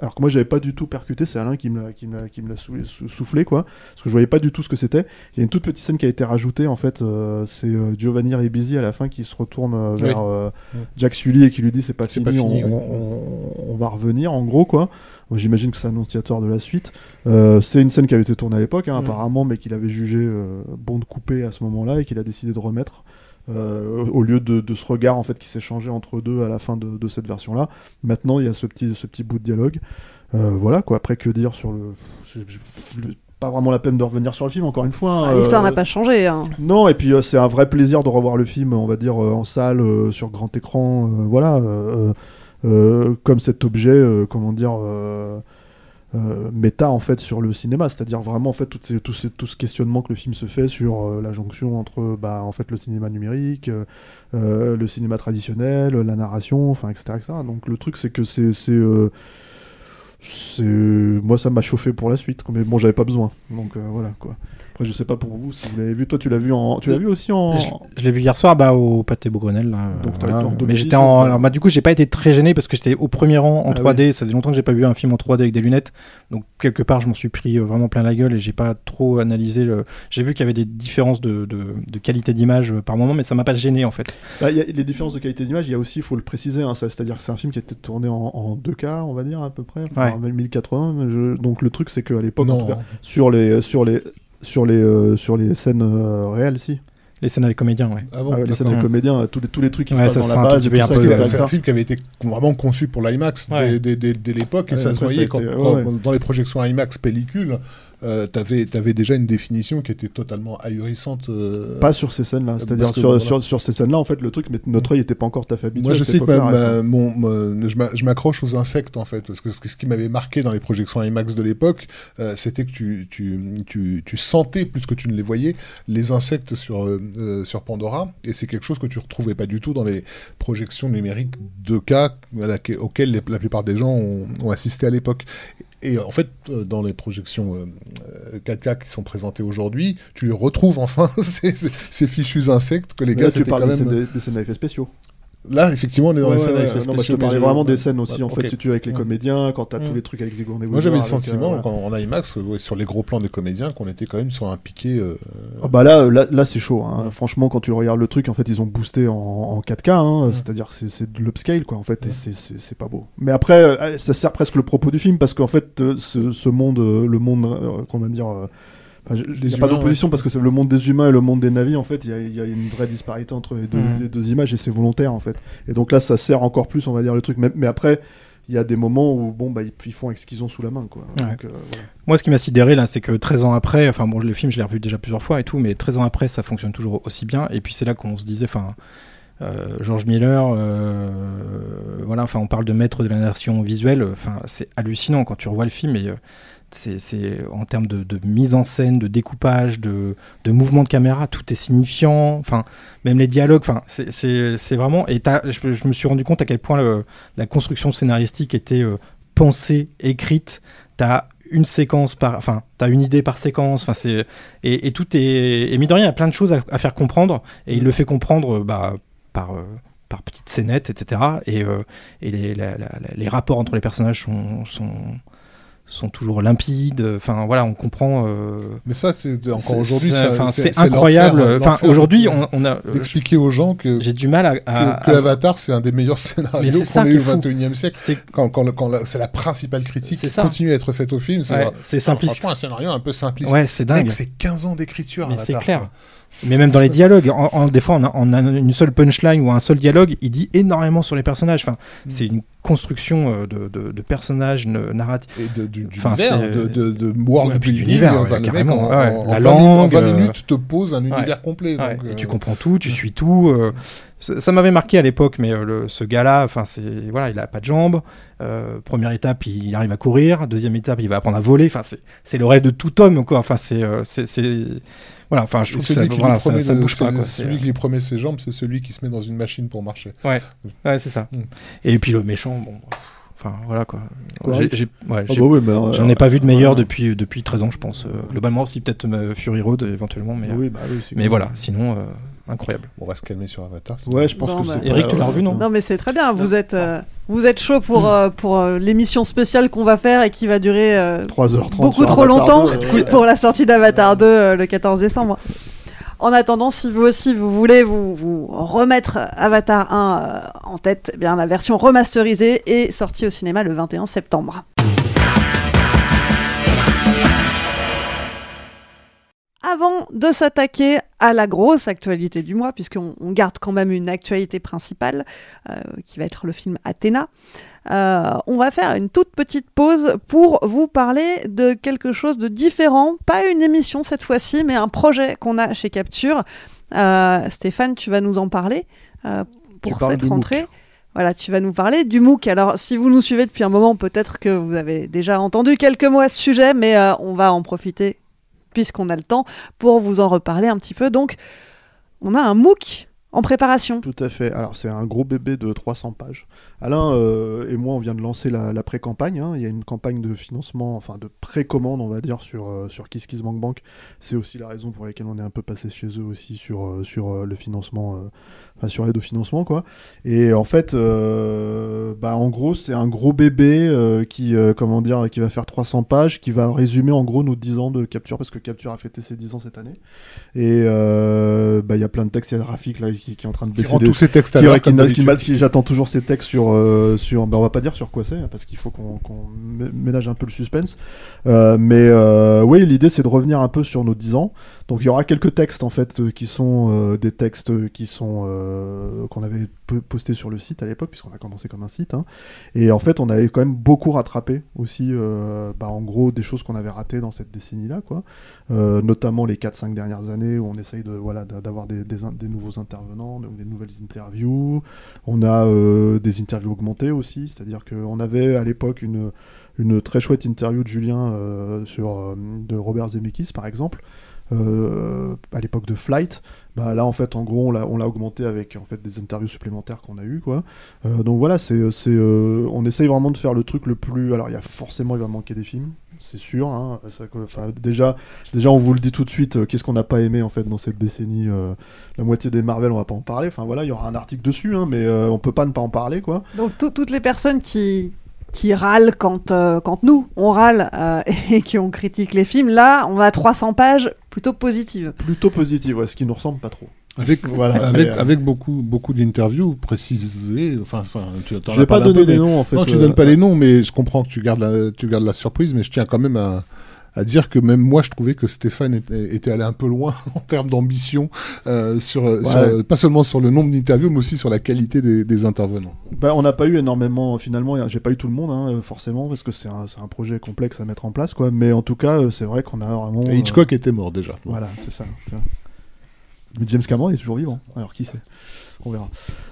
[SPEAKER 4] Alors que moi, j'avais pas du tout percuté, c'est Alain qui me l'a- qui me qui me l'a sou- sou- soufflé, quoi. Parce que je voyais pas du tout ce que c'était. Il y a une toute petite scène qui a été rajoutée, en fait. euh, c'est euh, Giovanni Ribisi à la fin qui se retourne euh, vers
[SPEAKER 2] Oui.
[SPEAKER 4] Jack Sully et qui lui dit c'est pas fini,
[SPEAKER 2] pas fini,
[SPEAKER 4] on,
[SPEAKER 2] oui.
[SPEAKER 4] on- on va revenir, en gros, quoi. J'imagine que c'est annonciateur de la suite. Euh, c'est une scène qui avait été tournée à l'époque, hein,
[SPEAKER 2] Mm.
[SPEAKER 4] apparemment, mais qu'il avait jugé euh, bon de couper à ce moment-là et qu'il a décidé de remettre. euh, au lieu de, de ce regard en fait qui s'est changé entre deux à la fin de, de cette version-là, maintenant il y a ce petit, ce petit bout de dialogue. Voilà quoi. Après que dire sur le, j'ai- pas vraiment la peine de revenir sur le film encore une fois. hein,
[SPEAKER 1] Ah, L'histoire
[SPEAKER 4] euh,
[SPEAKER 1] n'a pas changé. hein.
[SPEAKER 4] non, et puis euh, c'est un vrai plaisir de revoir le film, on va dire, euh, en salle, sur grand écran, voilà, comme cet objet, euh, comment dire, euh, euh, méta en fait sur le cinéma, c'est-à-dire vraiment en fait tout, ce questionnement que le film se fait sur euh, la jonction entre bah, en fait le cinéma numérique, euh, euh, le cinéma traditionnel, la narration, enfin etc., etc. Donc le truc c'est que c'est euh, moi ça m'a chauffé pour la suite, mais bon j'avais pas besoin, donc euh, voilà quoi. Après je sais pas pour vous si vous l'avez vu, toi tu l'as vu en, tu l'as vu aussi en,
[SPEAKER 5] Je, je l'ai vu hier soir bah, au Pâté Bourgonel. Là,
[SPEAKER 4] Donc,
[SPEAKER 5] euh,
[SPEAKER 4] t'as
[SPEAKER 5] voilà.
[SPEAKER 4] été en
[SPEAKER 5] Mais j'étais en. Alors, bah, du coup, j'ai pas été très gêné parce que j'étais au premier rang en
[SPEAKER 4] Ah
[SPEAKER 5] 3D. Ça faisait longtemps que j'ai pas vu un film en 3D avec des lunettes. Donc, quelque part, je m'en suis pris euh, vraiment plein la gueule et j'ai pas trop analysé le. J'ai vu qu'il y avait des différences de, de, de qualité d'image euh, par moment, mais ça m'a pas gêné en fait.
[SPEAKER 4] Bah, il y a les différences de qualité d'image, il y a aussi, il faut le préciser, hein, c'est-à-dire que c'est un film qui a été tourné en, en 2K, on va dire à peu près, enfin,
[SPEAKER 5] Ouais.
[SPEAKER 4] même 1080. mais je- Donc le truc, c'est qu'à l'époque, sur les sur les sur les euh, sur les scènes euh, réelles, si.
[SPEAKER 5] Les scènes avec comédiens, ouais.
[SPEAKER 2] Ah bon,
[SPEAKER 4] Ah ouais, les scènes avec comédiens, tous les tous les trucs qui
[SPEAKER 5] Ouais,
[SPEAKER 4] se passent
[SPEAKER 5] sent
[SPEAKER 4] dans la base, c'est
[SPEAKER 2] un film qui avait été vraiment conçu pour l'IMAX
[SPEAKER 5] Ouais.
[SPEAKER 2] dès, dès- dès- dès l'époque et ça se voyait quand, quand- dans les projections IMAX pellicule, euh, t'avais avais déjà une définition qui était totalement ahurissante. euh,
[SPEAKER 4] Pas sur ces scènes-là, c'est-à-dire sur,
[SPEAKER 2] voilà.
[SPEAKER 4] sur, sur ces scènes-là, en fait, le truc, mais notre œil était pas encore tout à fait habitué.
[SPEAKER 2] Moi, je sais que ma- ma- mon, je m'a- je m'accroche aux insectes en fait, parce que ce, qui m'avait marqué dans les projections IMAX de l'époque, euh, c'était que tu, tu, tu, tu sentais plus que tu ne les voyais les insectes sur, euh, sur Pandora, et c'est quelque chose que tu retrouvais pas du tout dans les projections numériques 2K à laquelle- auxquelles les- la plupart des gens ont, ont assisté à l'époque. Et en fait, euh, dans les projections euh, euh, 4K qui sont présentées aujourd'hui, tu les retrouves enfin, ces, fichus insectes que les
[SPEAKER 4] Mais
[SPEAKER 2] gars c'était quand
[SPEAKER 4] des,
[SPEAKER 2] même...
[SPEAKER 4] scènes, des scènes à effets spéciaux.
[SPEAKER 2] Là, effectivement, on est dans
[SPEAKER 4] Ouais,
[SPEAKER 2] les scènes
[SPEAKER 4] ouais, non, moi, je te
[SPEAKER 2] spéciaux,
[SPEAKER 4] parlais
[SPEAKER 2] mais
[SPEAKER 4] vraiment des scènes aussi, en fait, si tu veux, avec les
[SPEAKER 2] Mm.
[SPEAKER 4] comédiens, quand t'as
[SPEAKER 2] Mm.
[SPEAKER 4] tous les trucs avec Sigourney
[SPEAKER 2] Moi, j'avais le
[SPEAKER 4] euh,
[SPEAKER 2] sentiment,
[SPEAKER 4] voilà.
[SPEAKER 2] quand, en IMAX, euh, ouais, sur les gros plans des comédiens, qu'on était quand même sur un piqué. euh,
[SPEAKER 4] Ah bah là, là, là, c'est chaud. hein. Franchement, quand tu regardes le truc, en fait, ils ont boosté en, en 4K. hein. C'est-à-dire que c'est- de l'upscale, quoi, en fait. Et c'est- pas beau. Mais après, euh, ça sert presque le propos du film parce qu'en fait, euh, ce, ce monde, euh, le monde, euh, comment dire. Enfin, je- Il n'y a pas d'opposition parce que c'est le monde des humains et le monde des navis. En fait, il y a, il y a une vraie disparité entre les deux,
[SPEAKER 5] Mhm.
[SPEAKER 4] les deux images et c'est volontaire en fait. Et donc là, ça sert encore plus, on va dire, le truc. Mais, mais après, il y a des moments où bon, bah, ils, ils font avec ce qu'ils ont sous la main, quoi.
[SPEAKER 5] Ouais.
[SPEAKER 4] Donc, euh, voilà.
[SPEAKER 5] Moi, ce qui m'a sidéré là, c'est que 13 ans après, enfin bon, le film, je l'ai revu déjà plusieurs fois et tout, mais 13 ans après, ça fonctionne toujours aussi bien. Et puis c'est là qu'on se disait, enfin, euh, George Miller, euh, voilà, enfin, on parle de maître de la narration visuelle, enfin, c'est hallucinant quand tu revois le film et euh, c'est, en termes de, mise en scène, de découpage, de, mouvement de caméra, tout est signifiant. Enfin, même les dialogues, enfin, c'est, vraiment. Et je, je me suis rendu compte à quel point la construction scénaristique était euh, pensée, écrite. T'as une séquence par, enfin, t'as une idée par séquence. Enfin, c'est et, et tout est et y a plein de choses à, faire comprendre. Et il le fait comprendre, euh, bah, par euh, par petites scénettes, etc. Et, les, rapports entre les personnages sont, sont toujours limpides. Enfin, voilà, on comprend. euh,
[SPEAKER 2] Mais ça, c'est encore aujourd'hui,
[SPEAKER 5] c'est- incroyable.
[SPEAKER 2] l'enfer,
[SPEAKER 5] Enfin, aujourd'hui, on, on a.
[SPEAKER 2] d'expliquer aux gens que,
[SPEAKER 5] J'ai du mal à. à-
[SPEAKER 2] que, que
[SPEAKER 5] à-
[SPEAKER 2] Avatar, c'est un des meilleurs scénarios qu'on ait eu au
[SPEAKER 5] fou.
[SPEAKER 2] 21 e siècle.
[SPEAKER 5] C'est-
[SPEAKER 2] Quand, quand, quand la- c'est la principale critique qui
[SPEAKER 5] ça.
[SPEAKER 2] continue à être faite au film.
[SPEAKER 5] Ouais, c'est simpliste.
[SPEAKER 2] Franchement, un scénario un peu simpliste.
[SPEAKER 5] Ouais, c'est dingue.
[SPEAKER 2] C'est 15 ans d'écriture.
[SPEAKER 5] C'est clair.
[SPEAKER 2] quoi.
[SPEAKER 5] Mais même dans les dialogues, en, en- des fois on a, on a une seule punchline ou un seul dialogue, il dit énormément sur les personnages. Enfin,
[SPEAKER 2] Mm.
[SPEAKER 5] c'est une construction euh, de, de- de personnages narratifs.
[SPEAKER 2] Et de, du, du
[SPEAKER 5] Enfin,
[SPEAKER 2] de, de, de world
[SPEAKER 5] Ouais, puis
[SPEAKER 2] building, enfin,
[SPEAKER 5] ouais, carrément,
[SPEAKER 2] en,
[SPEAKER 5] ouais.
[SPEAKER 2] en-
[SPEAKER 5] La
[SPEAKER 2] en 20
[SPEAKER 5] langue,
[SPEAKER 2] minutes, en 20
[SPEAKER 5] euh,
[SPEAKER 2] minutes te pose un univers
[SPEAKER 5] Ouais.
[SPEAKER 2] complet.
[SPEAKER 5] Ouais,
[SPEAKER 2] donc,
[SPEAKER 5] et
[SPEAKER 2] euh,
[SPEAKER 5] tu comprends tout, tu suis tout. euh, ça ça m'avait marqué à l'époque, mais euh, le- ce gars-là, enfin, c'est voilà, il a pas de jambes. Euh, première étape, il arrive à courir. Deuxième étape, il va apprendre à voler. Enfin, c'est c'est le rêve de tout homme, quoi. Enfin, euh, c'est- voilà. Enfin, je trouve que
[SPEAKER 2] celui
[SPEAKER 5] ça,
[SPEAKER 2] qui
[SPEAKER 5] voilà,
[SPEAKER 2] lui
[SPEAKER 5] ça,
[SPEAKER 2] promet
[SPEAKER 5] ça
[SPEAKER 2] de-
[SPEAKER 5] bouge pas,
[SPEAKER 2] c'est-
[SPEAKER 5] quoi.
[SPEAKER 2] Celui
[SPEAKER 5] C'est-
[SPEAKER 2] qui lui promet ses jambes, c'est celui qui se met dans une machine pour marcher.
[SPEAKER 5] Ouais, ouais, c'est ça.
[SPEAKER 2] Mm.
[SPEAKER 5] Et puis le méchant, bon. Enfin, voilà quoi. Ouais,
[SPEAKER 4] Ah bah oui, euh,
[SPEAKER 5] J'en ai pas vu de meilleur
[SPEAKER 4] ouais.
[SPEAKER 5] depuis, depuis 13 ans, je pense. Euh, globalement, aussi peut-être euh, Fury Road éventuellement. Mais,
[SPEAKER 4] Oui, bah oui,
[SPEAKER 5] mais
[SPEAKER 4] cool.
[SPEAKER 5] voilà, sinon, euh, incroyable.
[SPEAKER 2] On va se calmer sur Avatar.
[SPEAKER 4] Ouais, je pense
[SPEAKER 1] Bon,
[SPEAKER 4] que
[SPEAKER 1] bah.
[SPEAKER 4] c'est.
[SPEAKER 5] Eric,
[SPEAKER 4] pas-
[SPEAKER 5] tu l'as revu, non
[SPEAKER 1] Non mais c'est très bien, vous êtes, euh, vous êtes chaud pour, euh, pour euh, l'émission spéciale qu'on va faire et qui va durer euh,
[SPEAKER 4] 3h30
[SPEAKER 1] beaucoup trop
[SPEAKER 4] Avatar
[SPEAKER 1] longtemps
[SPEAKER 4] 2,
[SPEAKER 1] pour la sortie d'Avatar 2 euh, le 14 décembre. En attendant, si vous aussi vous voulez vous, vous remettre Avatar 1 euh, en tête, eh bien la version remasterisée est sortie au cinéma le 21 septembre. Avant de s'attaquer à la grosse actualité du mois, puisqu'on on garde quand même une actualité principale, euh, qui va être le film Athéna, euh, on va faire une toute petite pause pour vous parler de quelque chose de différent. Pas une émission cette fois-ci, mais un projet qu'on a chez Capture. Euh, Stéphane, tu vas nous en parler pour cette rentrée.
[SPEAKER 4] MOOC.
[SPEAKER 1] Voilà, tu vas nous parler du MOOC. Alors, si vous nous suivez depuis un moment, peut-être que vous avez déjà entendu quelques mots à ce sujet, mais on va en profiter, puisqu'on a le temps, pour vous en reparler un petit peu. Donc, on a un MOOC en préparation.
[SPEAKER 4] Tout à fait. Alors c'est un gros bébé de 300 pages. Alain euh, et moi, on vient de lancer la, la pré-campagne. hein. Il y a une campagne de financement, enfin de précommande, on va dire, sur, euh, sur KissKissBankBank. C'est aussi la raison pour laquelle on est un peu passé chez eux aussi sur, euh, sur euh, le financement, enfin sur l'aide au financement, quoi. Et en fait, bah, en gros, c'est un gros bébé qui, comment dire, qui va faire 300 pages, qui va résumer en gros nos 10 ans de Capture, parce que Capture a fêté ses 10 ans cette année. Et bah, il y a plein de textes, il y a Graphique là qui, qui est en train de
[SPEAKER 2] Qui
[SPEAKER 4] baisser
[SPEAKER 2] rend
[SPEAKER 4] des-
[SPEAKER 2] tous ses textes à
[SPEAKER 4] qui- qui- qui- qui- J'attends toujours ces textes sur, euh, sur bah, on va pas dire sur quoi c'est, parce qu'il faut qu'on qu'on mé- ménage un peu le suspense. Euh, mais euh, oui, l'idée c'est de revenir un peu sur nos 10 ans. Donc il y aura quelques textes en fait qui sont des textes qui sont qu'on avait po- postés sur le site à l'époque, puisqu'on a commencé comme un site. hein. Et en fait, on avait quand même beaucoup rattrapé aussi, euh, bah, en gros, des choses qu'on avait ratées dans cette décennie-là, quoi. Euh, notamment les 4-5 dernières années où on essaye de voilà d'a- d'avoir des, nouveaux intervenants, des nouvelles interviews. On a euh, des interviews augmentées aussi, c'est-à-dire qu'on avait à l'époque une, une très chouette interview de Julien sur, de Robert Zemeckis par exemple. Euh, à l'époque de Flight, bah là en fait en gros on l'a augmenté avec en fait des interviews supplémentaires qu'on a eu quoi. Euh, donc voilà c'est euh, on essaye vraiment de faire le truc le plus alors il y a forcément il va manquer des films c'est sûr hein. Déjà déjà on vous le dit tout de suite qu'est-ce qu'on n'a pas aimé en fait dans cette décennie la moitié des Marvel on va pas en parler enfin voilà il y aura un article dessus hein, mais on peut pas ne pas en parler quoi.
[SPEAKER 1] Donc tout- toutes les personnes qui qui râlent quand, quand nous, on râle euh, et qui on critique les films, là, on a 300 pages plutôt positives.
[SPEAKER 4] Plutôt positive ouais, ce qui nous ressemble pas trop.
[SPEAKER 2] Avec,
[SPEAKER 4] Voilà,
[SPEAKER 2] avec,
[SPEAKER 4] euh,
[SPEAKER 2] avec beaucoup, beaucoup d'interviews précisées. Enfin, enfin, tu
[SPEAKER 4] Je vais
[SPEAKER 2] as
[SPEAKER 4] pas donner
[SPEAKER 2] peu,
[SPEAKER 4] des
[SPEAKER 2] mais-
[SPEAKER 4] noms, en fait,
[SPEAKER 2] Non, tu
[SPEAKER 4] euh,
[SPEAKER 2] donnes pas les noms, mais je comprends que tu gardes la, tu gardes la surprise. Mais je tiens quand même à, à dire que même moi, je trouvais que Stéphane était, était allé un peu loin en termes d'ambition, euh, sur,
[SPEAKER 4] Ouais.
[SPEAKER 2] sur- pas seulement sur le nombre d'interviews, mais aussi sur la qualité des, des intervenants.
[SPEAKER 4] Bah, on n'a pas eu énormément, finalement, j'ai pas eu tout le monde, hein, forcément, parce que c'est un, projet complexe à mettre en place, quoi. Mais en tout cas, euh, c'est vrai qu'on a vraiment.
[SPEAKER 2] Et Hitchcock était mort déjà.
[SPEAKER 4] Voilà, c'est ça. Mais James Cameron est toujours vivant. Alors qui sait On verra.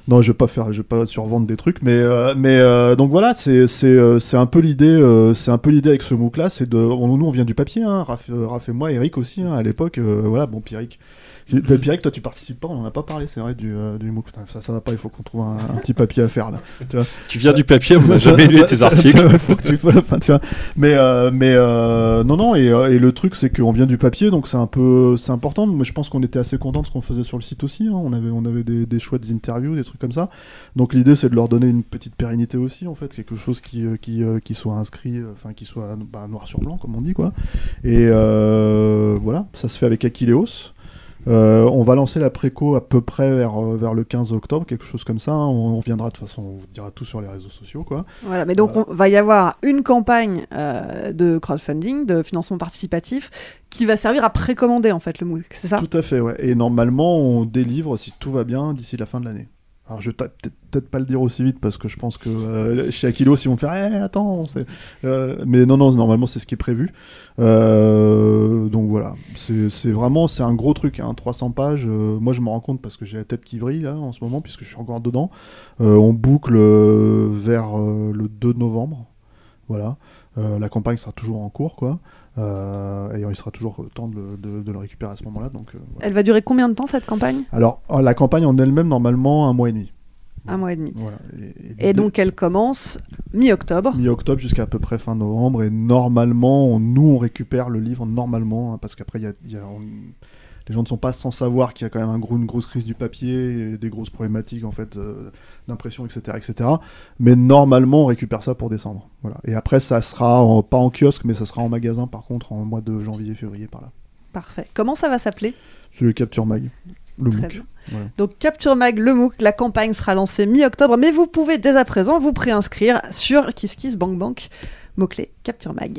[SPEAKER 4] Non, je vais pas faire, je vais pas survendre des trucs, mais euh, mais euh, donc voilà, c'est c'est euh, c'est un peu l'idée, c'est un peu l'idée avec ce MOOC là, c'est de, on- nous on vient du papier, hein, Raph, et moi, Eric aussi hein, à l'époque, voilà, bon Pierrick. Bah, Pierrick, toi tu participes pas, on en a pas parlé, c'est vrai du, euh, du MOOC. Putain, ça, ça va pas, il faut qu'on trouve un, un petit papier à faire là. Tu, vois.
[SPEAKER 3] Tu viens du papier, on n'a jamais lu tes articles.
[SPEAKER 4] faut que tu enfin, tu vois. Mais euh, mais euh, non non et, et le truc c'est qu'on vient du papier donc c'est un peu c'est important. Mais je pense qu'on était assez content de ce qu'on faisait sur le site aussi. hein. On avait on avait des, des chouettes interviews, des trucs comme ça. Donc l'idée c'est de leur donner une petite pérennité aussi en fait, quelque chose qui qui, qui soit inscrit, enfin qui soit bah, noir sur blanc comme on dit quoi. Et voilà, ça se fait avec Aquileos. Euh, on va lancer la préco à peu près vers, euh, vers le 15 octobre, quelque chose comme ça. hein. On, on reviendra de toute façon, on vous dira tout sur les réseaux sociaux. Quoi.
[SPEAKER 1] Voilà, mais donc on va y avoir une campagne euh, de crowdfunding, de financement participatif, qui va servir à précommander en fait le MOOC, c'est ça?
[SPEAKER 4] Tout à fait, ouais. Et normalement, on délivre, si tout va bien, d'ici la fin de l'année. Alors, je vais peut-être pas le dire aussi vite parce que je pense que euh, chez Akilos, ils vont faire Eh, attends, euh, mais non, non, normalement, c'est ce qui est prévu. Euh, donc voilà, c'est vraiment c'est un gros truc, hein, 300 pages. Moi, je me rends compte parce que j'ai la tête qui vrille là en ce moment, puisque je suis encore dedans. On boucle vers le 2 novembre. Voilà. La campagne sera toujours en cours, quoi. Euh, et il sera toujours temps de, le- de- de le récupérer à ce moment-là. Donc, euh, voilà.
[SPEAKER 1] Elle va durer combien de temps cette campagne?
[SPEAKER 4] Alors, euh, la campagne en elle-même, normalement, un mois et demi.
[SPEAKER 1] Un mois et demi.
[SPEAKER 4] Voilà. Et,
[SPEAKER 1] Et donc elle commence mi-octobre.
[SPEAKER 4] Mi-octobre jusqu'à à peu près fin novembre. Et normalement, on- nous, on récupère le livre normalement, hein, parce qu'après, il y a, il y a- on- les gens ne sont pas sans savoir qu'il y a quand même un gros, une grosse crise du papier, et des grosses problématiques en fait euh, d'impression, etc., etc. Mais normalement, on récupère ça pour décembre. Voilà. Et après, ça sera en- pas en kiosque, mais ça sera en magasin, par contre, en mois de janvier, février, par là.
[SPEAKER 1] Parfait. Comment ça va s'appeler?
[SPEAKER 4] C'est le Capture Mag, le
[SPEAKER 1] Très
[SPEAKER 4] MOOC. Voilà.
[SPEAKER 1] Donc Capture Mag, le MOOC, la campagne sera lancée mi-octobre, mais vous pouvez dès à présent vous préinscrire sur KissKissBankBank, mot-clé Capture Mag.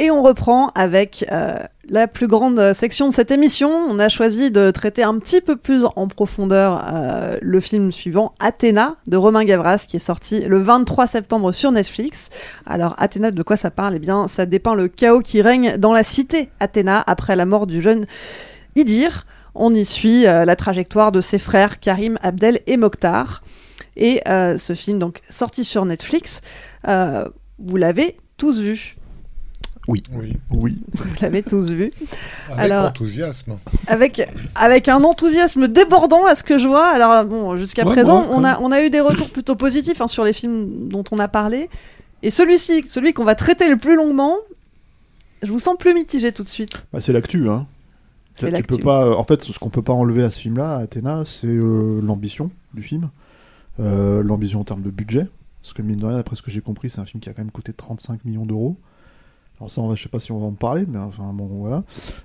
[SPEAKER 1] Et on reprend avec euh, la plus grande section de cette émission. On a choisi de traiter un petit peu plus en profondeur euh, le film suivant, Athéna, de Romain Gavras, qui est sorti le 23 septembre sur Netflix. Alors, Athéna, de quoi ça parle? Eh bien, ça dépeint le chaos qui règne dans la cité Athéna après la mort du jeune Idir. On y suit euh, la trajectoire de ses frères Karim, Abdel et Mokhtar. Et ce film, donc, sorti sur Netflix, vous l'avez tous vu.
[SPEAKER 4] Oui.
[SPEAKER 2] Oui.
[SPEAKER 4] Oui.
[SPEAKER 1] Vous l'avez tous vu.
[SPEAKER 2] Avec
[SPEAKER 1] Alors,
[SPEAKER 2] enthousiasme.
[SPEAKER 1] avec, avec un enthousiasme débordant à ce que je vois. Alors, bon, jusqu'à
[SPEAKER 3] Ouais,
[SPEAKER 1] présent, on, a, on a eu des retours plutôt positifs hein, sur les films dont on a parlé. Et celui-ci, celui qu'on va traiter le plus longuement, je vous sens plus mitigé tout de suite.
[SPEAKER 4] Bah, c'est l'actu, hein.
[SPEAKER 1] C'est
[SPEAKER 4] Tu peux pas. En fait, ce qu'on peut pas enlever à ce film-là, à Athéna, c'est euh, l'ambition du film, Euh, l'ambition en termes de budget. Parce que mine de rien, d'après ce que j'ai compris, c'est un film qui a quand même coûté 35 millions d'euros. Alors ça, on va, je sais pas si on va en parler, mais enfin bon, voilà.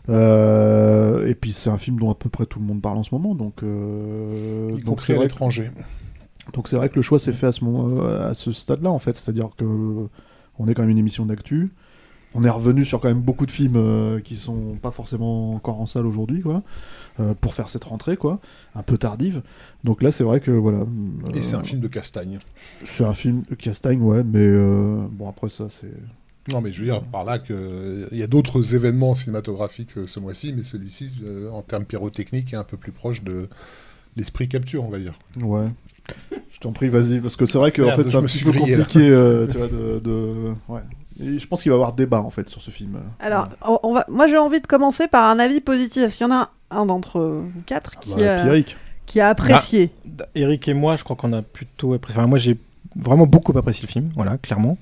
[SPEAKER 4] Euh, et puis c'est un film dont à peu près tout le monde parle en ce moment, donc. euh,
[SPEAKER 2] Y
[SPEAKER 4] donc
[SPEAKER 2] compris
[SPEAKER 4] c'est
[SPEAKER 2] à l'étranger.
[SPEAKER 4] donc c'est vrai que le choix s'est fait à ce, moment, euh, à ce stade-là, en fait. C'est-à-dire que on est quand même une émission d'actu. On est revenu sur quand même beaucoup de films euh, qui sont pas forcément encore en salle aujourd'hui, quoi, pour faire cette rentrée, quoi, un peu tardive. Donc là, c'est vrai que voilà.
[SPEAKER 2] Et c'est un film de Castagne.
[SPEAKER 4] C'est un film de Castagne, ouais, mais bon après ça, c'est.
[SPEAKER 2] Non, mais je veux dire par là qu'il y a d'autres événements cinématographiques euh, ce mois-ci, mais celui-ci, euh, en termes pyrotechniques, est un peu plus proche de l'esprit capture, on va dire.
[SPEAKER 4] Ouais. Je t'en prie, vas-y, parce que c'est vrai que en fait c'est un petit peu
[SPEAKER 2] grillé,
[SPEAKER 4] compliqué, euh, tu vois, de, de- ouais. Et je pense qu'il va y avoir débat en fait sur ce film.
[SPEAKER 1] Alors, on- on va... moi j'ai envie de commencer par un avis positif. S'il y en a un d'entre vous quatre qui,
[SPEAKER 4] bah,
[SPEAKER 1] a... Qui a apprécié?
[SPEAKER 5] Bah, Eric et moi, je crois qu'on a plutôt apprécié. Enfin, moi, j'ai vraiment beaucoup apprécié le film, voilà, clairement.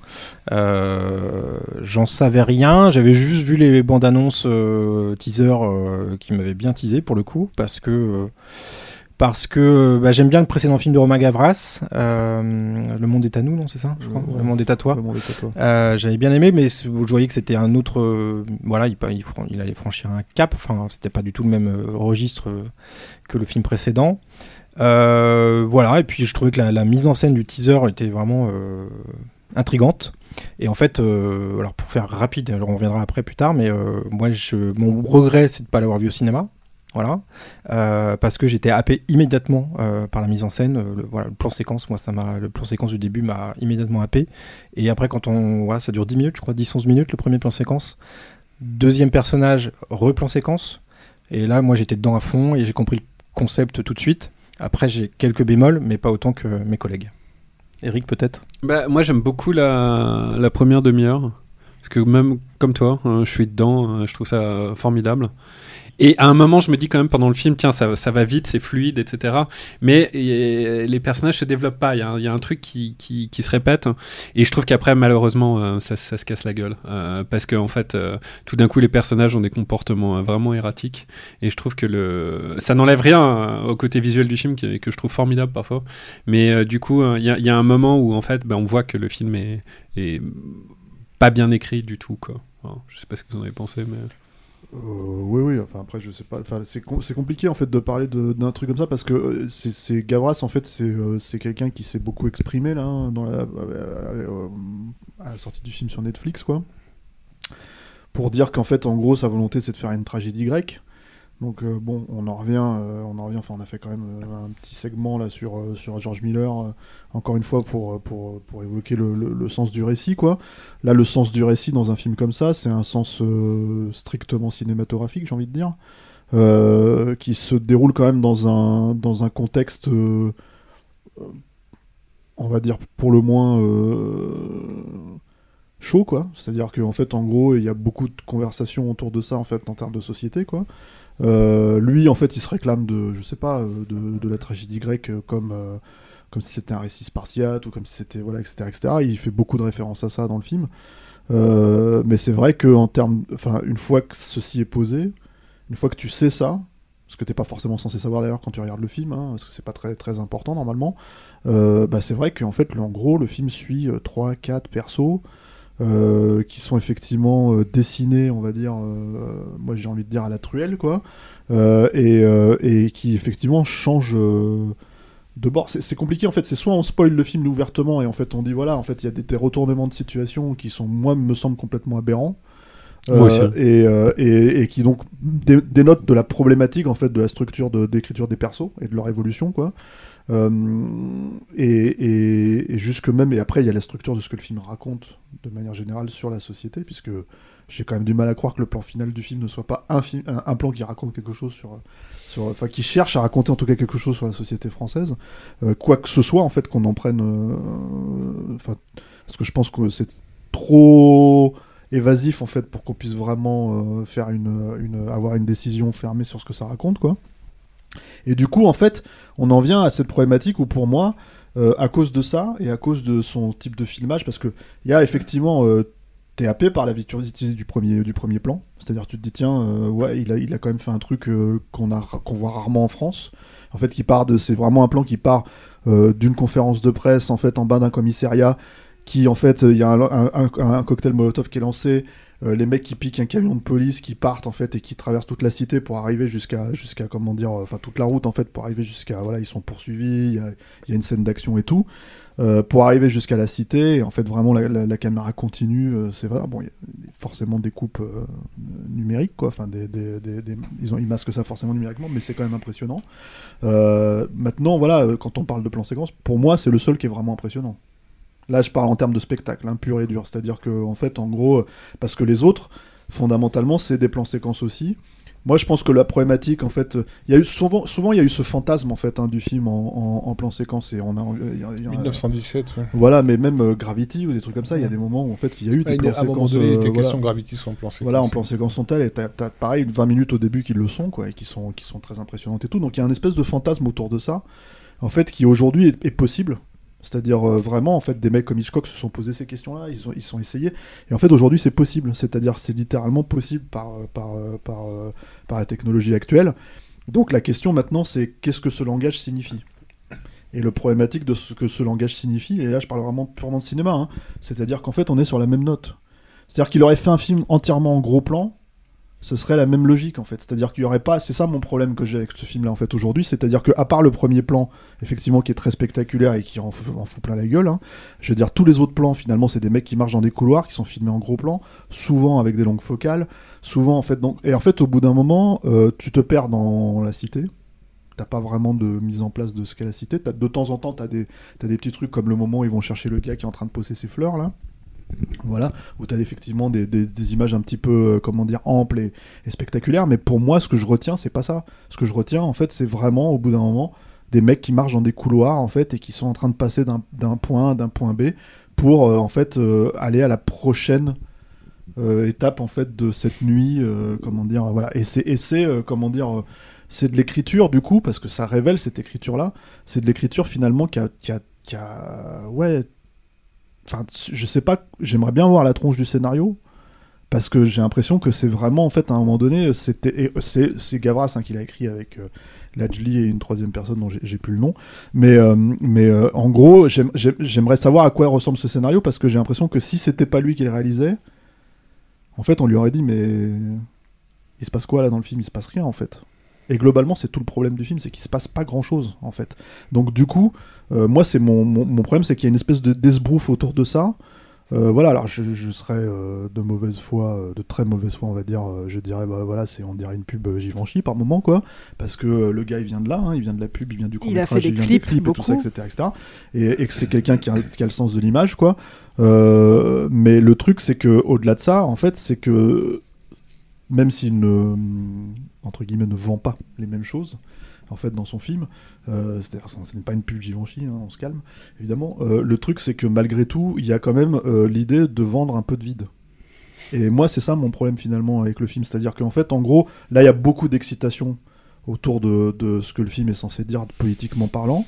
[SPEAKER 5] Euh, J'en savais rien. J'avais juste vu les bandes annonces euh, teaser euh, qui m'avaient bien teasé pour le coup, parce que. euh, parce que bah, j'aime bien le précédent film de Romain Gavras, euh, Le Monde est à nous, non, c'est ça je crois
[SPEAKER 4] Ouais.
[SPEAKER 5] Le Monde est à toi. Euh, J'avais bien aimé, mais je voyais que c'était un autre. euh, voilà, il, il, il allait franchir un cap. Enfin, c'était pas du tout le même registre que le film précédent. Euh, voilà, et puis je trouvais que la, mise en scène du teaser était vraiment euh, intrigante. Et en fait, euh, alors pour faire rapide, alors on reviendra après plus tard, mais moi, je, mon regret, c'est de ne pas l'avoir vu au cinéma. Voilà, parce que j'étais happé immédiatement par la mise en scène. Le, voilà, plan séquence, moi, ça m'a, le plan séquence du début m'a immédiatement happé. Et après, quand on, voilà, ça dure 10 minutes, je crois, 10-11 minutes, le premier plan séquence. Deuxième personnage, replan séquence. Et là, moi, j'étais dedans à fond et j'ai compris le concept tout de suite. Après, j'ai quelques bémols, mais pas autant que mes collègues. Eric, peut-être?
[SPEAKER 3] Bah, moi, j'aime beaucoup la, première demi-heure. Parce que même comme toi, hein, je suis dedans, euh, je trouve ça formidable. Et à un moment, je me dis quand même pendant le film, tiens, ça, ça va vite, c'est fluide, etc. Mais les personnages se développent pas. Il y, a un- truc qui, qui, se répète. Et je trouve qu'après, malheureusement, euh, ça, ça se casse la gueule. Euh, parce qu'en en fait, euh, tout d'un coup, les personnages ont des comportements vraiment erratiques. Et je trouve que le... ça n'enlève rien au côté visuel du film, que je trouve formidable parfois. Mais du coup, il y, a- un moment où, en fait, ben, on voit que le film est pas bien écrit du tout. Quoi. Alors, je sais pas ce que vous en avez pensé, mais...
[SPEAKER 4] Euh, oui, oui, enfin après, je sais pas. Enfin, c'est com- c'est compliqué en fait de parler d'un truc comme ça parce que euh, c'est- Gavras en fait, c'est euh, c'est quelqu'un qui s'est beaucoup exprimé là hein, dans euh, à la sortie du film sur Netflix quoi. Pour dire qu'en fait, en gros, sa volonté c'est de faire une tragédie grecque. Donc euh, bon, on en revient, euh, on en revient. Enfin, on a fait quand même euh, un petit segment là sur George Miller, encore une fois pour évoquer le, sens du récit, quoi. Là, le sens du récit dans un film comme ça, c'est un sens strictement cinématographique, j'ai envie de dire, qui se déroule quand même dans un dans un contexte, on va dire pour le moins chaud, quoi. C'est-à-dire qu'en fait, en gros, il y a beaucoup de conversations autour de ça, en fait, en termes de société, quoi. Euh, lui, en fait, il se réclame de, je sais pas, euh, de, la tragédie grecque euh, comme, comme si c'était un récit spartiate ou comme si c'était, voilà, etc., etc. Il fait beaucoup de références à ça dans le film. Mais c'est vrai que termes, enfin, une fois que ceci est posé, une fois que tu sais ça, ce que t'es pas forcément censé savoir d'ailleurs quand tu regardes le film, hein, parce que c'est pas très très important normalement. bah, c'est vrai qu'en fait, en gros, le film suit 3 4 persos euh, qui sont effectivement euh, dessinés, on va dire, euh, moi j'ai envie de dire à la truelle, quoi, et, et qui effectivement changent de bord. C'est compliqué en fait, c'est soit on spoil le film ouvertement et en fait on dit voilà, en fait il y a des, des retournements de situation qui sont, moi, me semblent complètement aberrants.
[SPEAKER 3] Moi aussi.
[SPEAKER 4] et, et, et qui donc dé- dénotent de la problématique en fait de la structure de- d'écriture des persos et de leur évolution quoi. Euh, et, et, et jusque même, et après il y a la structure de ce que le film raconte de manière générale sur la société, puisque j'ai quand même du mal à croire que le plan final du film ne soit pas un, plan qui raconte quelque chose sur, enfin qui cherche à raconter en tout cas quelque chose sur la société française, Euh, quoi que ce soit en fait qu'on en prenne, euh, parce que je pense que c'est trop évasif en fait pour qu'on puisse vraiment faire une avoir une décision fermée sur ce que ça raconte quoi. Et du coup, en fait, on en vient à cette problématique où, pour moi, euh, à cause de ça et à cause de son type de filmage, parce que il y a effectivement, euh, t'es happé par la virtuosité du premier, du premier plan. C'est-à-dire, tu te dis, tiens, euh, ouais, il a, il a quand même fait un truc euh, qu'on a, qu'on voit rarement en France. En fait, qui part de, c'est vraiment un plan qui part d'une conférence de presse, en fait, en bas d'un commissariat, qui, en fait, il y a un cocktail Molotov qui est lancé. Euh, les mecs qui piquent un camion de police, qui partent en fait et qui traversent toute la cité pour arriver jusqu'à jusqu'à comment dire, euh, enfin toute la route en fait pour arriver jusqu'à voilà ils sont poursuivis, il y a, une scène d'action et tout euh, pour arriver jusqu'à la cité. En fait vraiment la, caméra continue, c'est vrai bon y a forcément des coupes numériques quoi, enfin ils ont ils masquent ça forcément numériquement, mais c'est quand même impressionnant. Maintenant voilà quand on parle de plan séquence, pour moi c'est le seul qui est vraiment impressionnant. Là, je parle en termes de spectacle, hein, pur et dur. C'est-à-dire que, en fait, en gros, euh, parce que les autres, fondamentalement, c'est des plans séquences aussi. Moi, je pense que la problématique, en fait, euh, il y a eu souvent, souvent, il y a eu ce fantasme en fait hein, du film en, en- en plan séquence et on a, y a- il y a-
[SPEAKER 2] 1917, ouais.
[SPEAKER 4] Voilà, mais même euh, Gravity ou des trucs comme ça, il y a des moments où en fait, il y a eu des plans séquences.
[SPEAKER 2] donné, il
[SPEAKER 4] euh,
[SPEAKER 2] était
[SPEAKER 4] voilà.
[SPEAKER 2] question que Gravity soit en plan séquence.
[SPEAKER 4] Voilà, en plan séquence sont telles, et t'as, t'as pareil 20 minutes au début qui le sont, quoi, et qui sont, qui sont très impressionnantes et tout. Donc il y a un espèce de fantasme autour de ça, en fait, qui aujourd'hui est, est possible. C'est-à-dire euh, vraiment, en fait, des mecs comme Hitchcock se sont posés ces questions-là, ils ont, ils sont essayés. Et en fait, aujourd'hui, c'est possible. C'est-à-dire, c'est littéralement possible par, euh, par, euh, par, par la technologie actuelle. Donc la question maintenant, c'est qu'est-ce que ce langage signifie? Et le problématique de ce que ce langage signifie, et là je parle vraiment purement de cinéma, hein, c'est-à-dire qu'en fait on est sur la même note. C'est-à-dire qu'il aurait fait un film entièrement en gros plan, ce serait la même logique en fait. C'est-à-dire qu'il y aurait pas, c'est ça mon problème que j'ai avec ce film-là en fait aujourd'hui, c'est-à-dire que à part le premier plan, effectivement qui est très spectaculaire et qui en fout plein la gueule, hein, je veux dire tous les autres plans finalement c'est des mecs qui marchent dans des couloirs, qui sont filmés en gros plan, souvent avec des longues focales, souvent en fait donc et en fait au bout d'un moment euh, tu te perds dans la cité. T'as pas vraiment de mise en place de ce qu'est la cité. T'as- de temps en temps, t'as des, t'as des petits trucs comme le moment où ils vont chercher le gars qui est en train de poser ses fleurs là. Voilà, où tu as effectivement des, des- images un petit peu, euh, comment dire, amples et, spectaculaires, mais pour moi, ce que je retiens, c'est pas ça. Ce que je retiens, en fait, c'est vraiment, au bout d'un moment, des mecs qui marchent dans des couloirs, en fait, et qui sont en train de passer d'un point A, d'un point B, pour, euh, en fait, euh, aller à la prochaine étape, en fait, de cette nuit, comment dire, voilà. Et c'est, comment dire, c'est de l'écriture, du coup, parce que ça révèle cette écriture-là, c'est de l'écriture, finalement, qui a, qui a, qui a ouais, Enfin, je sais pas, j'aimerais bien voir la tronche du scénario, parce que j'ai l'impression que c'est vraiment, en fait, à un moment donné, c'était, et c'est, Gavras hein, qui l'a écrit avec euh, Lajli et une troisième personne dont j'ai, plus le nom, mais, euh, mais euh, en gros, j'aime- j'aime- j'aimerais savoir à quoi ressemble ce scénario, parce que j'ai l'impression que si c'était pas lui qui le réalisait, en fait, on lui aurait dit, mais il se passe quoi là dans le film? Il se passe rien, en fait. Et globalement, c'est tout le problème du film, c'est qu'il se passe pas grand chose, en fait. Donc, du coup, euh, moi, c'est mon, mon, mon problème, c'est qu'il y a une espèce de d'esbrouf autour de ça. Euh, voilà, alors je, je serais euh, de mauvaise foi, euh, de très mauvaise foi, on va dire. euh, je dirais, bah voilà, c'est on dirait une pub euh, Givenchy par moment, quoi. Parce que euh, le gars, il vient de là, hein, il vient de la pub, il vient du court
[SPEAKER 1] Il a fait des
[SPEAKER 4] il vient
[SPEAKER 1] clips,
[SPEAKER 4] des clips et tout ça,
[SPEAKER 1] beaucoup.
[SPEAKER 4] etc., etc. Et, et que c'est quelqu'un qui a, qui a le sens de l'image, quoi. Euh, mais le truc, c'est que au-delà de ça, en fait, c'est que même s'il ne entre guillemets ne vend pas les mêmes choses en fait dans son film. Euh, c'est-à-dire ce n'est pas une pub Givenchy hein, on se calme évidemment. Euh, le truc c'est que malgré tout il y a quand même euh, l'idée de vendre un peu de vide. Et moi c'est ça mon problème finalement avec le film. C'est-à-dire qu'en fait en gros là il y a beaucoup d'excitation autour de, ce que le film est censé dire politiquement parlant.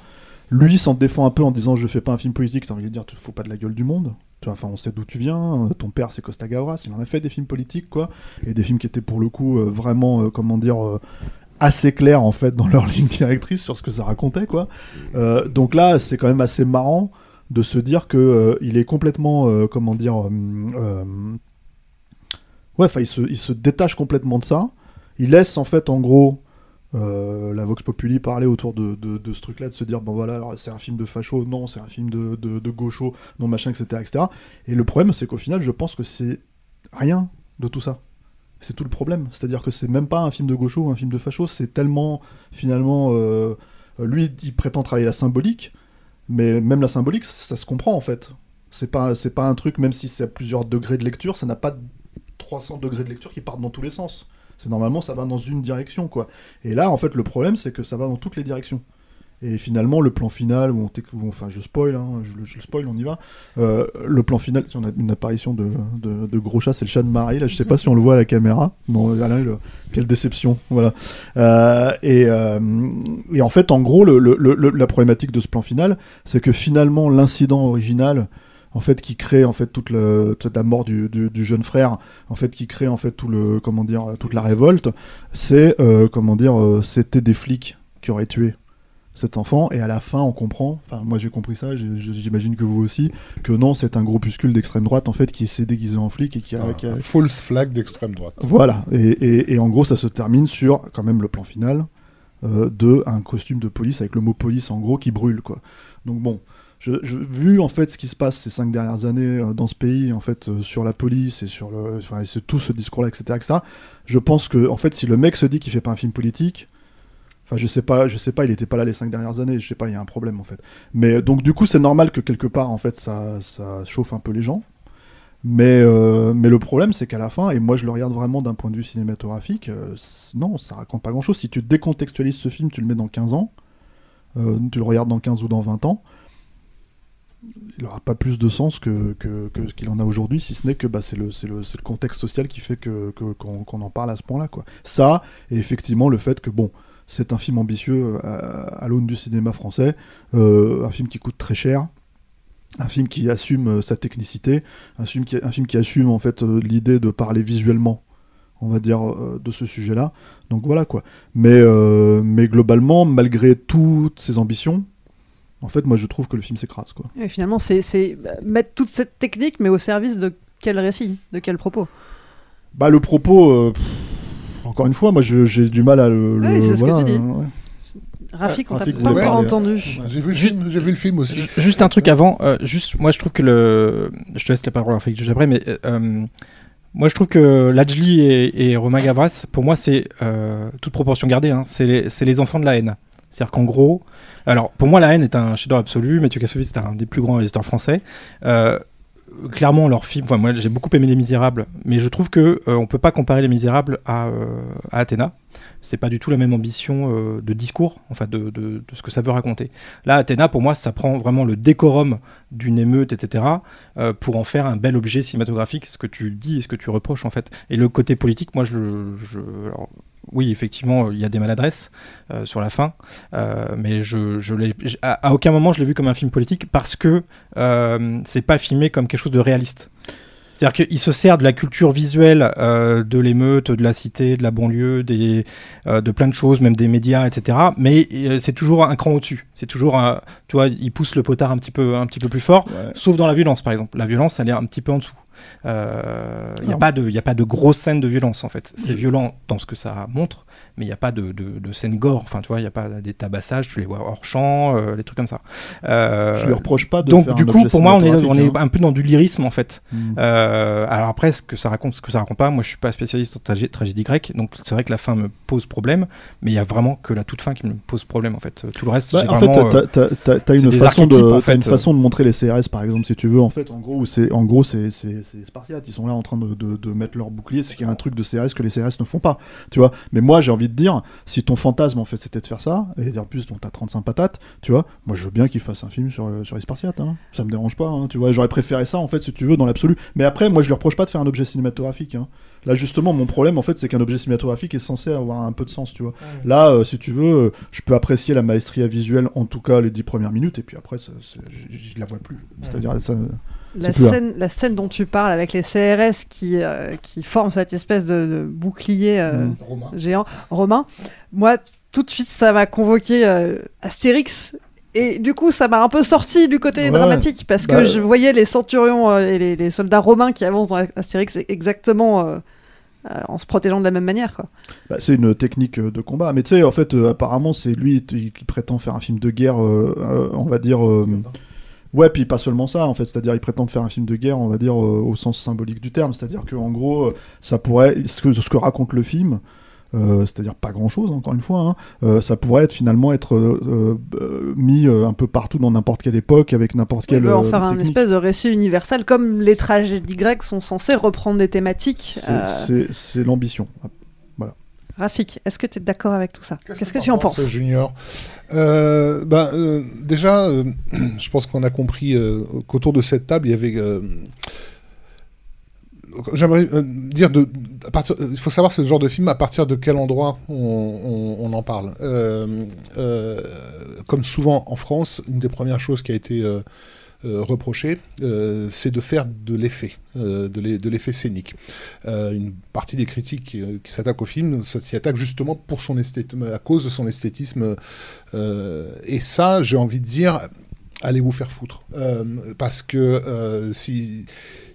[SPEAKER 4] Lui s'en défend un peu en disant je fais pas un film politique. T'as envie de dire tu fous pas de la gueule du monde. Enfin on sait d'où tu viens. Ton père c'est Costa Gavras. Il en a fait des films politiques quoi. Et des films qui étaient pour le coup vraiment comment dire assez clairs en fait dans leur ligne directrice sur ce que ça racontait quoi Euh, donc là c'est quand même assez marrant de se dire que euh, il est complètement euh, comment dire ouais enfin il se, il se détache complètement de ça il laisse en fait en gros la Vox Populi parler autour de, de, ce truc-là, de se dire bon voilà, c'est un film de facho, non, c'est un film de, de, de gaucho, non machin, etc., etc. Et le problème, c'est qu'au final, je pense que c'est rien de tout ça. C'est tout le problème. C'est-à-dire que c'est même pas un film de gaucho ou un film de facho, c'est tellement finalement. euh, lui, il prétend travailler la symbolique, mais même la symbolique, ça se comprend en fait. C'est pas, c'est pas un truc, même si c'est à plusieurs degrés de lecture, ça n'a pas 300 degrés de lecture qui partent dans tous les sens. C'est normalement ça va dans une direction quoi. Et là en fait le problème c'est que ça va dans toutes les directions. Et finalement le plan final où enfin je spoil, hein, je, le- je le on y va. Euh, le plan final, on a une apparition de, gros chat, c'est le chat de Marie. Là je sais pas si on le voit à la caméra. Non, il- quelle déception, voilà. Euh, et, euh, et en fait en gros le, le- le- la problématique de ce plan final, c'est que finalement l'incident original en fait qui crée en fait toute, le, la mort du, du- jeune frère en fait qui crée en fait tout le comment dire toute la révolte c'est comment dire c'était des flics qui auraient tué cet enfant et à la fin on comprend enfin moi j'ai compris ça j'imagine que vous aussi que non c'est un groupuscule d'extrême droite en fait qui s'est déguisé en flic et qui a, qui a-
[SPEAKER 2] Un false flag d'extrême droite.
[SPEAKER 4] voilà, et, et- et en gros, ça se termine sur quand même le plan final euh, de un costume de police avec le mot police en gros qui brûle quoi. Donc bon, je, je- vu en fait ce qui se passe ces cinq dernières années euh, dans ce pays en fait euh, sur la police et sur le, enfin tout ce discours-là, etc., etc. Je pense que en fait, si le mec se dit qu'il fait pas un film politique, Enfin, je sais pas, je sais pas, il était pas là les cinq dernières années, je sais pas, il y a un problème en fait. Mais donc du coup, c'est normal que quelque part en fait ça, ça chauffe un peu les gens. Mais, euh, mais le problème, c'est qu'à la fin, et moi je le regarde vraiment d'un point de vue cinématographique, euh, non, ça raconte pas grand chose. Si tu décontextualises ce film, tu le mets dans 15 ans, euh, tu le regardes dans 15 ou dans 20 ans, il aura pas plus de sens que, que, que ce qu'il en a aujourd'hui, si ce n'est que bah, c'est le, le, le contexte social qui fait que, que- qu'on, qu'on en parle à ce point-là. Ça, et effectivement le fait que, bon, c'est un film ambitieux euh, à, à l'aune du cinéma français, euh, un film qui coûte très cher, un film qui assume euh, sa technicité, un film qui, un film qui assume en fait l'idée de parler visuellement, on va dire, euh, de ce sujet-là. Donc voilà quoi. Mais, euh, mais globalement, malgré toutes ses ambitions, en fait, moi je trouve que le film s'écrase quoi.
[SPEAKER 1] Et finalement, c'est bah, mettre toute cette technique, mais au service de quel récit? De quel propos?
[SPEAKER 4] Bah le propos, euh, pff, encore une fois, moi j'ai du mal à le.
[SPEAKER 1] Oui, c'est ce que
[SPEAKER 4] voilà,
[SPEAKER 1] tu dis.
[SPEAKER 4] euh, ouais.
[SPEAKER 1] Rafik, on t'a pas encore entendu.
[SPEAKER 2] J'ai vu, le film- j'ai vu le film aussi.
[SPEAKER 5] Juste un truc avant, euh, juste, moi je trouve que le. Je te laisse la parole Rafik juste après, mais. euh, moi je trouve que Lajli et, et Romain Gavras, pour moi c'est. euh, toute proportion gardée, hein, c'est les, enfants de la haine. C'est-à-dire qu'en gros. Alors pour moi la haine est un chef-d'œuvre absolu, Mathieu Kassovitz est un des plus grands réalisateurs français. Clairement leur film moi j'ai beaucoup aimé les Misérables mais je trouve que euh, on peut pas comparer les Misérables à, euh, à Athéna. C'est pas du tout la même ambition euh, de discours enfin de, ce que ça veut raconter. Là Athéna pour moi ça prend vraiment le décorum d'une émeute etc pour en faire un bel objet cinématographique ce que tu dis et ce que tu reproches en fait. Et le côté politique moi je, oui, effectivement, il y a des maladresses euh, sur la fin, euh, mais je, je à, à aucun moment je l'ai vu comme un film politique parce que euh, c'est pas filmé comme quelque chose de réaliste. C'est-à-dire qu'il se sert de la culture visuelle euh, de l'émeute, de la cité, de la banlieue, des, de plein de choses, même des médias, etc. Mais c'est toujours un cran au-dessus. C'est toujours, un, tu vois, il pousse le potard un petit peu, un petit peu plus fort, sauf dans la violence, par exemple. La violence, elle est un petit peu en dessous. Euh, Il n'y a, pas de- y a pas de grosse scène de violence, en fait. C'est violent dans ce que ça montre, mais il n'y a pas de, de, de scène gore. Enfin, tu vois, il n'y a pas des tabassages, tu les vois hors champ, euh, des trucs comme ça. Euh,
[SPEAKER 4] Je lui reproche pas de
[SPEAKER 5] Donc,
[SPEAKER 4] faire
[SPEAKER 5] du
[SPEAKER 4] un
[SPEAKER 5] coup, pour moi, on est, on est
[SPEAKER 4] hein.
[SPEAKER 5] un peu dans du lyrisme en fait.
[SPEAKER 4] Mm.
[SPEAKER 5] Euh, alors après, ce que ça raconte, ce que ça raconte pas, moi, je suis pas spécialiste en tragé- tragédie grecque, donc c'est vrai que la fin me pose problème, mais il y a vraiment que la toute fin qui me pose problème en fait. Tout le reste,
[SPEAKER 4] Bah, en fait,
[SPEAKER 5] vraiment,
[SPEAKER 4] t'as-
[SPEAKER 5] euh,
[SPEAKER 4] t'as- t'as t'as une façon de,
[SPEAKER 5] en fait,
[SPEAKER 4] une
[SPEAKER 5] euh.
[SPEAKER 4] façon de montrer les CRS par exemple, si tu veux. En fait, en gros, c'est en gros c'est c'est c'est Spartiates. Ils sont là en train de, de, de mettre leur bouclier. C'est qu'il y a un truc de CRS que les CRS ne font pas. Tu vois. Mais moi, j'ai envie de dire, si ton fantasme en fait c'était de faire ça, et en plus, dont t'as 35 patates, tu vois. Moi, je veux bien qu'ils fassent un film sur euh, sur les Spartiates. Hein. Ça me dérange pas. hein, tu vois. J'aurais préféré ça en fait, si tu veux, dans l'absolu. Mais après, moi, je lui reproche pas de faire un objet cinématographique. hein. Là, justement, mon problème, en fait, c'est qu'un objet cinématographique est censé avoir un peu de sens, tu vois. Là, euh, si tu veux, euh, je peux apprécier la maestria visuelle, en tout cas les dix premières minutes, et puis après, ça- c'est- je, je la vois plus. C'est-à-dire, ça.
[SPEAKER 1] La scène, la scène dont tu parles avec les CRS qui, euh, qui forment cette espèce de, de bouclier euh,
[SPEAKER 4] Mm.
[SPEAKER 1] géant romain, moi tout de suite ça m'a convoqué euh, Astérix. Et du coup, ça m'a un peu sorti du côté
[SPEAKER 4] Ouais.
[SPEAKER 1] dramatique parce que
[SPEAKER 4] Bah,
[SPEAKER 1] je voyais les centurions euh, et les, les soldats romains qui avancent dans Astérix exactement euh, euh, en se protégeant de la même manière. Quoi.
[SPEAKER 4] Bah, c'est une technique de combat. Mais tu sais, en fait, euh, apparemment, c'est lui qui prétend faire un film de guerre, euh, euh, on va dire. Ouais, puis pas seulement ça, en fait. C'est-à-dire, il prétend faire un film de guerre, on va dire, euh, au sens symbolique du terme. C'est-à-dire qu'en gros, euh, ça pourrait. Ce que, ce que raconte le film. euh, c'est-à-dire pas grand-chose, encore une fois, hein, euh, ça pourrait être finalement être mis un peu partout dans n'importe quelle époque, avec n'importe quelle
[SPEAKER 1] veut en faire un espèce de récit universel, comme les tragédies grecques sont censées reprendre des thématiques.
[SPEAKER 4] C'est l'ambition.
[SPEAKER 1] Rafik, est-ce que tu es d'accord avec tout ça Qu'est-ce que tu en penses
[SPEAKER 2] Junior Euh, ben, euh, Déjà, euh, je pense qu'on a compris qu'autour de cette table, il y avait. J'aimerais dire, de, à partir, il faut savoir ce genre de film à partir de quel endroit on, on- on en parle. Comme souvent en France, une des premières choses qui a été euh, reprochée, euh, c'est de faire de l'effet, euh, de l'e- de l'effet scénique. Une partie des critiques qui, s'attaquent au film s'y attaque justement pour son à cause de son esthétisme. et ça, j'ai envie de dire, allez vous faire foutre. Parce que si,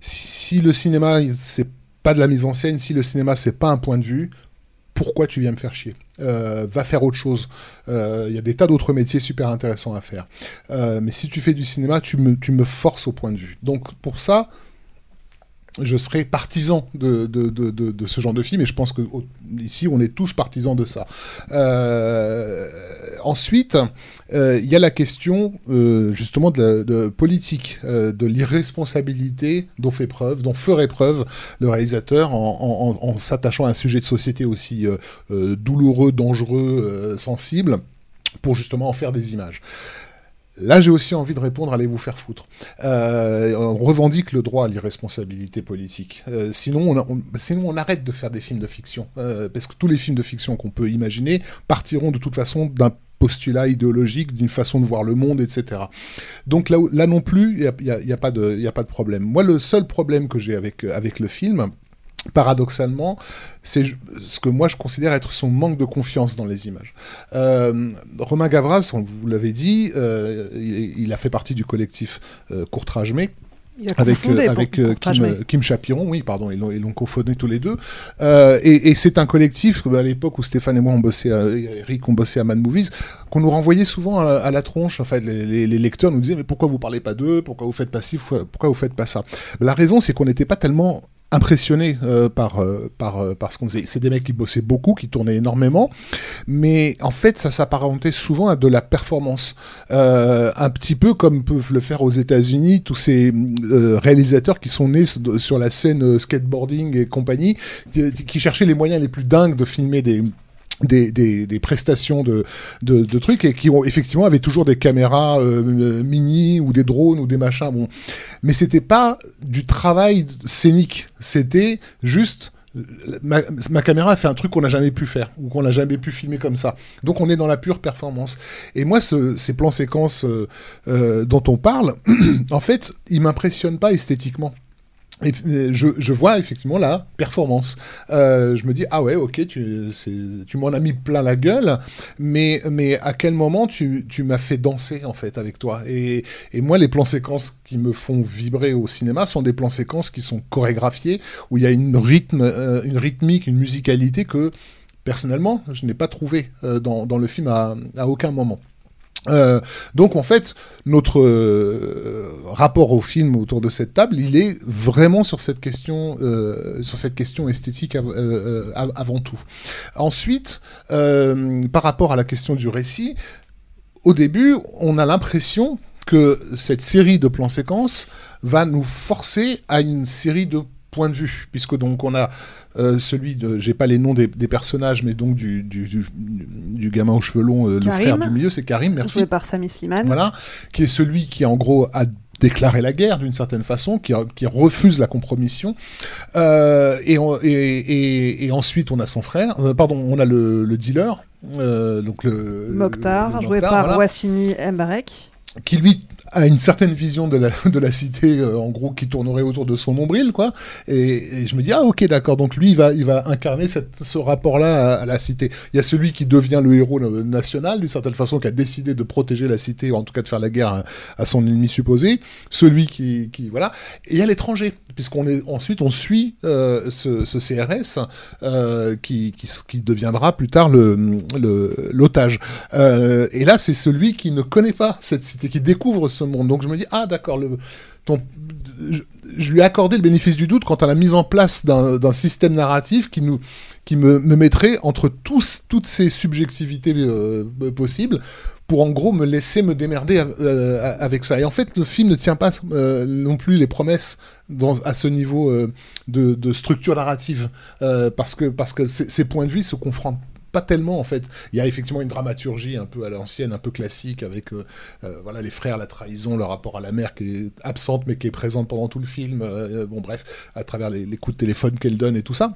[SPEAKER 2] si le cinéma, c'est pas de la mise en scène, si le cinéma, c'est pas un point de vue, pourquoi tu viens me faire chier Euh, Va faire autre chose. Euh, Il y a des tas d'autres métiers super intéressants à faire. Euh, mais si tu fais du cinéma, tu me forces au point de vue. Donc pour ça, je serais partisan de, ce genre de film, et je pense que au- ici on est tous partisans de ça. Euh, ensuite, euh, il y a la question euh, justement de, la- politique, de l'irresponsabilité dont fait preuve, dont ferait preuve le réalisateur en, s'attachant à un sujet de société aussi douloureux, dangereux, sensible, pour justement en faire des images. Là, j'ai aussi envie de répondre, allez vous faire foutre. Euh, on revendique le droit à l'irresponsabilité politique. Euh, sinon, on, on- sinon, on arrête de faire des films de fiction. Euh, parce que tous les films de fiction qu'on peut imaginer partiront de toute façon d'un postulat idéologique, d'une façon de voir le monde, etc. Donc là, là non plus, il n'y a, pas de a pas de problème. Moi, le seul problème que j'ai avec, avec le film, paradoxalement, c'est ce que moi je considère être son manque de confiance dans les images. Euh, Romain Gavras, on vous l'avez dit, euh, il, il a fait partie du collectif euh,
[SPEAKER 1] a
[SPEAKER 2] Avec, euh, avec euh, Kim, Kim Chapiron, oui, pardon, ils l'ont, cofondé tous les deux. Euh, et, et c'est un collectif, à l'époque où Stéphane et moi on bossait, à, Eric on bossait à Mad Movies, qu'on nous renvoyait souvent à, à la tronche. En fait, les, les- les lecteurs nous disaient mais pourquoi vous parlez pas d'eux, pourquoi vous faites pas ci, pourquoi vous faites pas ça? La raison, c'est qu'on n'était pas tellement impressionné euh, par, euh, euh, par ce qu'on faisait. C'est des mecs qui bossaient beaucoup, qui tournaient énormément, mais en fait, ça s'apparentait souvent à de la performance. Un petit peu comme peuvent le faire aux États-Unis tous ces réalisateurs qui sont nés sur- la scène skateboarding et compagnie, qui, qui cherchaient les moyens les plus dingues de filmer des des, des, des prestations de, de, de trucs et qui ont effectivement avaient toujours des caméras euh, mini ou des drones ou des machins bon. Mais c'était pas du travail scénique. C'était juste euh, ma, caméra a fait un truc qu'on n'a jamais pu faire ou qu'on n'a jamais pu filmer comme ça. Donc on est dans la pure performance. Et moi ce- ces plans séquences euh, euh, dont on parle en fait ils m'impressionnent pas esthétiquement euh, je, vois effectivement la performance. Euh, je me dis, ah ouais, ok, tu, tu m'en as mis plein la gueule, mais, mais à quel moment tu, tu m'as fait danser en fait avec toi? Et, et moi, les plans séquences qui me font vibrer au cinéma sont des plans séquences qui sont chorégraphiés, où il y a une, rythme, euh, une rythmique, une musicalité que personnellement, je n'ai pas trouvé dans, dans le film à, à aucun moment. Euh, donc en fait, notre euh, rapport au film autour de cette table, il est vraiment sur cette question, euh, sur cette question esthétique av- avant tout. Ensuite, par rapport à la question du récit, au début, on a l'impression que cette série de plans séquences va nous forcer à une série de points de vue, puisque donc on a euh, celui de, j'ai pas les noms des, des personnages, mais donc du, du, du, du gamin aux cheveux longs, euh, le frère du milieu, c'est Karim, merci
[SPEAKER 1] Joué par Sami Slimane.
[SPEAKER 2] voilà, qui est celui qui en gros a déclaré la guerre d'une certaine façon, qui, qui refuse la compromission. Euh, et, on- et, et, et ensuite on a son frère, euh, pardon, on a le, le dealer, euh, donc le
[SPEAKER 1] Mokhtar,
[SPEAKER 2] le
[SPEAKER 1] joué
[SPEAKER 2] Mokhtar,
[SPEAKER 1] par
[SPEAKER 2] voilà,
[SPEAKER 1] Wassini Mbarek.
[SPEAKER 2] qui lui a une certaine vision de la, de la cité, euh, en gros, qui tournerait autour de son nombril, quoi. Et, je me dis, ah ok, d'accord, donc lui, il va, il va incarner ce rapport-là à, la cité. Il y a celui qui devient le héros national, d'une certaine façon, qui a décidé de protéger la cité, ou en tout cas de faire la guerre à, son ennemi supposé. Celui qui, voilà. Et il y a l'étranger, puisqu'on est, ensuite, on suit euh, ce, CRS, euh, qui, qui, qui deviendra plus tard le, le, l'otage. Et là, c'est celui qui ne connaît pas cette cité, qui découvre ce monde. Donc je me dis, ah d'accord, le, ton, je, lui ai accordé le bénéfice du doute quant à la mise en place d'un, système narratif qui, nous, qui me, me mettrait entre tous, toutes ces subjectivités euh, possibles pour en gros me laisser me démerder euh, avec ça. Et en fait, le film ne tient pas euh, non plus les promesses dans, à ce niveau euh, de, de structure narrative, euh, parce que, parce que ces points de vue se confrontent tellement en fait. Il y a effectivement une dramaturgie un peu à l'ancienne, un peu classique avec euh, euh, voilà les frères, la trahison, le rapport à la mère qui est absente mais qui est présente pendant tout le film. euh, bon bref, à travers les coups de téléphone qu'elle donne et tout ça.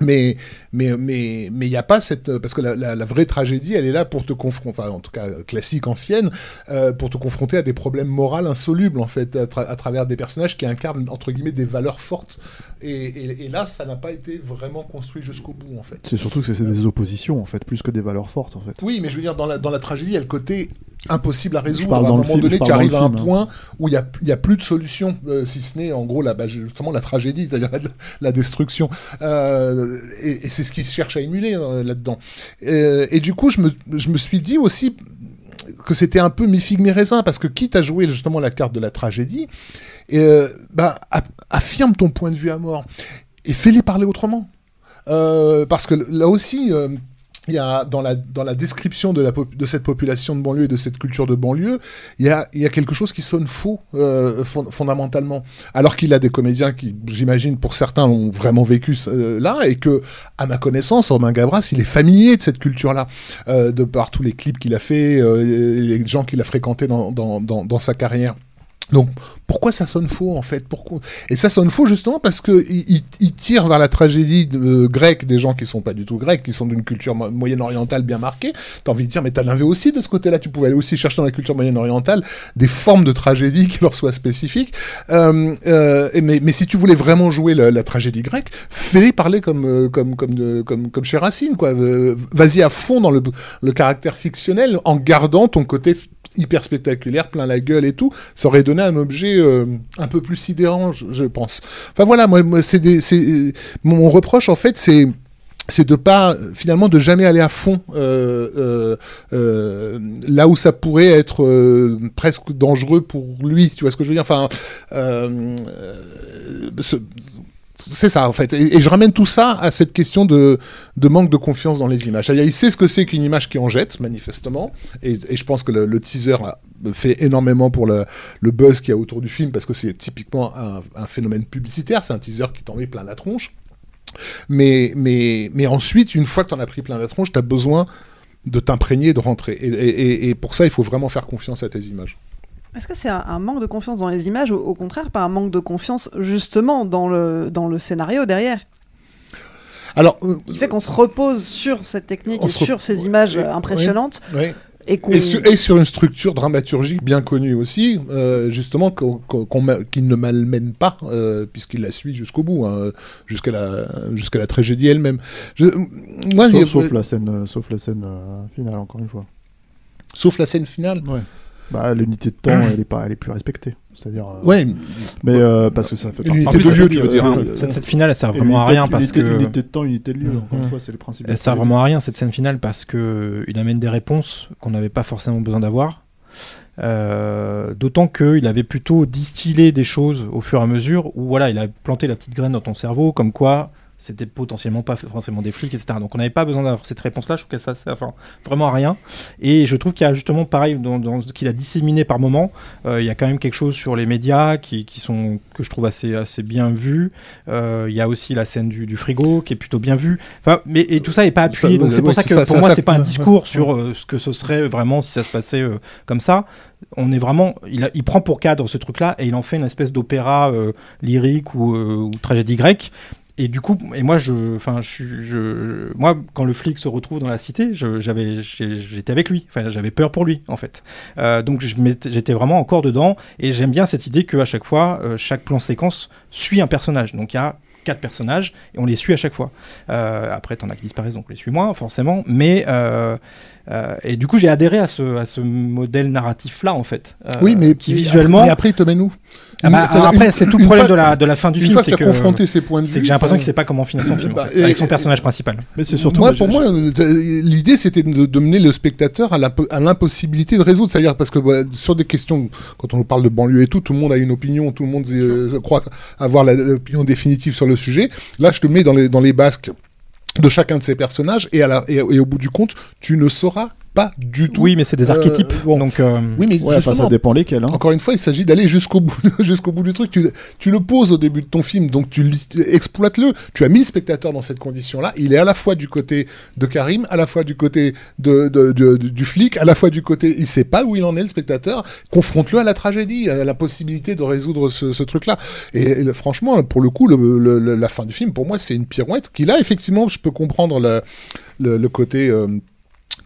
[SPEAKER 2] Mais mais mais mais il n'y a pas cette parce que la, la, la, vraie tragédie elle est là pour te confronter enfin en tout cas classique ancienne euh, pour te confronter à des problèmes moraux insolubles en fait à, tra à, travers des personnages qui incarnent entre guillemets des valeurs fortes. Et, et, et là ça n'a pas été vraiment construit jusqu'au bout en fait.
[SPEAKER 4] C'est surtout que c'est des oppositions en fait plus que des valeurs fortes en fait.
[SPEAKER 2] Oui mais je veux dire dans la dans la tragédie il y a le côté impossible à résoudre. À un moment film, donné tu arrives à un film, point hein. où il n'y a, y a plus de solution euh, si ce n'est en gros la, bah, justement la tragédie c'est-à-dire la, la, destruction. Euh, et, et c'est ce qu'ils cherchent à émuler euh, là-dedans. Et, et, du coup je me, je me suis dit aussi que c'était un peu mi figue mi raisin parce que quitte à jouer justement la carte de la tragédie bah, affirme ton point de vue à mort et fais-les parler autrement. Euh, parce que là aussi il y a dans la, dans la description de, cette population de banlieue et de cette culture de banlieue, il y a, il y a quelque chose qui sonne faux euh, fond, fondamentalement. Alors qu'il a des comédiens qui, j'imagine, pour certains, ont vraiment vécu euh, là et que, à ma connaissance, Romain Gabras, il est familier de cette culture-là, euh, de par tous les clips qu'il a fait, euh, les gens qu'il a fréquentés dans, dans, dans sa carrière. Donc pourquoi ça sonne faux en fait? Pourquoi? Et ça sonne faux justement parce que il, il tire vers la tragédie de, grecque des gens qui sont pas du tout grecs, qui sont d'une culture moyenne-orientale bien marquée. T'as envie de dire mais t'en avais aussi de ce côté-là, tu pouvais aller aussi chercher dans la culture moyenne-orientale des formes de tragédie qui leur soient spécifiques. Euh, euh, mais, mais si tu voulais vraiment jouer la, tragédie grecque, fais parler comme euh, comme comme comme comme chez Racine quoi. Vas-y à fond dans le, le caractère fictionnel en gardant ton côté hyper spectaculaire, plein la gueule et tout, ça aurait donné un objet euh, un peu plus sidérant, je, pense. Enfin voilà, moi, c'est mon reproche en fait, c'est c'est de pas finalement de jamais aller à fond euh, euh, là où ça pourrait être presque dangereux pour lui tu vois ce que je veux dire? Enfin c'est ça en fait. Et, je ramène tout ça à cette question de, manque de confiance dans les images. Il sait ce que c'est qu'une image qui en jette, manifestement. Et, je pense que le, teaser fait énormément pour le, buzz qu'il y a autour du film, parce que c'est typiquement un, phénomène publicitaire. C'est un teaser qui t'en met plein la tronche. Mais, ensuite, une fois que t'en as pris plein la tronche, t'as besoin de t'imprégner, de rentrer. Et pour ça, il faut vraiment faire confiance à tes images.
[SPEAKER 1] Est-ce que c'est un, un, manque de confiance dans les images ou au contraire pas un manque de confiance justement dans le, dans le scénario derrière
[SPEAKER 2] Alors, euh,
[SPEAKER 1] qui fait qu'on se repose sur cette technique et sur ces images
[SPEAKER 2] oui,
[SPEAKER 1] impressionnantes
[SPEAKER 2] oui,
[SPEAKER 1] et,
[SPEAKER 2] et, sur, et, sur, une structure dramaturgique bien connue aussi, euh, justement qu'on qu qu ne malmène pas euh, puisqu'il la suit jusqu'au bout, hein, jusqu'à la jusqu'à la tragédie elle-même.
[SPEAKER 4] Sauf, a, sauf, la scène, sauf la scène finale encore une fois.
[SPEAKER 2] Sauf la scène finale?
[SPEAKER 4] Ouais. Bah, l'unité de temps, elle est pas, elle est plus respectée. C'est-à-dire. euh,
[SPEAKER 2] Ouais.
[SPEAKER 4] Mais euh, parce que ça fait.
[SPEAKER 2] Une
[SPEAKER 4] partie-
[SPEAKER 2] unité
[SPEAKER 5] En plus,
[SPEAKER 2] de lieu,
[SPEAKER 5] euh,
[SPEAKER 2] tu veux dire.
[SPEAKER 5] cette, cette finale, elle sert vraiment à rien parce
[SPEAKER 4] unité-
[SPEAKER 5] que.
[SPEAKER 4] Unité de temps, unité de lieu. Encore une fois, c'est le principe.
[SPEAKER 5] Elle sert vraiment à rien cette scène finale parce que il amène des réponses qu'on n'avait pas forcément besoin d'avoir. Euh, D'autant qu'il avait plutôt distillé des choses au fur et à mesure où voilà, il a planté la petite graine dans ton cerveau, comme quoi c'était potentiellement pas forcément des flics, etc. Donc on n'avait pas besoin d'avoir cette réponse-là. Je trouve que ça sert enfin, vraiment à rien. Et je trouve qu'il y a justement pareil dans, dans ce qu'il a disséminé par moment. euh, il y a quand même quelque chose sur les médias qui, qui sont que je trouve assez assez bien vu. Euh, il y a aussi la scène du, du frigo qui est plutôt bien vue. Enfin, mais et tout ça est pas appuyé.
[SPEAKER 2] Ça,
[SPEAKER 5] donc c'est pour ça que
[SPEAKER 2] ça-
[SPEAKER 5] pour
[SPEAKER 2] ça-
[SPEAKER 5] moi c'est pas un discours sur euh, ce que ce serait vraiment si ça se passait comme ça. On est vraiment, il, a- il prend pour cadre ce truc-là et il en fait une espèce d'opéra euh, lyrique ou, euh, ou tragédie grecque. Et du coup, et moi, je, enfin, je, moi, quand le flic se retrouve dans la cité, j'avais, j'étais avec lui. Enfin, j'avais peur pour lui, en fait. Euh, donc, j'étais vraiment encore dedans. Et j'aime bien cette idée qu'à chaque fois, euh, chaque plan séquence suit un personnage. Donc, il y a quatre personnages et on les suit à chaque fois. Euh, après, t'en as qui disparaissent, donc on les suit moins, forcément. Mais euh, euh, et du coup, j'ai adhéré à ce, à ce modèle narratif-là, en fait.
[SPEAKER 2] Oui, mais
[SPEAKER 5] qui visuellement.
[SPEAKER 2] Mais après, il te met nous.
[SPEAKER 5] Ah bah, alors après, c'est tout le problème
[SPEAKER 2] fois-
[SPEAKER 5] de la, de la fin du
[SPEAKER 2] une
[SPEAKER 5] film.
[SPEAKER 2] fois
[SPEAKER 5] c'est
[SPEAKER 2] que tu as
[SPEAKER 5] que-
[SPEAKER 2] confronté ses points de
[SPEAKER 5] C'est
[SPEAKER 2] vue,
[SPEAKER 5] que j'ai l'impression
[SPEAKER 2] enfin,
[SPEAKER 5] qu'il sait pas comment finir son film, en
[SPEAKER 2] bah,
[SPEAKER 5] fait,
[SPEAKER 2] et-
[SPEAKER 5] avec son
[SPEAKER 2] et-
[SPEAKER 5] personnage principal.
[SPEAKER 4] Mais c'est surtout.
[SPEAKER 2] moi, pour moi, euh, l'idée c'était de, de mener le spectateur à l'impo- à l'impossibilité de résoudre. C'est-à-dire parce que bah, sur des questions, quand on nous parle de banlieue et tout, tout le monde a une opinion, tout le monde euh, croit avoir l'opinion définitive sur le sujet. Là, je te mets dans les, dans les basques de chacun de ces personnages et, à la, et, et au bout du compte, tu ne sauras pas du tout.
[SPEAKER 5] Oui, mais c'est des
[SPEAKER 2] Euh,
[SPEAKER 5] archétypes.
[SPEAKER 2] bon.
[SPEAKER 5] Donc, euh,
[SPEAKER 2] Oui, mais
[SPEAKER 4] Ouais, enfin,
[SPEAKER 2] justement,
[SPEAKER 4] ça dépend lesquels. Hein.
[SPEAKER 2] encore une fois, il s'agit d'aller jusqu'au bout, jusqu'au bout du truc. Tu, tu le poses au début de ton film, donc tu exploites-le. Tu as mis le spectateur dans cette condition-là. Il est à la fois du côté de Karim, à la fois du côté de, de- de- de- du flic, à la fois du côté. Il sait pas où il en est, le spectateur. Confronte-le à la tragédie, à la possibilité de résoudre ce, ce truc-là. Et, franchement, pour le coup, le- le- le- la fin du film, pour moi, c'est une pirouette qui, là, effectivement, je peux comprendre le, le, le côté. euh,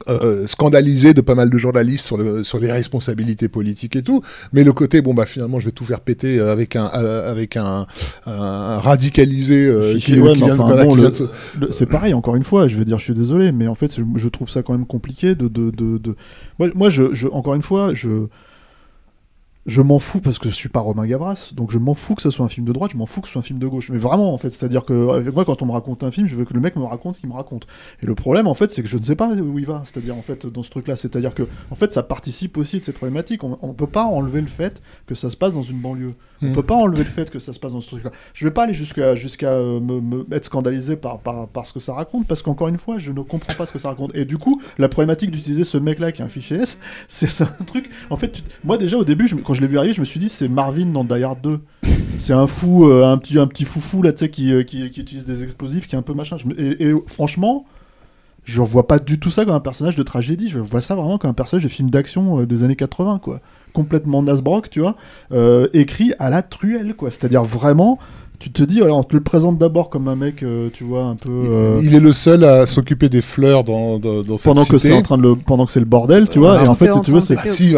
[SPEAKER 2] euh, scandalisé de pas mal de journalistes sur, le, sur les responsabilités politiques et tout, mais le côté bon bah finalement je vais tout faire péter euh, avec un euh, avec un, un radicalisé euh, qui,
[SPEAKER 4] ouais,
[SPEAKER 2] qui vient,
[SPEAKER 4] enfin,
[SPEAKER 2] voilà,
[SPEAKER 4] bon,
[SPEAKER 2] qui vient de
[SPEAKER 4] c'est pareil, encore une fois, je veux dire, je suis désolé, mais en fait, je, je trouve ça quand même compliqué de. de, de, de- Moi, moi je, je- encore une fois, je. Je m'en fous parce que je suis pas Romain Gavras, donc je m'en fous que ce soit un film de droite, je m'en fous que ce soit un film de gauche. Mais vraiment, en fait, c'est-à-dire que avec moi, quand on me raconte un film, je veux que le mec me raconte ce qu'il me raconte. Et le problème, en fait, c'est que je ne sais pas où il va. C'est-à-dire, en fait, dans ce truc-là, c'est-à-dire que, en fait, ça participe aussi de ces problématiques. On, on peut pas enlever le fait que ça se passe dans une banlieue. On
[SPEAKER 2] Mm.
[SPEAKER 4] peut pas enlever le fait que ça se passe dans ce truc-là. Je vais pas aller jusqu'à jusqu'à euh, me, me- être scandalisé par, par, par ce que ça raconte, parce qu'encore une fois, je ne comprends pas ce que ça raconte. Et du coup, la problématique d'utiliser ce mec-là qui est un fichier S, c'est un truc. En fait, tu- moi déjà au début, je me- je l'ai vu arriver, je me suis dit c'est Marvin dans Die Hard 2. C'est un fou, euh, un petit un petit foufou là, tu sais, qui, euh, qui, qui utilise des explosifs, qui est un peu machin. Et, franchement. Je vois pas du tout ça comme un personnage de tragédie, je vois ça vraiment comme un personnage de film d'action euh, des années 80, quoi. Complètement Nasbrock, tu vois, écrit à la truelle, quoi. C'est-à-dire vraiment, tu te dis, alors on te le présente d'abord comme un mec, euh, tu vois, un peu. euh,
[SPEAKER 2] Il est le seul à s'occuper des fleurs dans, dans, dans cette
[SPEAKER 4] pendant que
[SPEAKER 2] cité.
[SPEAKER 4] c'est en train de le, pendant que c'est le bordel, tu vois,
[SPEAKER 2] Euh,
[SPEAKER 4] et en fait,
[SPEAKER 2] en
[SPEAKER 4] si tu vois,
[SPEAKER 2] train
[SPEAKER 4] c'est.
[SPEAKER 2] Ah, si.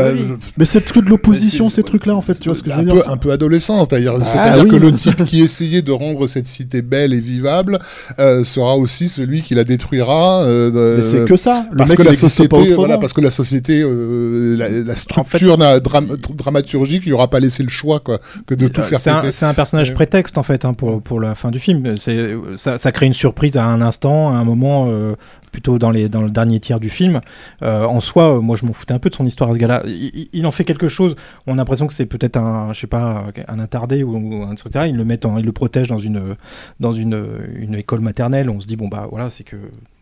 [SPEAKER 4] Mais c'est que de l'opposition, ces trucs-là, en fait, tu vois ce que je veux
[SPEAKER 2] un
[SPEAKER 4] dire
[SPEAKER 2] peu,
[SPEAKER 4] c'est-
[SPEAKER 2] un peu adolescent, c'est-à-dire c'est-à-dire
[SPEAKER 4] oui.
[SPEAKER 2] que le type qui essayait de rendre cette cité belle et vivable euh, sera aussi celui qui la détruira. euh,
[SPEAKER 4] Mais c'est que ça. Le
[SPEAKER 2] parce
[SPEAKER 4] mec,
[SPEAKER 2] que la société, voilà, parce que la société, euh, la, la structure na- dram- dramaturgique lui aura pas laissé le choix quoi, que de tout faire
[SPEAKER 5] c'est un,
[SPEAKER 2] péter.
[SPEAKER 5] c'est un personnage prétexte en fait hein, pour, pour la fin du film. C'est, ça, ça crée une surprise à un instant, à un moment, euh, plutôt dans, les, dans le dernier tiers du film. Euh, en soi, euh, moi je m'en foutais un peu de son histoire à ce gars-là. Il, en fait quelque chose, on a l'impression que c'est peut-être un, je sais pas, un attardé ou, ou un etc. Il le met en- il le protège dans une, dans une, une école maternelle. On se dit, bon bah voilà, c'est que.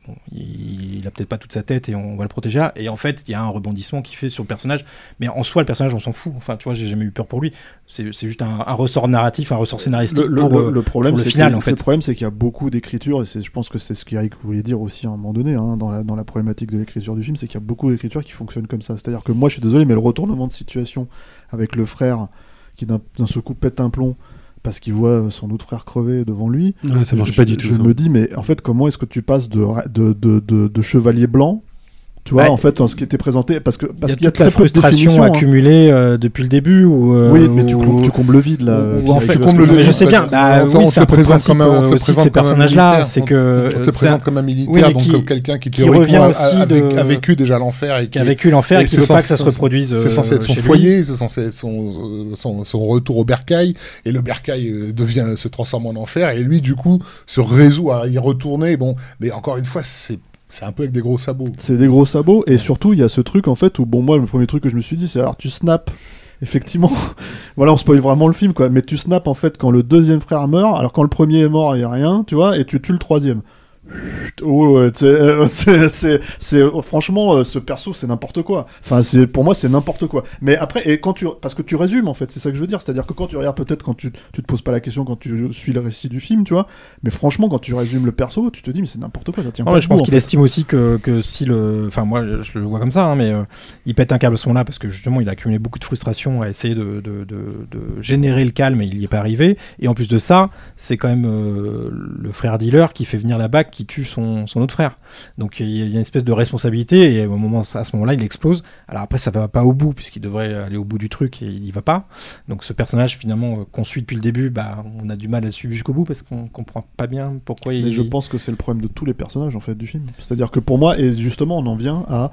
[SPEAKER 5] Bon, il, il a peut-être pas toute sa tête et on va le protéger là. Et en fait, il y a un rebondissement qui fait sur le personnage. Mais en soi, le personnage, on s'en fout. Enfin, tu vois, j'ai jamais eu peur pour lui. C'est juste un, un ressort narratif, un ressort scénaristique
[SPEAKER 4] le, le-
[SPEAKER 5] pour,
[SPEAKER 4] le- le problème, c'est
[SPEAKER 5] en fait.
[SPEAKER 4] Qu'il y a beaucoup d'écriture, et je pense que c'est ce qu'Eric voulait dire aussi à un moment donné, hein, dans, la, dans la problématique de l'écriture du film, c'est qu'il y a beaucoup d'écriture qui fonctionne comme ça. C'est-à-dire que moi, je suis désolé, mais le retournement de situation avec le frère qui d'un d'un seul coup pète un plomb parce qu'il voit son autre frère crever devant lui.
[SPEAKER 3] Ouais, ça marche
[SPEAKER 4] je,
[SPEAKER 3] pas du tout,
[SPEAKER 4] Je
[SPEAKER 3] ça.
[SPEAKER 4] me dis, mais en fait, comment est-ce que tu passes de, de- de chevalier blanc Tu vois,
[SPEAKER 5] Ouais.
[SPEAKER 4] en fait, ce qui était présenté, parce que parce
[SPEAKER 5] a
[SPEAKER 4] qu'il y a
[SPEAKER 5] toute la
[SPEAKER 4] de
[SPEAKER 5] frustration
[SPEAKER 4] hein.
[SPEAKER 5] accumulée euh, depuis le début. Ou, euh,
[SPEAKER 4] Oui, mais tu combles, tu combles le vide là.
[SPEAKER 5] ou en
[SPEAKER 4] tu
[SPEAKER 5] fait,
[SPEAKER 4] ce que je veux
[SPEAKER 5] mais je sais bien, bah,
[SPEAKER 2] que,
[SPEAKER 5] oui,
[SPEAKER 2] on
[SPEAKER 5] c'est
[SPEAKER 2] te le
[SPEAKER 5] le
[SPEAKER 2] présente comme un- on te
[SPEAKER 5] euh,
[SPEAKER 2] le présente
[SPEAKER 5] ces personnages-là,
[SPEAKER 2] militaire,
[SPEAKER 5] c'est que
[SPEAKER 2] on te
[SPEAKER 5] euh,
[SPEAKER 2] le présente comme un militaire, donc comme quelqu'un qui
[SPEAKER 5] qui
[SPEAKER 2] théoriquement
[SPEAKER 5] revient
[SPEAKER 2] a,
[SPEAKER 5] aussi
[SPEAKER 2] a-
[SPEAKER 5] de-
[SPEAKER 2] a vécu déjà l'enfer et
[SPEAKER 5] qui a vécu l'enfer et qui
[SPEAKER 2] c'est
[SPEAKER 5] veut pas que
[SPEAKER 2] censé-
[SPEAKER 5] ça se reproduise,
[SPEAKER 2] C'est censé
[SPEAKER 5] euh,
[SPEAKER 2] être son foyer, c'est censé être son, euh, son, son retour au bercail, et le bercail euh, devient se transforme en enfer, et lui du coup se résout à y retourner. Bon, mais encore une fois, c'est c'est un peu avec des gros sabots.
[SPEAKER 4] C'est des gros sabots et surtout il y a ce truc en fait où bon moi le premier truc que je me suis dit c'est alors tu snaps effectivement. Voilà on spoil vraiment le film quoi. Mais tu snaps en fait quand le deuxième frère meurt alors quand le premier est mort il y a rien tu vois et tu tues le troisième C'est, euh, c'est, c'est, c'est- franchement, euh, ce perso, c'est n'importe quoi. Enfin, c'est, pour moi, c'est n'importe quoi. Mais après, et quand tu, parce que tu résumes, en fait, c'est ça que je veux dire. C'est-à-dire que quand tu regardes, peut-être quand tu, tu te poses pas la question quand tu suis le récit du film, tu vois. Mais franchement, quand tu résumes le perso, tu te dis, mais c'est n'importe quoi, ça tient
[SPEAKER 5] Non,
[SPEAKER 4] pas
[SPEAKER 5] je pense qu'il estime aussi que, que si le. Enfin, moi, je le vois comme ça, hein, mais euh, il pète un câble à ce moment-là parce que justement, il a accumulé beaucoup de frustration à essayer de, de, de- de générer le calme et il n'y est pas arrivé. Et en plus de ça, c'est quand même euh, le frère dealer qui fait venir la bague qui tue son, son autre frère. Donc il y a une espèce de responsabilité et au moment, à ce moment-là, il explose. Alors après, ça va pas au bout puisqu'il devrait aller au bout du truc et il y va pas. Donc ce personnage, finalement, euh, qu'on suit depuis le début, bah, on a du mal à le suivre jusqu'au bout parce qu'on comprend pas bien pourquoi il.
[SPEAKER 4] Mais je pense que c'est le problème de tous les personnages en fait du film. C'est-à-dire que pour moi, et justement, on en vient à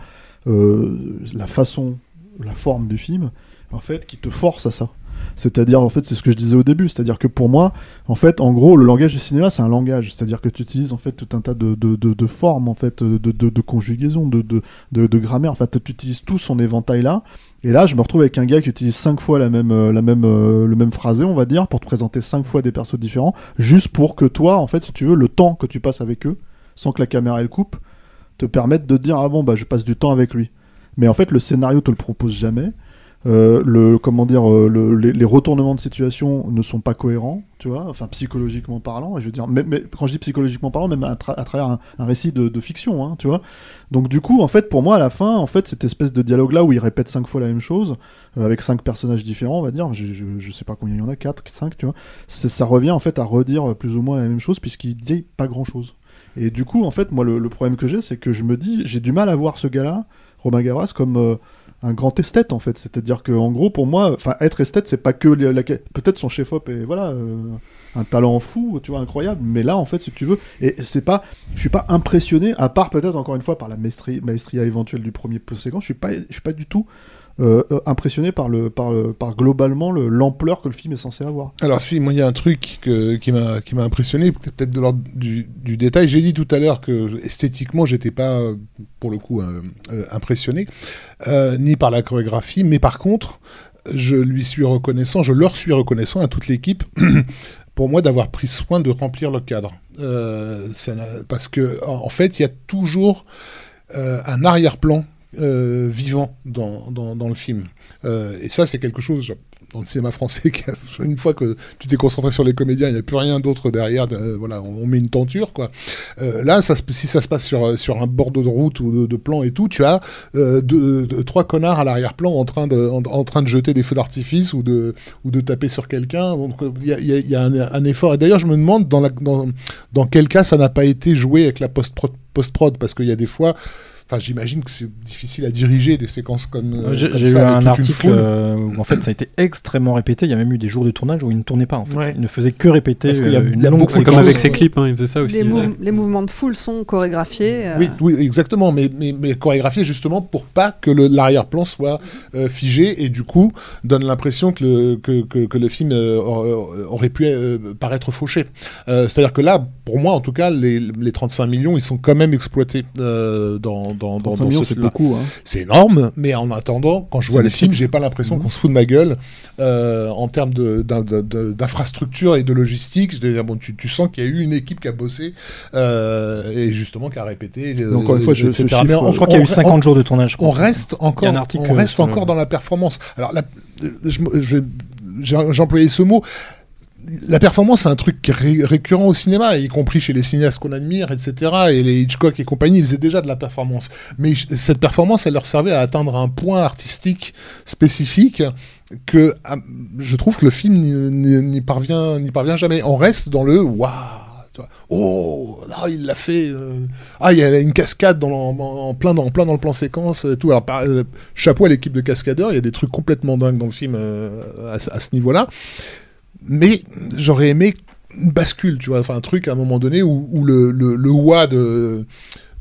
[SPEAKER 4] euh, la façon, la forme du film, en fait, qui te force à ça. C'est-à-dire, en fait, c'est ce que je disais au début. C'est-à-dire que pour moi, en fait, en gros, le langage du cinéma, c'est un langage. C'est-à-dire que tu utilises en fait tout un tas de, de, de- formes, en fait, de, conjugaison, de, grammaire. En fait, tu utilises tout son éventail là. Et là, je me retrouve avec un gars qui utilise cinq fois la même, euh, la même, euh, le même phrasé, on va dire, pour te présenter cinq fois des persos différents, juste pour que toi, en fait, si tu veux, le temps que tu passes avec eux, sans que la caméra elle coupe, te permette de dire ah bon bah je passe du temps avec lui. Mais en fait, le scénario te le propose jamais. Euh, le comment dire euh, le- les, retournements de situation ne sont pas cohérents tu vois enfin psychologiquement parlant et je veux dire mais, quand je dis psychologiquement parlant même à, tra- à travers un, récit de, fiction hein, tu vois. Donc du coup en fait pour moi à la fin en fait cette espèce de dialogue là où il répète cinq fois la même chose euh, avec cinq personnages différents on va dire je, je, sais pas combien il y en a quatre cinq tu vois ça revient en fait à redire plus ou moins la même chose puisqu'il dit pas grand chose et du coup en fait moi le, problème que j'ai c'est que je me dis j'ai du mal à voir ce gars là Romain Gavras comme un grand esthète en fait. C'est-à-dire que en gros pour moi être esthète c'est pas que la- peut-être son chef op et voilà euh, un talent fou tu vois incroyable mais là en fait si tu veux et c'est pas je suis pas impressionné à part peut-être encore une fois par la maestria, éventuelle du premier séquence je suis pas je suis pas du tout euh, euh, impressionné par le par par globalement le- l'ampleur que le film est censé avoir
[SPEAKER 2] Alors si, moi il y a un truc qui m'a impressionné, peut-être de l'ordre du, du détail. J'ai dit tout à l'heure que esthétiquement j'étais pas pour le coup euh, impressionné, ni par la chorégraphie, mais par contre je lui suis reconnaissant, je leur suis reconnaissant à toute l'équipe. Pour moi, d'avoir pris soin de remplir le cadre, parce que en fait, il y a toujours un arrière-plan euh, vivant dans, dans, le film. Euh, et ça, c'est quelque chose dans le cinéma français, qui une fois que tu t'es concentré sur les comédiens, il n'y a plus rien d'autre derrière. euh, voilà, on, met une tenture, quoi. Là, si ça se passe sur, sur un bord de route ou de, plan et tout, tu as deux- trois connards à l'arrière-plan en train de, en, train de jeter des feux d'artifice ou de, ou de taper sur quelqu'un. Il y a, un, effort. Et d'ailleurs, je me demande dans, dans, dans quel cas ça n'a pas été joué avec la post-prod, post-prod? Parce qu'il y a des fois. Enfin, j'imagine que c'est difficile à diriger des séquences comme, euh,
[SPEAKER 5] J'ai
[SPEAKER 2] comme
[SPEAKER 5] j'ai eu
[SPEAKER 2] ça, avec
[SPEAKER 5] un
[SPEAKER 2] toute une
[SPEAKER 5] article
[SPEAKER 2] foule.
[SPEAKER 5] euh, où en fait ça a été extrêmement répété. Il y a même eu des jours de tournage où il ne tournait pas. En fait.
[SPEAKER 2] Ouais.
[SPEAKER 5] Il ne faisait que répéter
[SPEAKER 2] Parce qu'il y a-
[SPEAKER 5] euh,
[SPEAKER 2] il
[SPEAKER 5] une
[SPEAKER 2] y a
[SPEAKER 5] longue
[SPEAKER 2] beaucoup-
[SPEAKER 3] C'est comme
[SPEAKER 5] séquence.
[SPEAKER 3] avec ses clips, hein, il faisait ça aussi.
[SPEAKER 1] Les, mou-
[SPEAKER 3] Ouais.
[SPEAKER 1] les mouvements de foule sont chorégraphiés. euh,
[SPEAKER 2] Oui, oui, exactement, mais, mais, mais chorégraphié justement pour pas que le- l'arrière-plan soit euh, figé et du coup donne l'impression que le, que, que, que le film euh, aurait- aurait pu euh, paraître fauché. Euh, C'est-à-dire que là, pour moi en tout cas, les, les 35 millions, ils sont quand même exploités euh, dans, dans, dans,
[SPEAKER 4] 35
[SPEAKER 2] dans ce
[SPEAKER 4] c'est
[SPEAKER 2] film-là.
[SPEAKER 4] beaucoup hein.
[SPEAKER 2] C'est énorme, mais en attendant, quand je vois le film, j'ai pas l'impression qu'on se fout de ma gueule euh, en termes d'infrastructure et de logistique. Je bon, tu, tu sens qu'il y a eu une équipe qui a bossé euh, et justement qui a répété. euh,
[SPEAKER 4] encore une fois, je-
[SPEAKER 2] etc.
[SPEAKER 4] chiffre,
[SPEAKER 2] Mais on-
[SPEAKER 5] Je crois qu'il y a eu 50 jours de tournage. je
[SPEAKER 2] on reste encore, on reste encore dans la performance. Alors, la- je je j'ai employé ce mot. La performance, c'est un truc récurrent au cinéma, y compris chez les cinéastes qu'on admire, etc. Et les Hitchcock et compagnie, ils faisaient déjà de la performance. Mais cette performance, elle leur servait à atteindre un point artistique spécifique que ah, je trouve que le film n'y- parvient, jamais. On reste dans le waouh. Oh, il l'a fait. euh. Ah, il y a une cascade en, plein, dans, le plan séquence. tout. Alors, euh, chapeau à l'équipe de cascadeurs. Il y a des trucs complètement dingues dans le film euh, à ce niveau-là. Mais j'aurais aimé une bascule, tu vois. Enfin, un truc à un moment donné où, où le, le, le wa de.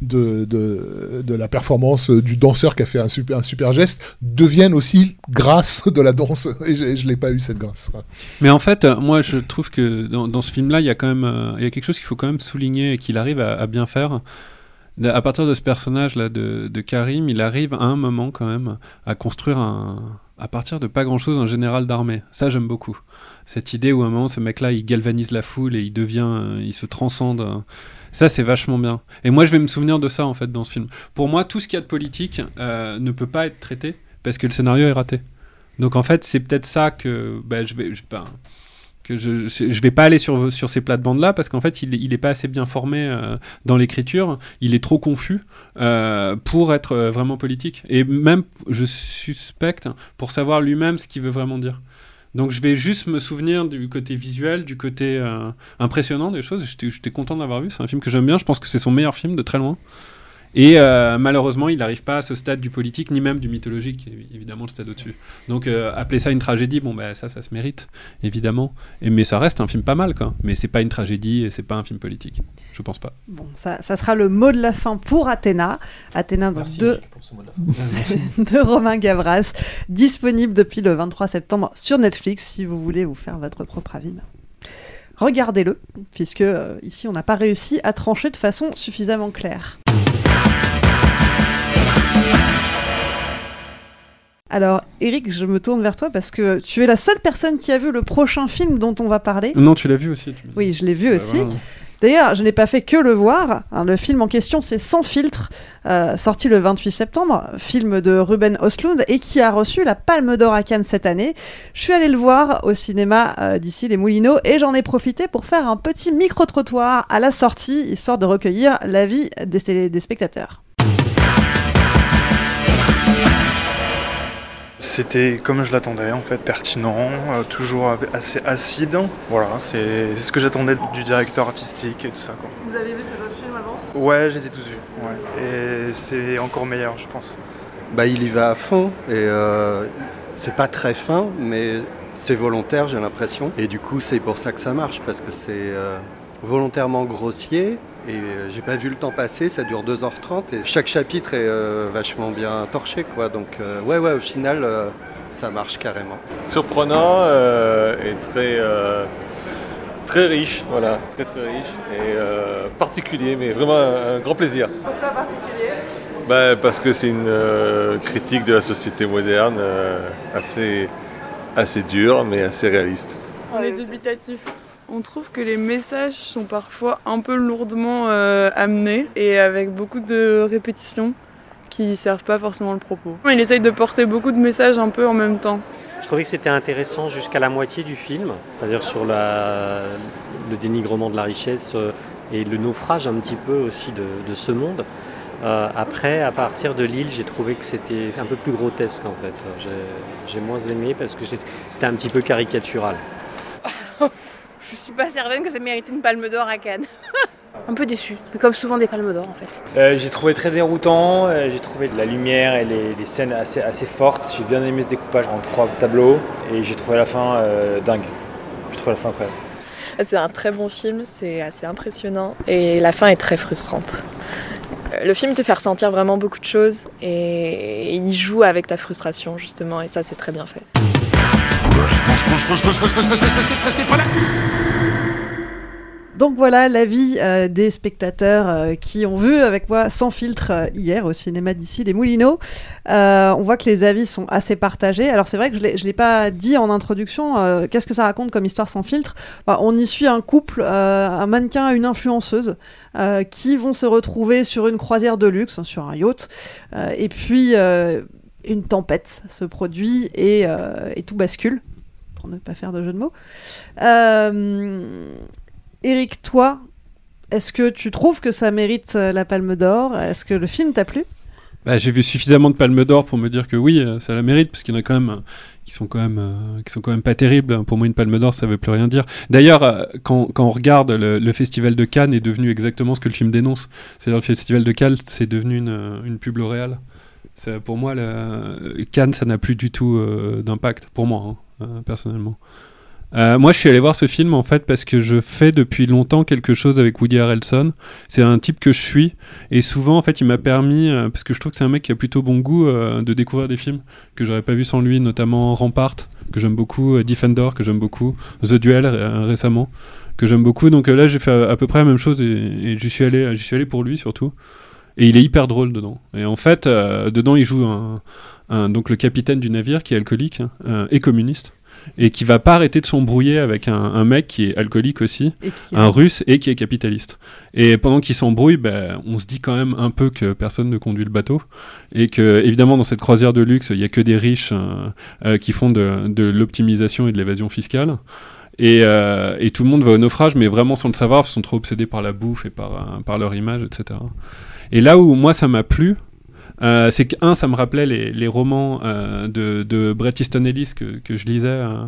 [SPEAKER 2] De, de, la performance du danseur qui a fait un super, un super geste devienne aussi grâce de la danse et je, je l'ai pas eu cette grâce.
[SPEAKER 3] Mais en fait, euh, moi, je trouve que dans, dans ce film-là, il y a euh, y a quelque chose qu'il faut quand même souligner et qu'il arrive à, bien faire. À partir de ce personnage-là de, de Karim, il arrive à un moment quand même à construire un, à partir de pas grand-chose, un général d'armée. Ça, j'aime beaucoup. Cette idée où à un moment, ce mec-là, il galvanise la foule et il devient, euh, il se transcende. euh. Ça, c'est vachement bien. Et moi, je vais me souvenir de ça, en fait, dans ce film. Pour moi, tout ce qu'il y a de politique euh, ne peut pas être traité parce que le scénario est raté. Donc, en fait, c'est peut-être ça que bah, je vais... Je, ben, je, je vais pas aller sur, ces plates-bandes-là parce qu'en fait, il, il est pas assez bien formé euh, dans l'écriture. Il est trop confus euh, pour être euh, vraiment politique. Et même, je suspecte, pour savoir lui-même ce qu'il veut vraiment dire. Donc je vais juste me souvenir du côté visuel, du côté impressionnant des choses. J'étais content de l'avoir vu. C'est un film que j'aime bien. Je pense que c'est son meilleur film de très loin. Et euh, malheureusement, il n'arrive pas à ce stade du politique, ni même du mythologique, qui est évidemment le stade au-dessus. Donc euh, appeler ça une tragédie, bon bah ça, ça se mérite, évidemment. Et, mais ça reste un film pas mal, quoi. Mais c'est pas une tragédie et c'est pas un film politique. Je pense pas.
[SPEAKER 1] Bon, ça, ça sera le mot de la fin pour Athéna. Athéna donc, de, de Romain Gavras, disponible depuis le 23 septembre sur Netflix si vous voulez vous faire votre propre avis. Regardez-le, puisque euh, ici on n'a pas réussi à trancher de façon suffisamment claire. Alors, Eric, je me tourne vers toi parce que tu es la seule personne qui a vu le prochain film dont on va parler.
[SPEAKER 3] Non, tu l'as vu aussi. tu-
[SPEAKER 1] Oui, je l'ai vu aussi.
[SPEAKER 3] voilà.
[SPEAKER 1] D'ailleurs, je n'ai pas fait que le voir. hein, le film en question, c'est Sans filtre, euh, sorti le 28 septembre, film de Ruben Östlund et qui a reçu la Palme d'Or à Cannes cette année. Je suis allée le voir au cinéma euh, d'ici les Moulineaux et j'en ai profité pour faire un petit micro-trottoir à la sortie, histoire de recueillir l'avis des, des spectateurs.
[SPEAKER 6] C'était comme je l'attendais, en fait, pertinent, euh, toujours assez acide. Voilà, c'est ce que j'attendais du directeur artistique et tout ça. Quoi.
[SPEAKER 1] Vous avez vu ces autres films avant?
[SPEAKER 6] Ouais, je les ai tous vus. Ouais. Et c'est encore meilleur, je pense.
[SPEAKER 7] Bah, il y va à fond et euh, c'est pas très fin, mais c'est volontaire, j'ai l'impression. Et du coup, c'est pour ça que ça marche, parce que c'est euh, volontairement grossier. Et euh, j'ai pas vu le temps passer, ça dure 2h30 et chaque chapitre est euh, vachement bien torché quoi. Donc euh, ouais ouais au final euh, ça marche carrément.
[SPEAKER 8] surprenant euh, et très, euh, très riche, voilà, très très riche et euh, particulier, mais vraiment un, un grand plaisir.
[SPEAKER 1] Pourquoi particulier?
[SPEAKER 8] Ben, parce que c'est une euh, critique de la société moderne euh, assez, assez dure, mais assez réaliste.
[SPEAKER 9] On est dubitatif. On trouve que les messages sont parfois un peu lourdement euh, amenés et avec beaucoup de répétitions qui servent pas forcément le propos. Il essaye de porter beaucoup de messages un peu en même temps.
[SPEAKER 10] Je trouvais que c'était intéressant jusqu'à la moitié du film, c'est-à-dire sur la- le dénigrement de la richesse euh, et le naufrage un petit peu aussi de, de ce monde. Euh, après, à partir de l'île, j'ai trouvé que c'était un peu plus grotesque en fait. J'ai- J'ai moins aimé parce que c'était un petit peu caricatural.
[SPEAKER 11] Je suis pas certaine que ça mérite une palme d'or à Cannes. Un peu déçu, mais comme souvent des palmes d'or en fait.
[SPEAKER 12] Euh, j'ai trouvé très déroutant, euh, j'ai trouvé de la lumière et les, les scènes assez, assez fortes. J'ai bien aimé ce découpage en trois tableaux et j'ai trouvé la fin euh, dingue. J'ai trouvé la fin incroyable.
[SPEAKER 13] C'est un très bon film, c'est assez impressionnant et la fin est très frustrante. Le film te fait ressentir vraiment beaucoup de choses et il joue avec ta frustration justement et ça c'est très bien fait.
[SPEAKER 1] Donc voilà l'avis euh, des spectateurs euh, qui ont vu avec moi sans filtre euh, hier au cinéma d'ici les Moulineaux. On voit que les avis sont assez partagés. Alors c'est vrai que je ne l'ai pas dit en introduction. Qu'est-ce que ça raconte comme histoire sans filtre? Bah, On y suit un couple, un mannequin et une influenceuse qui vont se retrouver sur une croisière de luxe, hein, sur un yacht. Et puis une tempête se produit et, euh, et tout bascule, pour ne pas faire de jeu de mots. Euh, Eric, toi, est-ce que tu trouves que ça mérite euh, la Palme d'Or? Est-ce que le film t'a plu?
[SPEAKER 3] Bah, j'ai vu suffisamment de palmes d'or pour me dire que oui, ça la mérite, parce qu'il y en a quand même qui sont quand même qui sont quand même pas terribles. Pour moi, une Palme d'Or, ça veut plus rien dire. D'ailleurs, quand, on regarde le, le festival de Cannes est devenu exactement ce que le film dénonce. C'est-à-dire le festival de Cannes, c'est devenu une, une pub L'Oréal. Pour moi, le- Cannes, ça n'a plus du tout euh, d'impact. Pour moi, hein, euh, personnellement. Euh, moi, je suis allé voir ce film en fait parce que je fais depuis longtemps quelque chose avec Woody Harrelson. C'est un type que je suis et souvent en fait, il m'a permis parce que je trouve que c'est un mec qui a plutôt bon goût de découvrir des films que j'aurais pas vu sans lui, notamment Rampart que j'aime beaucoup, Defender que j'aime beaucoup, The Duel récemment que j'aime beaucoup. Donc là, j'ai fait à, peu près la même chose et, et suis j'y suis allé pour lui surtout. Et il est hyper drôle dedans. Et en fait, euh, dedans, il joue un, un- donc le capitaine du navire qui est alcoolique hein, euh, et communiste et qui va pas arrêter de s'embrouiller avec un, un mec qui est alcoolique aussi, un russe et qui est capitaliste. Et pendant qu'ils s'embrouillent, ben, on se dit quand même un peu que personne ne conduit le bateau et que évidemment dans cette croisière de luxe, il y a que des riches euh, euh, qui font de, de l'optimisation et de l'évasion fiscale. Et, euh, et tout le monde va au naufrage, mais vraiment sans le savoir, parce qu'ils sont trop obsédés par la bouffe et par, par leur image, etc. Et là où moi ça m'a plu, euh, c'est que, un, ça me rappelait les, romans euh, de, de Bret Easton Ellis que, je lisais euh,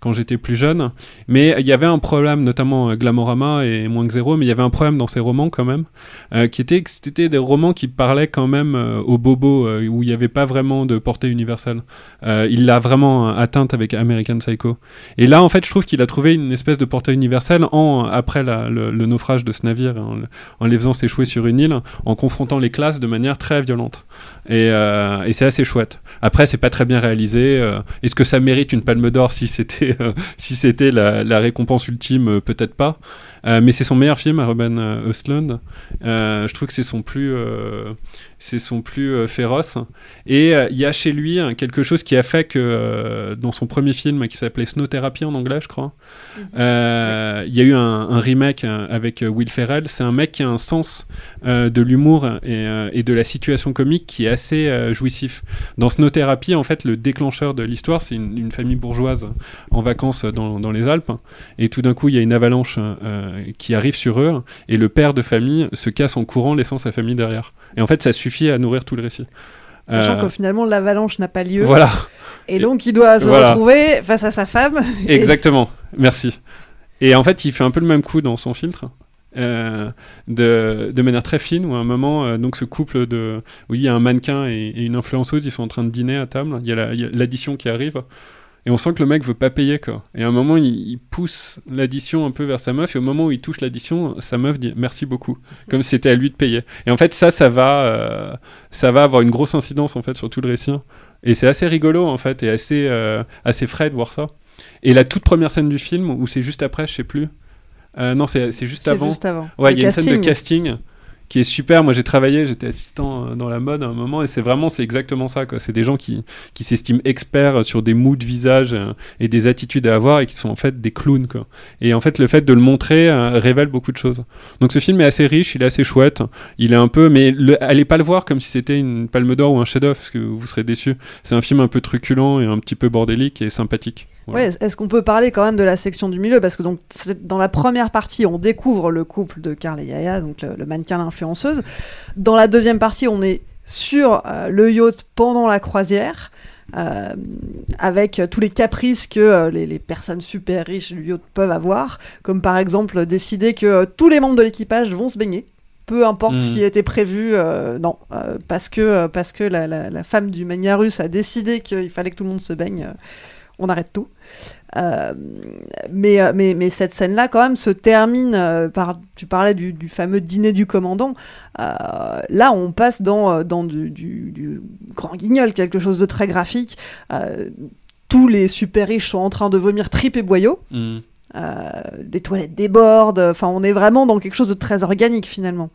[SPEAKER 3] quand j'étais plus jeune. Mais il y avait un problème, notamment euh, Glamorama et Moins que Zéro, mais il y avait un problème dans ces romans quand même, euh, qui était que c'était des romans qui parlaient quand même euh, aux bobos, euh, où il n'y avait pas vraiment de portée universelle. Il l'a vraiment atteinte avec American Psycho. Et là, en fait, je trouve qu'il a trouvé une espèce de portée universelle en, après le, naufrage de ce navire, en, le- en les faisant s'échouer sur une île, en confrontant les classes de manière très violente. Et, et c'est assez chouette. Après, c'est pas très bien réalisé. Est-ce que ça mérite une palme d'or si c'était si c'était la, la récompense ultime Euh, Peut-être pas. Euh, mais c'est son meilleur film à Ruben euh, Östlund. Euh, je trouve que c'est son plus c'est son plus féroce. Et il y a chez lui hein, quelque chose qui a fait que dans son premier film qui s'appelait Snow Therapy en anglais, je crois, euh, il y a eu un, un remake avec Will Ferrell. C'est un mec qui a un sens de l'humour et, et de la situation comique qui est assez jouissif. Dans Snow Therapy, en fait, le déclencheur de l'histoire, c'est une, une famille bourgeoise en vacances dans, dans les Alpes. Et tout d'un coup, il y a une avalanche euh, qui arrive sur eux. Et le père de famille se casse en courant, laissant sa famille derrière. Et en fait, ça suffit à nourrir tout le récit.
[SPEAKER 1] Sachant
[SPEAKER 3] Euh,
[SPEAKER 1] que finalement l'avalanche n'a pas lieu.
[SPEAKER 3] Voilà.
[SPEAKER 1] Et donc il doit se
[SPEAKER 3] Voilà.
[SPEAKER 1] retrouver face à sa femme. Et-
[SPEAKER 3] Exactement, merci. Et en fait, il fait un peu le même coup dans son filtre. euh, de, de manière très fine où à un moment euh, donc ce couple de où il y a un mannequin et, et une influenceuse ils sont en train de dîner à table il y a la- il y a l'addition qui arrive et on sent que le mec veut pas payer quoi et à un moment il, il pousse l'addition un peu vers sa meuf et au moment où il touche l'addition sa meuf dit merci beaucoup comme si c'était à lui de payer et en fait ça ça va euh, ça va avoir une grosse incidence en fait sur tout le récit et c'est assez rigolo en fait et assez euh, assez frais de voir ça et la toute première scène du film ou c'est juste après je sais plus euh, non, c'est c'est juste
[SPEAKER 1] C'est
[SPEAKER 3] avant.
[SPEAKER 1] juste avant.
[SPEAKER 3] Ouais, il y a une scène de
[SPEAKER 1] casting.
[SPEAKER 3] Qui est super. Moi, j'ai travaillé, j'étais assistant euh, dans la mode à un moment, et c'est vraiment, c'est exactement ça. C'est des gens qui, qui s'estiment experts sur des moods de visage euh, et des attitudes à avoir, et qui sont en fait des clowns. Quoi. Et en fait, le fait de le montrer euh, révèle beaucoup de choses. Donc, ce film est assez riche, il est assez chouette. Il est un peu, mais le, allez pas le voir comme si c'était une Palme d'Or ou un chef-d'œuvre, parce que vous serez déçus. C'est un film un peu truculent et un petit peu bordélique et sympathique. Voilà.
[SPEAKER 1] Ouais, est-ce qu'on peut parler quand même de la section du milieu? Parce que donc, dans la première partie, on découvre le couple de Carl et Yaya, donc le, le mannequin, l'influenceuse. Dans la deuxième partie, on est sur euh, le yacht pendant la croisière. euh, avec tous les caprices que euh, les, les personnes super riches du yacht peuvent avoir, comme par exemple décider que tous les membres de l'équipage vont se baigner, peu importe ce
[SPEAKER 3] Mhm.
[SPEAKER 1] qui était prévu, non, parce que, parce que la, la- la femme du mania russe a décidé qu'il fallait que tout le monde se baigne, on arrête tout. Euh, mais, euh, mais, mais cette scène-là, quand même, se termine euh, par. Tu parlais du, du fameux dîner du commandant. Euh, là, on passe dans, dans du, du- du grand guignol, quelque chose de très graphique. Euh, tous les super riches sont en train de vomir tripes et boyaux.
[SPEAKER 3] Mm.
[SPEAKER 1] Des toilettes débordent. Enfin, on est vraiment dans quelque chose de très organique finalement.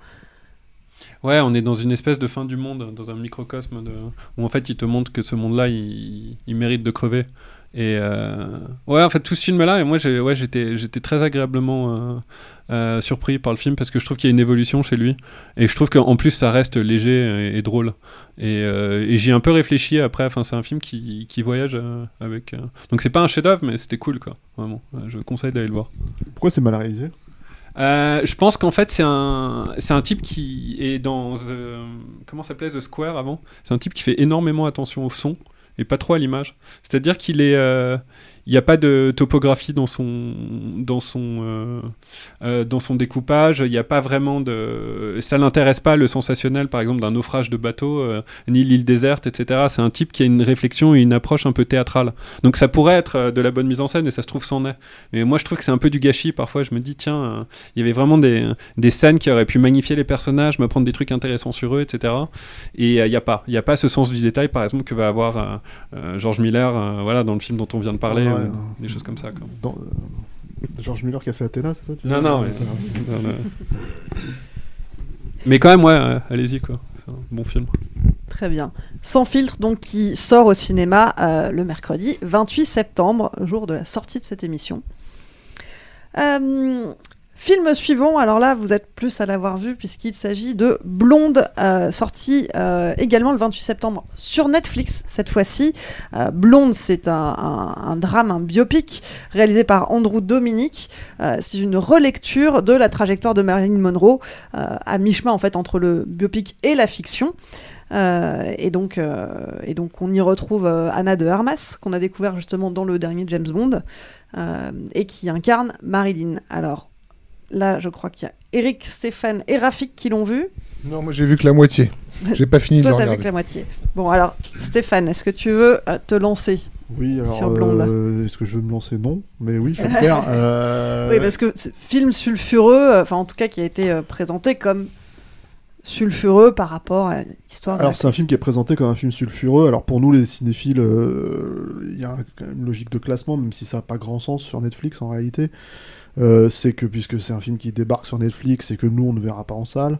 [SPEAKER 3] Ouais, on est dans une espèce de fin du monde, dans un microcosme de... où en fait il te montre que ce monde-là, il, il mérite de crever. Et euh, ouais, en fait tout ce film-là, et moi j'ai, ouais, j'étais, j'étais très agréablement euh, euh, surpris par le film parce que je trouve qu'il y a une évolution chez lui et je trouve qu'en plus ça reste léger et, et drôle. Et, et j'y ai un peu réfléchi après. Enfin, c'est un film qui, qui voyage avec. Donc c'est pas un chef-d'œuvre, mais c'était cool quoi. Vraiment, je conseille d'aller le voir.
[SPEAKER 4] Pourquoi c'est mal réalisé?
[SPEAKER 3] Euh, je pense qu'en fait c'est un c'est un type qui est dans The- comment s'appelait The Square avant? C'est un type qui fait énormément attention au son et pas trop à l'image. C'est-à-dire qu'il est, euh, il n'y a pas de topographie dans son, dans son, euh, euh, dans son découpage. Il n'y a pas vraiment de, ça l'intéresse pas le sensationnel, par exemple, d'un naufrage de bateau, euh, ni l'île déserte, etc. C'est un type qui a une réflexion et une approche un peu théâtrale. Donc ça pourrait être de la bonne mise en scène et ça se trouve c'en est. Mais moi je trouve que c'est un peu du gâchis. Parfois je me dis tiens, il y avait vraiment des, des scènes qui auraient pu magnifier les personnages, me prendre des trucs intéressants sur eux, etc. Et il n'y a pas, il y a pas ce sens du détail, par exemple, que va avoir George Miller, voilà, dans le film dont on vient de parler,
[SPEAKER 4] Ouais,
[SPEAKER 3] euh, des choses comme ça. Quoi.
[SPEAKER 4] Dans, euh, George Miller qui a fait Athéna, c'est ça tu
[SPEAKER 3] Non, non, mais, non, non. mais quand même, ouais, euh, allez-y, quoi. C'est un bon film.
[SPEAKER 1] Très bien. Sans filtre, donc, qui sort au cinéma euh, le mercredi 28 septembre, jour de la sortie de cette émission. Euh, film suivant, alors là, vous êtes plus à l'avoir vu, puisqu'il s'agit de Blonde, euh, sorti euh, également le 28 septembre sur Netflix, cette fois-ci. Euh, Blonde, c'est un, drame, un biopic, réalisé par Andrew Dominic. Euh, c'est une relecture de la trajectoire de Marilyn Monroe, à mi-chemin, en fait, entre le biopic et la fiction. Et, donc, et donc, on y retrouve Anna de Armas, qu'on a découvert justement dans le dernier James Bond, et qui incarne Marilyn. Alors, là, je crois qu'il y a Eric, Stéphane et Rafik qui l'ont vu.
[SPEAKER 2] Non, moi j'ai vu que la moitié. J'ai pas fini de
[SPEAKER 1] Toi,
[SPEAKER 2] le
[SPEAKER 1] t'as vu
[SPEAKER 2] regarder.
[SPEAKER 1] que la moitié. Bon, alors, Stéphane, est-ce que tu veux euh, te lancer
[SPEAKER 4] Oui, alors
[SPEAKER 1] sur Blonde
[SPEAKER 4] euh, est-ce que je veux me lancer Non, mais oui, je vais le faire. Euh,
[SPEAKER 1] Oui, parce que c'est film sulfureux, euh, enfin en tout cas qui a été euh, présenté comme sulfureux par rapport à l'histoire.
[SPEAKER 4] Alors c'est un film qui est présenté comme un film sulfureux. Alors pour nous les cinéphiles, euh, il y a quand même une logique de classement, même si ça n'a pas grand sens sur Netflix en réalité. Euh, c'est que puisque c'est un film qui débarque sur Netflix et que nous on ne verra pas en salle,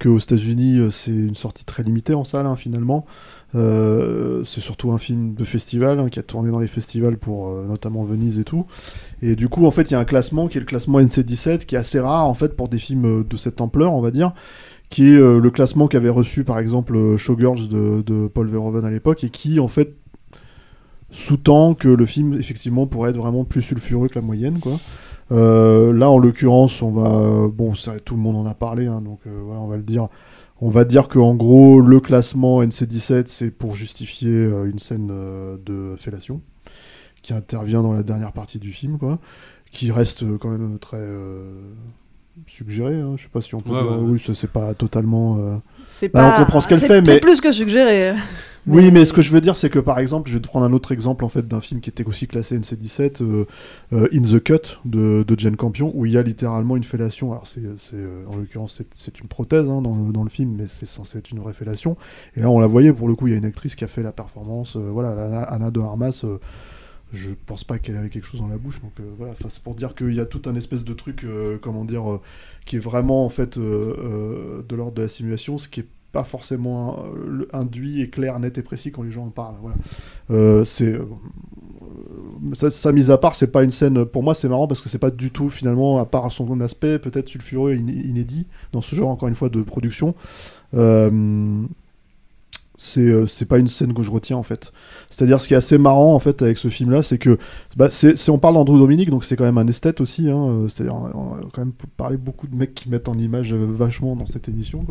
[SPEAKER 4] qu'aux États-Unis euh, c'est une sortie très limitée en salle hein, finalement. Euh, c'est surtout un film de festival hein, qui a tourné dans les festivals pour notamment Venise et tout. Et du coup en fait il y a un classement qui est le classement NC17 qui est assez rare en fait pour des films de cette ampleur on va dire qui est le classement qu'avait reçu par exemple Showgirls de, de Paul Verhoeven à l'époque et qui en fait sous-tend que le film effectivement pourrait être vraiment plus sulfureux que la moyenne quoi. Euh, là en l'occurrence on va bon tout le monde en a parlé hein, donc euh, voilà on va le dire on va dire que en gros le classement NC17 c'est pour justifier euh, une scène de fellation qui intervient dans la dernière partie du film quoi qui reste quand même très suggéré hein. je sais pas si on peut
[SPEAKER 3] Ouais,
[SPEAKER 4] dire-
[SPEAKER 3] ouais, ouais.
[SPEAKER 4] oui ça, c'est pas totalement
[SPEAKER 1] C'est
[SPEAKER 4] bah,
[SPEAKER 1] pas.
[SPEAKER 4] on comprend ce qu'elle
[SPEAKER 1] c'est- plus que suggéré.
[SPEAKER 4] oui, mais ce que je veux dire, c'est que par exemple, je vais te prendre un autre exemple en fait d'un film qui était aussi classé NC17, euh, euh, In the Cut de, de Jane Campion, où il y a littéralement une fellation. Alors c'est, c'est, euh, en l'occurrence, c'est, c'est une prothèse hein, dans, le, dans le film, mais c'est censé être une vraie fellation. Et là, on la voyait pour le coup, il y a une actrice qui a fait la performance. euh, voilà, Anna, Anna de Armas. Je pense pas qu'elle avait quelque chose dans la bouche, donc euh, voilà. Enfin, c'est pour dire qu'il y a tout un espèce de truc, euh, comment dire, euh, qui est vraiment en fait de l'ordre de la simulation, ce qui est pas forcément induit et clair, net et précis quand les gens en parlent. Voilà. C'est ça, ça mise à part, c'est pas une scène. Pour moi, c'est marrant parce que c'est pas du tout finalement, à part son aspect peut-être sulfureux et iné- inédit dans ce genre encore une fois de production. C'est euh, c'est pas une scène que je retiens en fait. C'est-à-dire ce qui est assez marrant en fait avec ce film-là, c'est que bah, c'est on parle d'Andrew Dominique, donc c'est quand même un esthète aussi. Hein, euh, C'est-à-dire on, a quand même parlé beaucoup de mecs qui mettent en image euh, vachement dans cette émission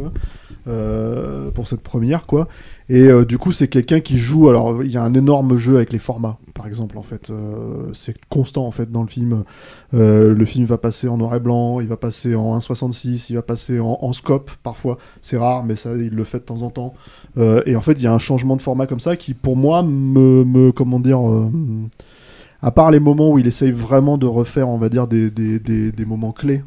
[SPEAKER 4] pour cette première quoi. Et du coup c'est quelqu'un qui joue. Alors il y a un énorme jeu avec les formats, par exemple en fait. C'est constant en fait dans le film. Le film va passer en noir et blanc, il va passer en 1.66, il va passer en, en scope parfois. C'est rare, mais ça il le fait de temps en temps. Euh, et en fait, il y a un changement de format comme ça qui, pour moi, me, me comment dire, euh, à part les moments où il essaye vraiment de refaire, on va dire, des, des, des, des moments clés.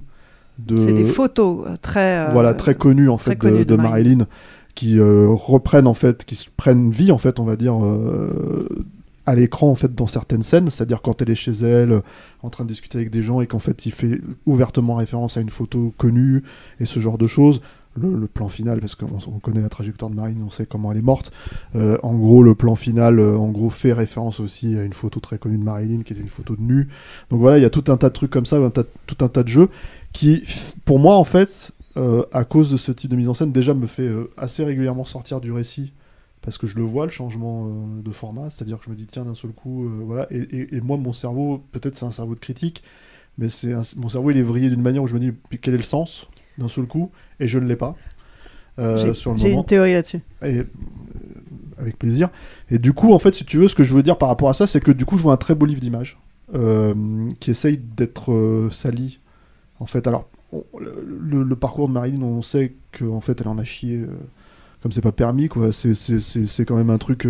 [SPEAKER 4] De,
[SPEAKER 1] C'est des photos euh, très. euh,
[SPEAKER 4] voilà, très connues en
[SPEAKER 1] très
[SPEAKER 4] fait
[SPEAKER 1] connues
[SPEAKER 4] de, de Marilyn, qui reprennent en fait, qui prennent vie en fait, on va dire. à l'écran en fait dans certaines scènes, c'est-à-dire quand elle est chez elle, euh, en train de discuter avec des gens et qu'en fait il fait ouvertement référence à une photo connue et ce genre de choses. Le, plan final, parce qu'on on connaît la trajectoire de Marine, on sait comment elle est morte. Euh, en gros, le plan final, euh, en gros, fait référence aussi à une photo très connue de Marilyn, qui était une photo de nu. Donc voilà, il y a tout un tas de trucs comme ça, un tout un tas de jeux qui, pour moi, en fait, euh, à cause de ce type de mise en scène, déjà me fait assez régulièrement sortir du récit parce que je le vois le changement de format, c'est-à-dire que je me dis tiens d'un seul coup, voilà, et, et- moi mon cerveau, peut-être c'est un cerveau de critique, mais c'est mon cerveau il est vrillé d'une manière où je me dis quel est le sens? D'un seul coup, et je ne l'ai pas euh,
[SPEAKER 1] J'ai- une théorie là-dessus.
[SPEAKER 4] Euh, avec plaisir. Et du coup, en fait, si tu veux, ce que je veux dire par rapport à ça, c'est que du coup, je vois un très beau livre d'images euh, qui essaye d'être euh, sali. En fait, alors, on- le, le parcours de Marilyn, on sait qu'en fait, elle en a chié euh, comme c'est pas permis, quoi. C'est- quand même un truc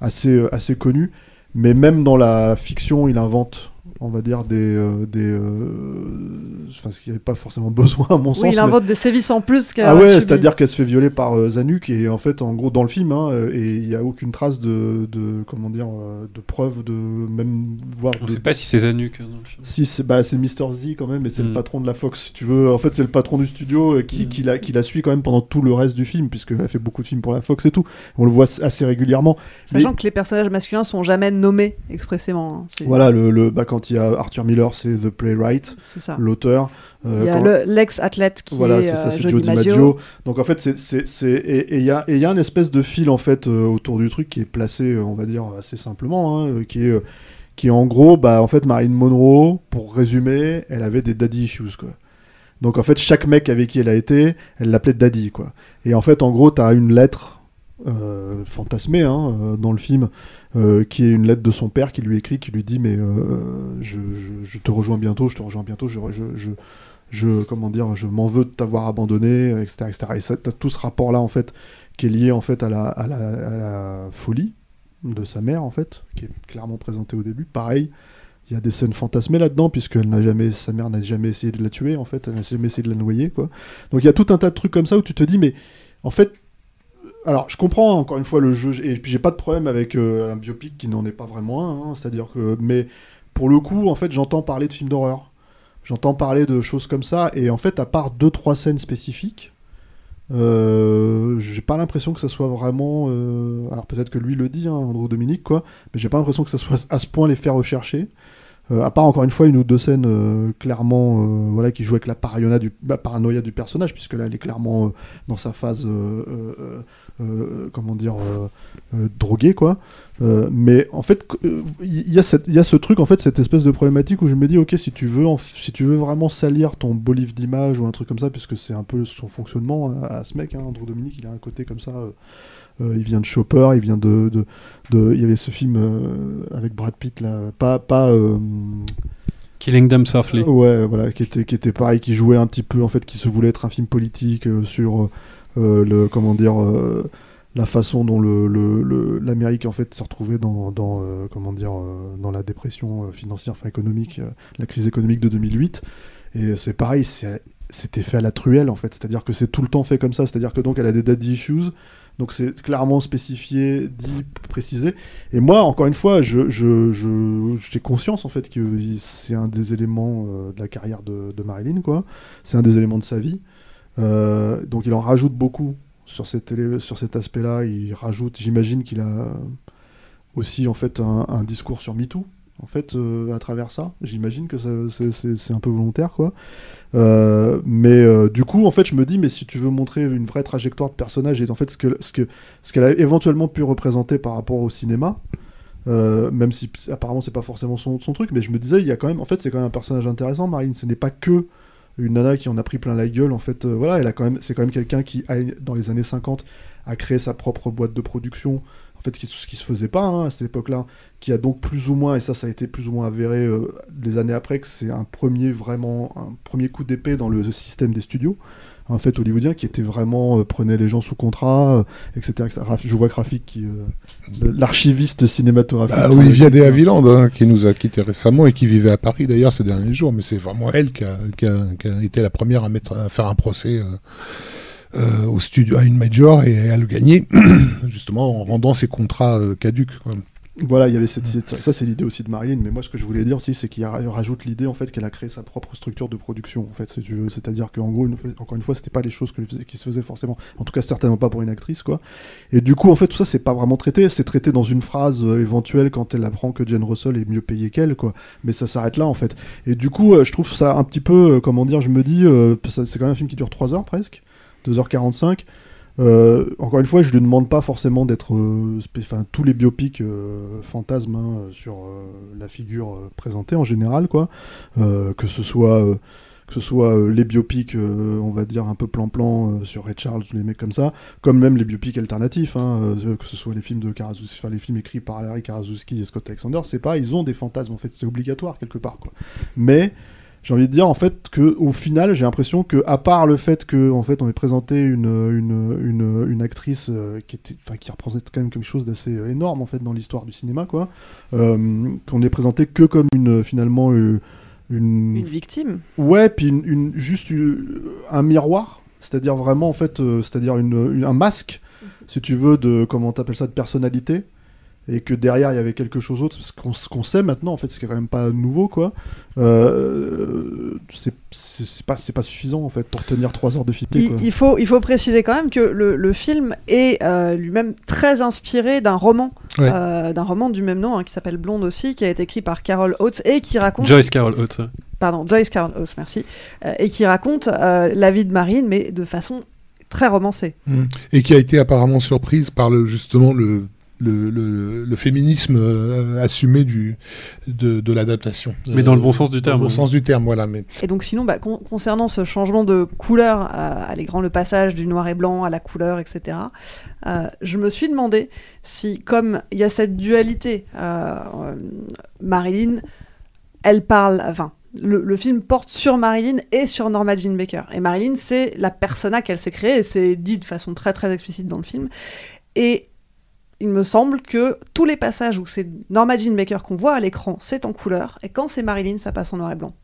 [SPEAKER 4] assez, assez connu. Mais même dans la fiction, il invente, on va dire, des. euh, des euh, Enfin, ce qu'il n'y avait pas forcément besoin, à mon sens.
[SPEAKER 1] Oui, il
[SPEAKER 4] mais-
[SPEAKER 1] invente des sévices en plus qu'elle
[SPEAKER 4] ah ouais,
[SPEAKER 1] subi.
[SPEAKER 4] c'est-à-dire qu'elle se fait violer par euh, Zanuck et en fait, en gros, dans le film, hein, euh, et il n'y a aucune trace de, de comment dire, de preuve de même voir.
[SPEAKER 3] On
[SPEAKER 4] de...
[SPEAKER 3] sait pas si c'est Zanuck, hein, dans le film.
[SPEAKER 4] Si c'est bah c'est Mr Z quand même, mais c'est le
[SPEAKER 3] Mm.
[SPEAKER 4] patron de la Fox, si tu veux. En fait, c'est le patron du studio qui, qui, la, qui la suit quand même pendant tout le reste du film, puisqu'elle fait beaucoup de films pour la Fox et tout. On le voit assez régulièrement.
[SPEAKER 1] Sachant
[SPEAKER 4] Mais-
[SPEAKER 1] que les personnages masculins sont jamais nommés expressément. hein. C'est-
[SPEAKER 4] Voilà, le, le- bah, quand il y a Arthur Miller, c'est The Playwright, l'auteur. Euh,
[SPEAKER 1] Il y a l'ex-athlète qui
[SPEAKER 4] voilà,
[SPEAKER 1] est,
[SPEAKER 4] c'est ça,
[SPEAKER 1] euh,
[SPEAKER 4] c'est
[SPEAKER 1] Joe DiMaggio.
[SPEAKER 4] Donc en fait, c'est c'est- c'est- et il y a y a une espèce de fil en fait euh, autour du truc qui est placé, euh, on va dire assez simplement, hein, euh, qui est euh, qui est en gros, bah en fait, Marilyn Monroe, pour résumer, elle avait des daddy issues quoi. Donc en fait, chaque mec avec qui elle a été, elle l'appelait daddy quoi. Et en fait, en gros, t'as une lettre euh, fantasmée hein, euh, dans le film, euh, qui est une lettre de son père qui lui écrit, qui lui dit mais euh, je, te rejoins bientôt, je te rejoins bientôt, je, comment dire, je m'en veux de t'avoir abandonné, etc., etc. Et ça, t'as tout ce rapport là en fait qui est lié en fait à la, folie de sa mère en fait, qui est clairement présentée au début. Pareil. Il y a des scènes fantasmées là-dedans, puisque elle n'a jamais, sa mère n'a jamais essayé de la tuer, en fait, elle n'a jamais essayé de la noyer, quoi. Donc il y a tout un tas de trucs comme ça où tu te dis, mais en fait, alors, je comprends encore une fois le jeu, et puis j'ai pas de problème avec euh, un biopic qui n'en est pas vraiment un, hein, c'est-à-dire que, mais pour le coup, en fait, j'entends parler de films d'horreur, j'entends parler de choses comme ça, et en fait, à part deux trois scènes spécifiques, euh, j'ai pas l'impression que ça soit vraiment, euh, alors peut-être que lui le dit, hein, Andrew Dominique, quoi, mais j'ai pas l'impression que ça soit à ce point les faire rechercher. Euh, à part encore une fois une ou deux scènes euh, clairement euh, voilà qui jouent avec la paranoïa du, bah, paranoïa du personnage puisque là elle est clairement dans sa phase comment dire droguée quoi. Mais en fait il y, a y a ce truc en fait cette espèce de problématique où je me dis ok si tu veux si tu veux vraiment salir ton beau livre d'image ou un truc comme ça puisque c'est un peu son fonctionnement à, à ce mec hein, Andrew Dominique il a un côté comme ça il vient de Chopper, il vient de, de, de- il y avait ce film euh, avec Brad Pitt là, pas pas euh,
[SPEAKER 3] Killing Them Softly.
[SPEAKER 4] Ouais, voilà, qui était qui était pareil, qui jouait un petit peu en fait, qui se voulait être un film politique euh, sur euh, le comment dire euh, la façon dont le le- le- l'Amérique en fait s'est retrouvée dans dans euh, comment dire euh, dans la dépression euh, financière, enfin économique, euh, la crise économique de 2008. Et c'est pareil, c'était fait à la truelle en fait, c'est-à-dire que c'est tout le temps fait comme ça, c'est-à-dire que donc elle a des daddy issues, donc c'est clairement spécifié, dit, précisé. Et moi, encore une fois, je, je, je- j'ai conscience en fait que c'est un des éléments euh, de la carrière de, Marilyn, quoi. C'est un des éléments de sa vie. Euh, donc il en rajoute beaucoup sur cet, élé- sur cet aspect-là. Il rajoute, j'imagine qu'il a aussi en fait un, un discours sur MeToo. En fait, euh, à travers ça, j'imagine que c'est- un peu volontaire, quoi. Euh, mais euh, du coup, en fait, je me dis, mais si tu veux montrer une vraie trajectoire de personnage et en fait ce que ce que ce qu'elle a éventuellement pu représenter par rapport au cinéma, même si apparemment c'est pas forcément son, truc, mais je me disais, il y a quand même, en fait, c'est quand même un personnage intéressant, Marine. Ce n'est pas que une nana qui en a pris plein la gueule. En fait, voilà, elle a quand même, c'est quand même quelqu'un qui, a- dans les années 50, a créé sa propre boîte de production. En fait, ce qui, se faisait pas hein, à cette époque-là, qui a donc plus ou moins, et ça, ça a été plus ou moins avéré euh, des années après, que c'est un premier vraiment, un premier coup d'épée dans le système des studios en fait hollywoodien qui était vraiment euh, prenait les gens sous contrat euh, etc, je vois que Rafik qui euh, l'archiviste cinématographique
[SPEAKER 2] Bah, Olivia de Havilland, hein, qui nous a quittés récemment et qui vivait à Paris d'ailleurs ces derniers jours, mais c'est vraiment elle qui a, qui a- qui a été la première à, mettre, à faire un procès euh, au studio à une major et à le gagner, justement en rendant ses contrats euh, caducs. quoi.
[SPEAKER 4] Voilà, il y avait cette, ça c'est l'idée aussi de Marilyn, mais moi ce que je voulais dire aussi c'est qu'il ra- rajoute l'idée en fait qu'elle a créé sa propre structure de production en fait, c'est-à-dire qu'en gros, encore une fois, c'était pas les choses qui se faisaient forcément, en tout cas certainement pas pour une actrice quoi. Et du coup en fait tout ça c'est pas vraiment traité, c'est traité dans une phrase euh, éventuelle quand elle apprend que Jane Russell est mieux payée qu'elle quoi, mais ça s'arrête là en fait. Et du coup euh, je trouve ça un petit peu, comment dire, je me dis, c'est quand même un film qui dure 3 heures presque, 2h45. Euh, encore une fois, je lui demande pas forcément d'être, euh, enfin tous les biopics euh, fantasmes hein, sur euh, la figure présentée en général, quoi. Que ce soit, que ce soit les biopics, on va dire un peu plan-plan sur Ray Charles, les mecs comme ça, comme même les biopics alternatifs, hein, que ce soit les films de enfin, les films écrits par Larry Karaszewski et Scott Alexander, c'est pas, ils ont des fantasmes en fait, c'est obligatoire quelque part quoi. Mais j'ai envie de dire en fait que au final j'ai l'impression que à part le fait que en fait on ait présenté une une, une, une actrice euh, qui était enfin qui représente quand même quelque chose d'assez euh, énorme en fait dans l'histoire du cinéma quoi euh, qu'on ait présenté que comme une finalement une
[SPEAKER 1] Une victime.
[SPEAKER 4] ouais puis une, juste un miroir c'est-à-dire vraiment en fait euh, c'est-à-dire un masque si tu veux de comment t'appelles ça de personnalité et que derrière il y avait quelque chose d'autre ce qu'on ce qu'on sait maintenant en fait ce qui est quand même pas nouveau quoi euh, c'est pas suffisant en fait pour tenir trois heures de film
[SPEAKER 1] Il, faut, il faut préciser quand même que le, le film est euh, lui-même très inspiré d'un roman,
[SPEAKER 2] Ouais.
[SPEAKER 1] euh, d'un roman du même nom hein, qui s'appelle Blonde aussi, qui a été écrit par Carol Oates et qui raconte.
[SPEAKER 3] Joyce Carol Oates.
[SPEAKER 1] Pardon, Joyce Carol Oates, merci. Euh, et qui raconte euh, la vie de Marine, mais de façon très romancée.
[SPEAKER 2] Mm. Et qui a été apparemment surprise par le, justement le, le, le, le féminisme euh, assumé du, de, de l'adaptation.
[SPEAKER 3] Mais dans le bon sens du
[SPEAKER 2] Dans
[SPEAKER 3] terme,
[SPEAKER 2] le bon sens du terme, voilà. Mais...
[SPEAKER 1] Et donc sinon, bah, con- concernant ce changement de couleur, à, à l'écran, le passage du noir et blanc à la couleur, etc., euh, je me suis demandé si, comme il y a cette dualité, euh, euh, Marilyn, elle parle, enfin, le, le film porte sur Marilyn et sur Norma Jean Baker. Et Marilyn, c'est la persona qu'elle s'est créée, et c'est dit de façon très très explicite dans le film. Et il me semble que tous les passages où c'est Norma Jean Baker qu'on voit à l'écran, c'est en couleur, et quand c'est Marilyn, ça passe en noir et blanc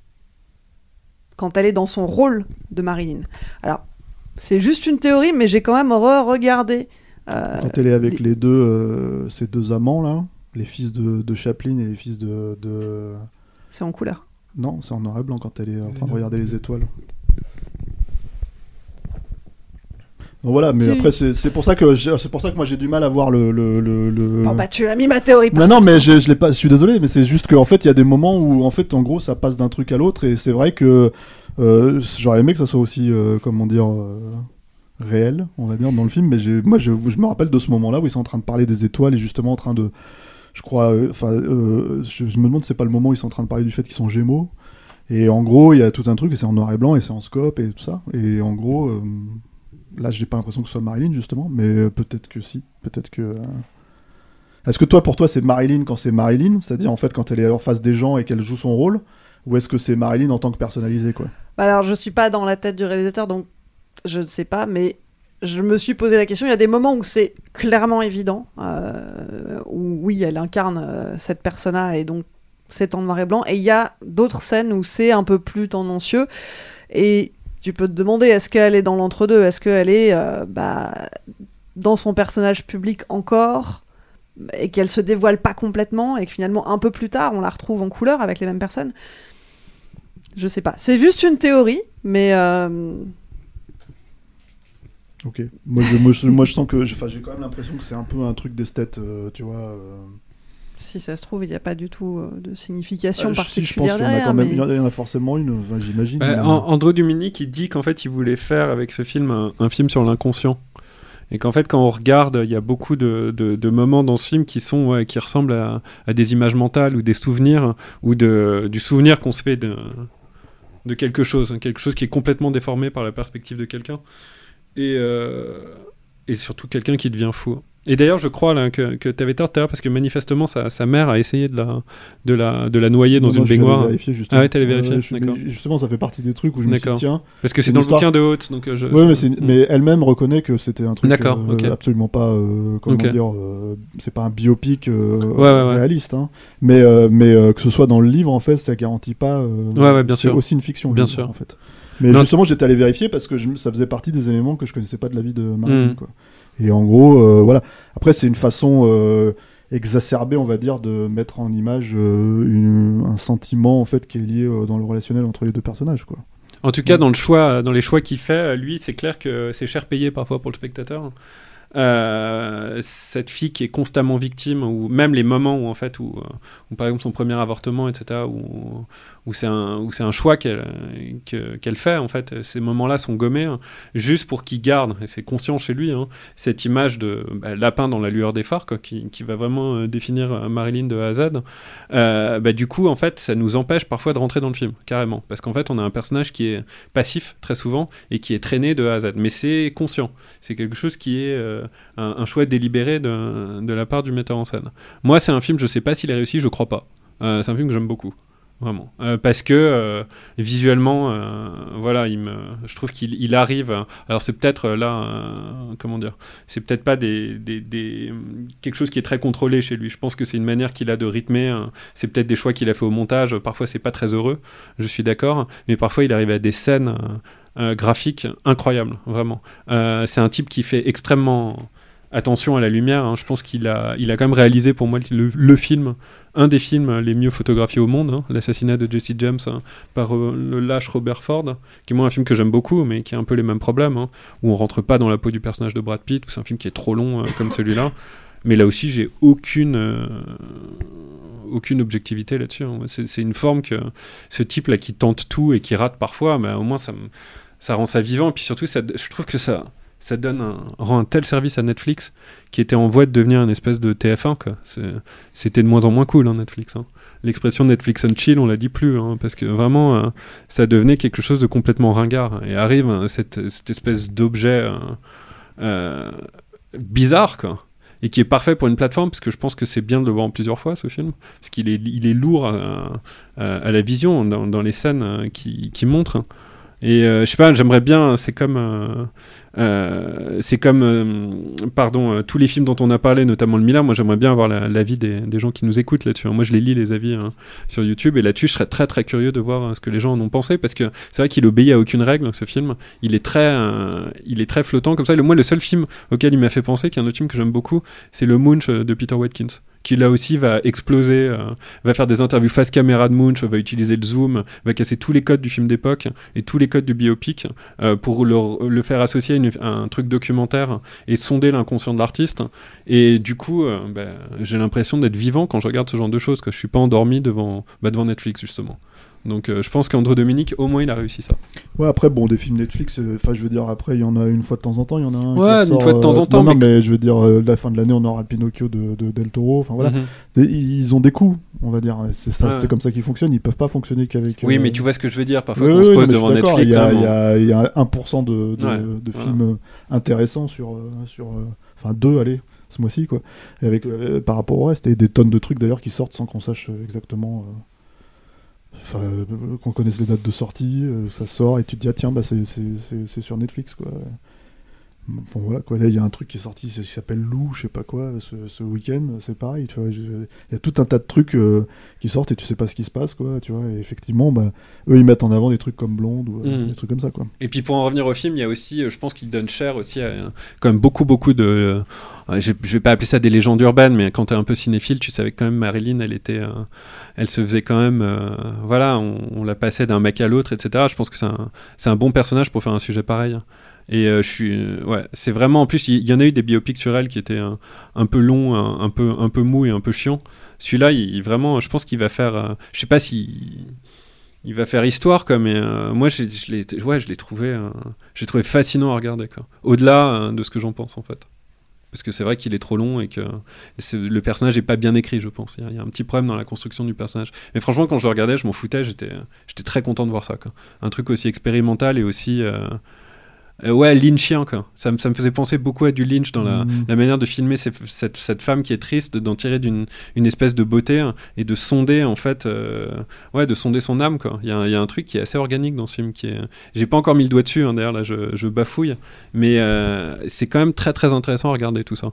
[SPEAKER 1] quand elle est dans son rôle de Marilyn. Alors, c'est juste une théorie, mais j'ai quand même re-regardé. euh,
[SPEAKER 4] quand elle est avec les deux euh, ces deux amants là les fils de, de Chaplin et les fils de, de...
[SPEAKER 1] C'est en couleur.
[SPEAKER 4] non c'est en noir et blanc quand elle est en train de regarder les étoiles Donc voilà, mais après c'est pour ça que c'est pour ça que moi j'ai du mal à voir le le, le, le-
[SPEAKER 1] Bon, bah, tu as mis ma théorie.
[SPEAKER 4] Non non, mais je, je l'ai pas. Je suis désolé, mais c'est juste qu'en fait il y a des moments où en fait en gros ça passe d'un truc à l'autre et c'est vrai que euh, j'aurais aimé que ça soit aussi euh, comment dire euh, réel, on va dire dans le film, mais moi je, je me rappelle de ce moment-là où ils sont en train de parler des étoiles et justement en train de je crois, enfin, je, je me demande si c'est pas le moment où ils sont en train de parler du fait qu'ils sont Gémeaux. Et en gros, il y a tout un truc, et c'est en noir et blanc, et c'est en scope, et tout ça. Et en gros, là, j'ai pas l'impression que ce soit Marilyn, justement, mais euh, peut-être que si. Peut-être que. euh, Est-ce que toi, pour toi, c'est Marilyn quand c'est Marilyn? C'est-à-dire, en fait, quand elle est en face des gens et qu'elle joue son rôle? Ou est-ce que c'est Marilyn en tant que personnalisée, quoi?
[SPEAKER 1] Bah Alors, je suis pas dans la tête du réalisateur, donc je ne sais pas, mais je me suis posé la question. Il y a des moments où c'est clairement évident, euh, où oui, elle incarne cette persona et donc c'est en noir et blanc. Et il y a d'autres scènes où c'est un peu plus tendancieux. Et tu peux te demander, est-ce qu'elle est dans l'entre-deux? Est-ce qu'elle est euh, bah, dans son personnage public encore et qu'elle se dévoile pas complètement et que finalement un peu plus tard on la retrouve en couleur avec les mêmes personnes? Je sais pas. C'est juste une théorie, mais euh,
[SPEAKER 4] Ok. Moi, je, sens que. J'ai quand même l'impression que c'est un peu un truc d'esthète, euh, tu vois. Euh.
[SPEAKER 1] si ça se trouve, il n'y a pas du tout euh, de signification
[SPEAKER 4] Ah, si, je pense
[SPEAKER 1] particulière
[SPEAKER 4] qu'il y en a
[SPEAKER 1] derrière.
[SPEAKER 4] quand même.
[SPEAKER 1] mais-
[SPEAKER 4] Il y en a- il y en a forcément une, enfin, j'imagine.
[SPEAKER 3] Bah, Andrew Dumini qui dit qu'en fait il voulait faire avec ce film un, un film sur l'inconscient. Et qu'en fait, quand on regarde, il y a beaucoup de, de- de moments dans ce film qui, sont, ouais, qui ressemblent à, à des images mentales ou des souvenirs, ou de, du souvenir qu'on se fait de, de quelque chose, quelque chose qui est complètement déformé par la perspective de quelqu'un. Et, euh, et surtout quelqu'un qui devient fou. Et d'ailleurs, je crois là, que, que tu avais tort tout à l'heure, parce que manifestement, sa, sa mère a essayé de la, de la, de la noyer dans
[SPEAKER 4] Non,
[SPEAKER 3] une
[SPEAKER 4] non, je
[SPEAKER 3] baignoire.
[SPEAKER 4] vérifier, justement.
[SPEAKER 3] ah ouais, t'allais vérifier
[SPEAKER 4] suis-
[SPEAKER 3] D'accord.
[SPEAKER 4] Justement, ça fait partie des trucs où je me suis dit, tiens.
[SPEAKER 3] Parce que c'est dans le bouquin de Haute, donc euh, je- je-
[SPEAKER 4] mais, c'est- mais elle-même reconnaît que c'était un truc euh, absolument pas. euh, comment dire euh, C'est pas un biopic euh,
[SPEAKER 3] Ouais, ouais, ouais.
[SPEAKER 4] réaliste. hein. Mais, euh, mais euh, que ce soit dans le livre, en fait, ça garantit pas. euh,
[SPEAKER 3] Ouais, bien
[SPEAKER 4] c'est
[SPEAKER 3] sûr.
[SPEAKER 4] aussi une fiction.
[SPEAKER 3] Bien
[SPEAKER 4] livre,
[SPEAKER 3] sûr.
[SPEAKER 4] En fait. Mais
[SPEAKER 3] Non,
[SPEAKER 4] justement, j'étais allé vérifier parce que je- ça faisait partie des éléments que je connaissais pas de la vie de Marilyn.
[SPEAKER 3] Mm.
[SPEAKER 4] quoi. Et en gros, euh, voilà. Après, c'est une façon euh, exacerbée, on va dire, de mettre en image euh, une- un sentiment en fait qui est lié dans le relationnel entre les deux personnages, quoi.
[SPEAKER 3] En tout cas, dans, le choix, dans les choix qu'il fait, lui, c'est clair que c'est cher payé parfois pour le spectateur. euh, cette fille qui est constamment victime, ou même les moments où en fait, où, où par exemple son premier avortement, etc., où, où c'est un, choix qu'elle, que- qu'elle fait en fait, ces moments-là sont gommés hein, juste pour qu'il garde, et c'est conscient chez lui, hein, cette image de bah, lapin dans la lueur des phares, qui, va vraiment euh, définir euh, Marilyn de A à Z. Euh, bah, du coup, en fait, ça nous empêche parfois de rentrer dans le film, carrément, parce qu'en fait, on a un personnage qui est passif très souvent et qui est traîné de A à Z, mais c'est conscient, c'est quelque chose qui est un, choix délibéré de, la part du metteur en scène. Moi, c'est un film, je sais pas s'il est réussi, je crois pas. C'est un film que j'aime beaucoup. Vraiment. Euh, parce que euh, visuellement, euh, voilà, je trouve qu'il il arrive. alors c'est peut-être là, comment dire, c'est peut-être pas quelque chose qui est très contrôlé chez lui. Je pense que c'est une manière qu'il a de rythmer. c'est peut-être des choix qu'il a fait au montage. Parfois c'est pas très heureux. Je suis d'accord, mais parfois il arrive à des scènes graphiques incroyables, vraiment. C'est un type qui fait extrêmement attention à la lumière. hein. Je pense qu'il a, il a quand même réalisé pour moi le, film, un des films les mieux photographiés au monde, hein, l'assassinat de Jesse James hein, par euh, le lâche Robert Ford, qui est moi un film que j'aime beaucoup, mais qui a un peu les mêmes problèmes, où on rentre pas dans la peau du personnage de Brad Pitt, où c'est un film qui est trop long euh, comme celui-là. Mais là aussi, j'ai aucune, euh, aucune objectivité là-dessus. C'est une forme que ce type-là qui tente tout et qui rate parfois, mais au moins ça, ça rend ça vivant. Et puis surtout, ça, je trouve que ça, ça donne rend un tel service à Netflix qui était en voie de devenir une espèce de TF1. quoi. C'est- C'était de moins en moins cool, hein, Netflix. hein. L'expression Netflix and chill, on la dit plus, hein, parce que vraiment, euh, ça devenait quelque chose de complètement ringard. Et arrive cette, espèce d'objet euh, euh, bizarre, quoi. Et qui est parfait pour une plateforme, parce que je pense que c'est bien de le voir plusieurs fois, ce film. Parce qu'il est, il est lourd à, la vision, dans, les scènes qui, qui montrent. Et euh, je sais pas, j'aimerais bien, c'est comme, euh, c'est comme, euh, pardon, euh, tous les films dont on a parlé, notamment le Miller. Moi, j'aimerais bien avoir la- l'avis des, gens qui nous écoutent là-dessus. hein. Moi, je les lis les avis hein, sur YouTube, et là-dessus, je serais très très curieux de voir ce que les gens en ont pensé, parce que c'est vrai qu'il obéit à aucune règle, ce film. Il est très, il est très flottant comme ça. Le, moi, le seul film auquel il m'a fait penser, qui est un autre film que j'aime beaucoup, c'est le Munch de Peter Watkins qui là aussi va exploser, va faire des interviews face caméra de Munch, va utiliser le zoom, va casser tous les codes du film d'époque et tous les codes du biopic pour le, le faire associer à, une- un truc documentaire et sonder l'inconscient de l'artiste. Et du coup, euh, bah, j'ai l'impression d'être vivant quand je regarde ce genre de choses, que je suis pas endormi devant, bah, devant Netflix justement. Donc euh, je pense qu'André Dominique, au moins, il a réussi ça.
[SPEAKER 4] Ouais, après, bon, des films Netflix, euh, enfin, je veux dire, après, il y en a une fois de temps en temps, il y en a un. qui
[SPEAKER 3] Ouais, une fois de temps en
[SPEAKER 4] euh,
[SPEAKER 3] temps,
[SPEAKER 4] Non, non,
[SPEAKER 3] mais-
[SPEAKER 4] je veux dire, la fin de l'année, on aura le Pinocchio de, de Del Toro. Enfin, voilà.
[SPEAKER 3] Mhm.
[SPEAKER 4] Ils ont des coups, on va dire. C'est
[SPEAKER 3] Ouais.
[SPEAKER 4] comme ça qu'ils fonctionnent. Ils peuvent pas fonctionner qu'avec.
[SPEAKER 3] Oui, mais tu vois ce que je veux dire. Parfois, on
[SPEAKER 4] oui,
[SPEAKER 3] se pose devant Netflix,
[SPEAKER 4] Il y a, il y a- il y a 1% de, de,
[SPEAKER 3] Ouais,
[SPEAKER 4] de
[SPEAKER 3] voilà.
[SPEAKER 4] films intéressants sur. sur Enfin, deux, allez, ce mois-ci, quoi. Et avec, euh, par rapport au reste. Et des tonnes de trucs d'ailleurs qui sortent sans qu'on sache exactement. euh, Enfin, euh, qu'on connaisse les dates de sortie, euh, ça sort et tu te dis, ah tiens, bah, c'est sur Netflix, quoi. Enfin voilà, quoi. Là, il y a un truc qui est sorti qui s'appelle Lou, je sais pas quoi, ce, ce week-end, c'est pareil, tu vois. Il y a tout un tas de trucs euh, qui sortent et tu sais pas ce qui se passe, quoi, tu vois. Et effectivement, bah, eux, ils mettent en avant des trucs comme Blonde ou euh,
[SPEAKER 3] Mhm.
[SPEAKER 4] des trucs comme ça, quoi.
[SPEAKER 3] Et puis pour en revenir au film, il y a aussi, euh, je pense qu'il donne cher aussi à quand même beaucoup, beaucoup de. euh, je, je vais pas appeler ça des légendes urbaines, mais quand tu es un peu cinéphile, tu savais que quand même Marilyn, elle était, elle se faisait quand même, voilà, on, on la passait d'un mec à l'autre, etc. Je pense que c'est un, c'est un bon personnage pour faire un sujet pareil. Et euh, je suis, euh, ouais, c'est vraiment en plus, il y, en a eu des biopics sur elle qui étaient un, un peu longs, un, un peu, un peu mou et un peu chiant. Celui-là, il, vraiment, je pense qu'il va faire, euh, je sais pas si il va faire histoire quoi mais euh, moi je l'ai ouais je l'ai trouvé j'ai trouvé fascinant à regarder quoi au-delà de ce que j'en pense en fait parce que c'est vrai qu'il est trop long et que le personnage est pas bien écrit je pense il y, a, il y a un petit problème dans la construction du personnage mais franchement quand je le regardais je m'en foutais j'étais j'étais très content de voir ça quoi. un truc aussi expérimental et aussi euh, ouais, lynchien, quoi. Ça, me- ça me faisait penser beaucoup à du lynch dans la,
[SPEAKER 4] Mhm.
[SPEAKER 3] la manière de filmer ces- cette, cette femme qui est triste, d'en tirer d'une une espèce de beauté hein, et de sonder, en fait, euh, ouais, de sonder son âme, quoi. Il y, a un- il y a un truc qui est assez organique dans ce film qui est. J'ai pas encore mis le doigt dessus, hein, d'ailleurs, là, je, je bafouille, mais euh, c'est quand même très très intéressant à regarder tout ça.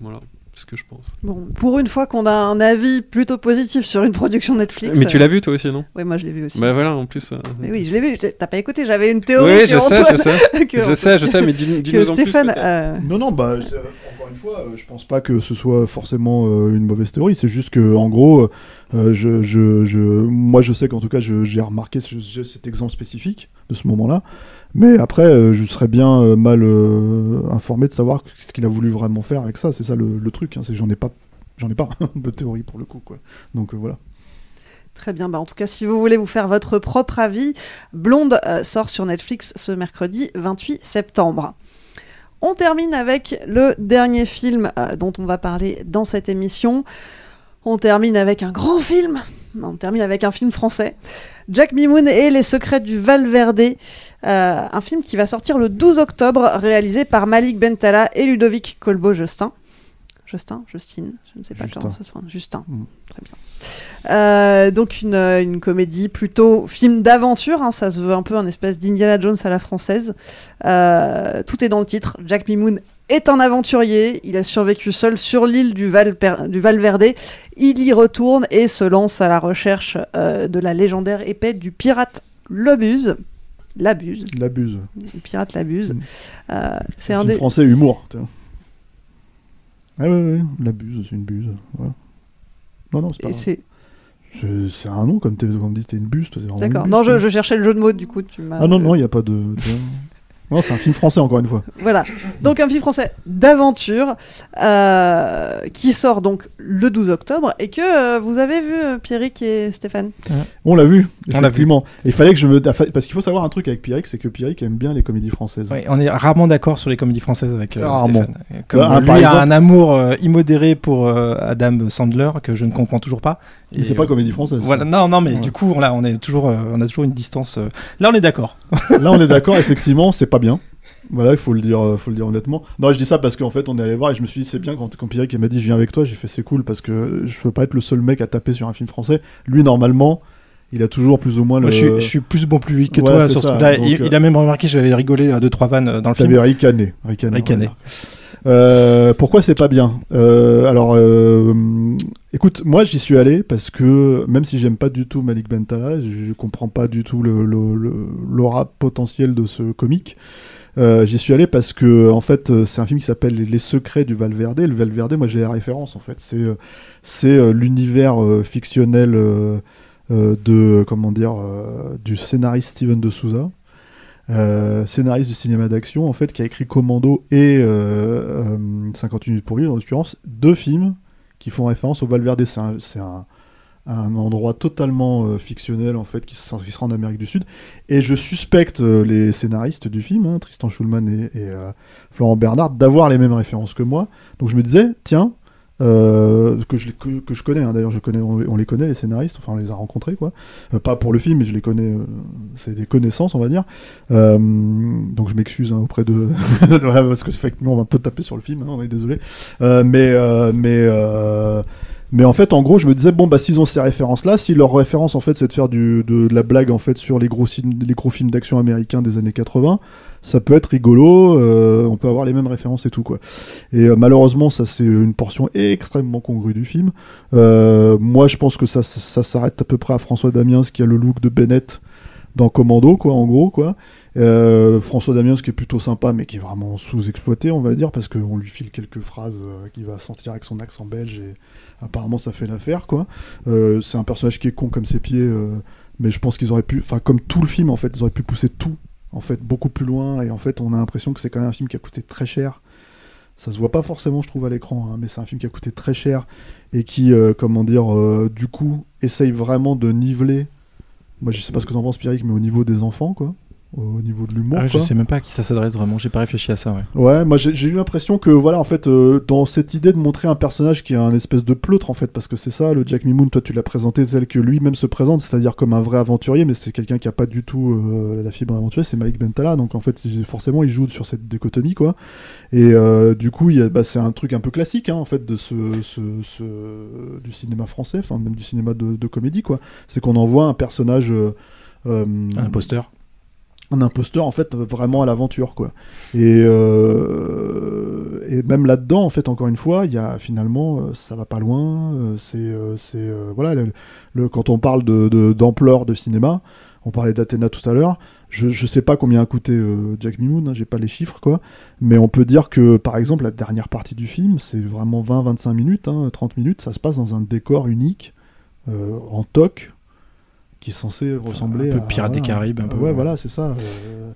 [SPEAKER 3] Voilà, c'est ce que je pense.
[SPEAKER 1] Bon, pour une fois qu'on a un avis plutôt positif sur une production Netflix.
[SPEAKER 3] Mais tu
[SPEAKER 1] euh,
[SPEAKER 3] l'as vu toi aussi, non?
[SPEAKER 1] Oui, moi je l'ai vu aussi.
[SPEAKER 3] Bah voilà, en plus. euh,
[SPEAKER 1] Mais oui, je l'ai vu. T'as pas écouté J'avais une théorie.
[SPEAKER 3] Oui, je sais,
[SPEAKER 1] Antoine-
[SPEAKER 3] je sais.
[SPEAKER 1] que
[SPEAKER 3] Je sais, je sais, mais dis- dis-nous en plus,
[SPEAKER 1] Stéphane. euh,
[SPEAKER 4] Non, non, bah, encore une fois, euh, je pense pas que ce soit forcément euh, une mauvaise théorie. C'est juste que, en gros, euh, je, je, je- moi, je sais qu'en tout cas, j'ai remarqué cet exemple spécifique de ce moment-là. Mais après, euh, je serais bien euh, mal euh, informé de savoir ce qu'il a voulu vraiment faire avec ça. C'est ça le, truc. hein, j'en ai pas, j'en ai pas de théorie pour le coup, quoi. Donc voilà.
[SPEAKER 1] Très bien, bah en tout cas, si vous voulez vous faire votre propre avis, Blonde sort sur Netflix ce mercredi 28 septembre. On termine avec le dernier film dont on va parler dans cette émission. On termine avec un grand film. On termine avec un film français. Jack Mimoun et les secrets du Valverde. Euh, un film qui va sortir le 12 octobre, réalisé par Malik Bentala et Ludovic Colbeau-Justin. Justin Justine Je ne sais pas
[SPEAKER 4] Justin.
[SPEAKER 1] comment ça se prononce. Justin. Très bien. Euh, donc une, une comédie plutôt film d'aventure, hein, ça se veut un peu un espèce d'Indiana Jones à la française. Euh, tout est dans le titre. Jack Mimoun est un aventurier, il a survécu seul sur l'île du, Val du Valverde, il y retourne et se lance à la recherche euh, de la légendaire épée du pirate L'Obuse. L'abuse.
[SPEAKER 4] L'abuse.
[SPEAKER 1] Le pirate l'abuse. Euh, c'est un des...
[SPEAKER 4] français humour. Ah ouais, ouais, ouais, l'abuse, c'est une buse. Non, non, c'est pas.
[SPEAKER 1] C'est-
[SPEAKER 4] un nom, comme, t'es- comme dit, t'es une buse.
[SPEAKER 1] D'accord.
[SPEAKER 4] buse,
[SPEAKER 1] Non, je, cherchais le jeu de mots, du coup, tu m'as...
[SPEAKER 4] Ah non, non, il n'y a pas de. Non, c'est un film français, encore une fois.
[SPEAKER 1] Voilà. Donc un film français d'aventure euh, qui sort donc le 12 octobre et que euh, vous avez vu euh, Pierrick et Stéphane?
[SPEAKER 4] On l'a vu,
[SPEAKER 5] On l'a vu.
[SPEAKER 4] effectivement. Et il fallait que je me. Parce qu'il faut savoir un truc avec Pierrick, c'est que Pierrick aime bien les comédies françaises.
[SPEAKER 5] Oui, on est rarement d'accord sur les comédies françaises avec euh. Stéphane. Comme
[SPEAKER 4] Ah,
[SPEAKER 5] lui
[SPEAKER 4] par
[SPEAKER 5] a un amour euh, immodéré pour euh, Adam Sandler que je ne comprends toujours pas.
[SPEAKER 4] Mais c'est pas comédie française,
[SPEAKER 5] Voilà, non, non, mais
[SPEAKER 4] Ouais.
[SPEAKER 5] du coup, là, on est toujours, euh, on a toujours une distance. euh, Là, on est d'accord.
[SPEAKER 4] Là, on est d'accord, effectivement, c'est pas bien. Voilà, il faut le dire, euh, faut le dire honnêtement. Non, je dis ça parce qu'en fait, on est allé voir et je me suis dit, c'est bien quand, quand Pierrick m'a dit, je viens avec toi, j'ai fait, c'est cool parce que je veux pas être le seul mec à taper sur un film français. Lui, normalement, il a toujours plus ou moins le.
[SPEAKER 5] Moi, je, suis, je suis plus bon public que
[SPEAKER 4] Ouais,
[SPEAKER 5] toi sur ce
[SPEAKER 4] ça. Donc,
[SPEAKER 5] il,
[SPEAKER 4] euh,
[SPEAKER 5] il a même remarqué que j'avais rigolé à deux trois vannes euh, dans le film.
[SPEAKER 4] T'avais ricané. Ricané.
[SPEAKER 5] Ricané.
[SPEAKER 4] voilà. Euh, pourquoi c'est pas bien Euh, Alors, euh, écoute, moi j'y suis allé parce que même si j'aime pas du tout Malik Bentala, je, comprends pas du tout le- le- le- l'aura potentiel de ce comique. J'y suis allé parce que en fait c'est un film qui s'appelle Les Secrets du Valverde. Le Valverde, moi j'ai la référence en fait. C'est c'est l'univers fictionnel de comment dire du scénariste Steven de Souza. Euh, scénariste du cinéma d'action en fait qui a écrit Commando et euh, euh, 50 minutes pour lui en l'occurrence deux films qui font référence au Valverde. C'est un, un, un endroit totalement euh, fictionnel en fait qui, qui sera en Amérique du Sud. Et je suspecte euh, les scénaristes du film hein, Tristan Schulman et, euh, Florent Bernard d'avoir les mêmes références que moi. Donc je me disais tiens euh, que, je, que, je connais hein, d'ailleurs je connais on, les connaît les scénaristes enfin on les a rencontrés quoi. Euh, pas pour le film mais je les connais euh, c'est des connaissances on va dire. Donc je m'excuse hein, auprès de parce que effectivement on va un peu taper sur le film hein, on est désolé. Mais mais mais en fait, en gros, je me disais bon bah s'ils ont ces références-là, si leur référence en fait c'est de faire du, de, la blague en fait sur les gros les gros films d'action américains des années 80, ça peut être rigolo. euh, on peut avoir les mêmes références et tout quoi. Et euh, malheureusement, ça c'est une portion extrêmement congrue du film. Euh, moi, je pense que ça, ça, s'arrête à peu près à François Damiens qui a le look de Bennett dans Commando, quoi, en gros, quoi. François Damiens, qui est plutôt sympa, mais qui est vraiment sous-exploité, on va dire, parce qu'on lui file quelques phrases qu'il va sentir avec son accent belge, et apparemment ça fait l'affaire, quoi. C'est un personnage qui est con comme ses pieds, mais je pense qu'ils auraient pu, enfin, comme tout le film, en fait, ils auraient pu pousser tout, en fait, beaucoup plus loin, et en fait, on a l'impression que c'est quand même un film qui a coûté très cher. Ça se voit pas forcément, je trouve, à l'écran, hein, mais c'est un film qui a coûté très cher et qui, euh, comment dire, euh, du coup, essaye vraiment de niveler. Moi, je sais pas ce que t'en penses, Pierrick, mais au niveau des enfants, quoi. Au niveau de l'humour.
[SPEAKER 5] Ah, je sais même pas à qui ça s'adresse vraiment. J'ai pas réfléchi à ça. Ouais.
[SPEAKER 4] Ouais, moi j'ai eu l'impression que voilà, en fait, euh, dans cette idée de montrer un personnage qui est un espèce de pleutre, en fait, parce que c'est ça, le Jack Mimoun, toi tu l'as présenté tel que lui-même se présente, c'est-à-dire comme un vrai aventurier, mais c'est quelqu'un qui a pas du tout euh, la fibre aventurier, c'est Malik Bentala, donc en fait, forcément, il joue sur cette dichotomie, quoi. Et euh, du coup, il y a- bah, c'est un truc un peu classique, hein, en fait, de ce, ce, ce- du cinéma français, enfin même du cinéma de, de comédie, quoi. C'est qu'on envoie un personnage. euh, euh,
[SPEAKER 5] Un imposteur.
[SPEAKER 4] Un imposteur en fait vraiment à l'aventure quoi. Et euh, même là dedans en fait encore une fois il y a finalement euh, ça va pas loin euh, c'est c'est voilà le, quand on parle de d'ampleur de, cinéma on parlait d'Athéna tout à l'heure Je, je sais pas combien a coûté Jack Mimoun, hein, j'ai pas les chiffres quoi, mais on peut dire que par exemple la dernière partie du film, c'est vraiment 20-25 minutes, hein, 30 minutes, ça se passe dans un décor unique, en toc, qui est censé ressembler
[SPEAKER 5] peu
[SPEAKER 4] à
[SPEAKER 5] Pirates des Caraïbes, un peu.
[SPEAKER 4] Ouais, voilà, c'est ça. euh,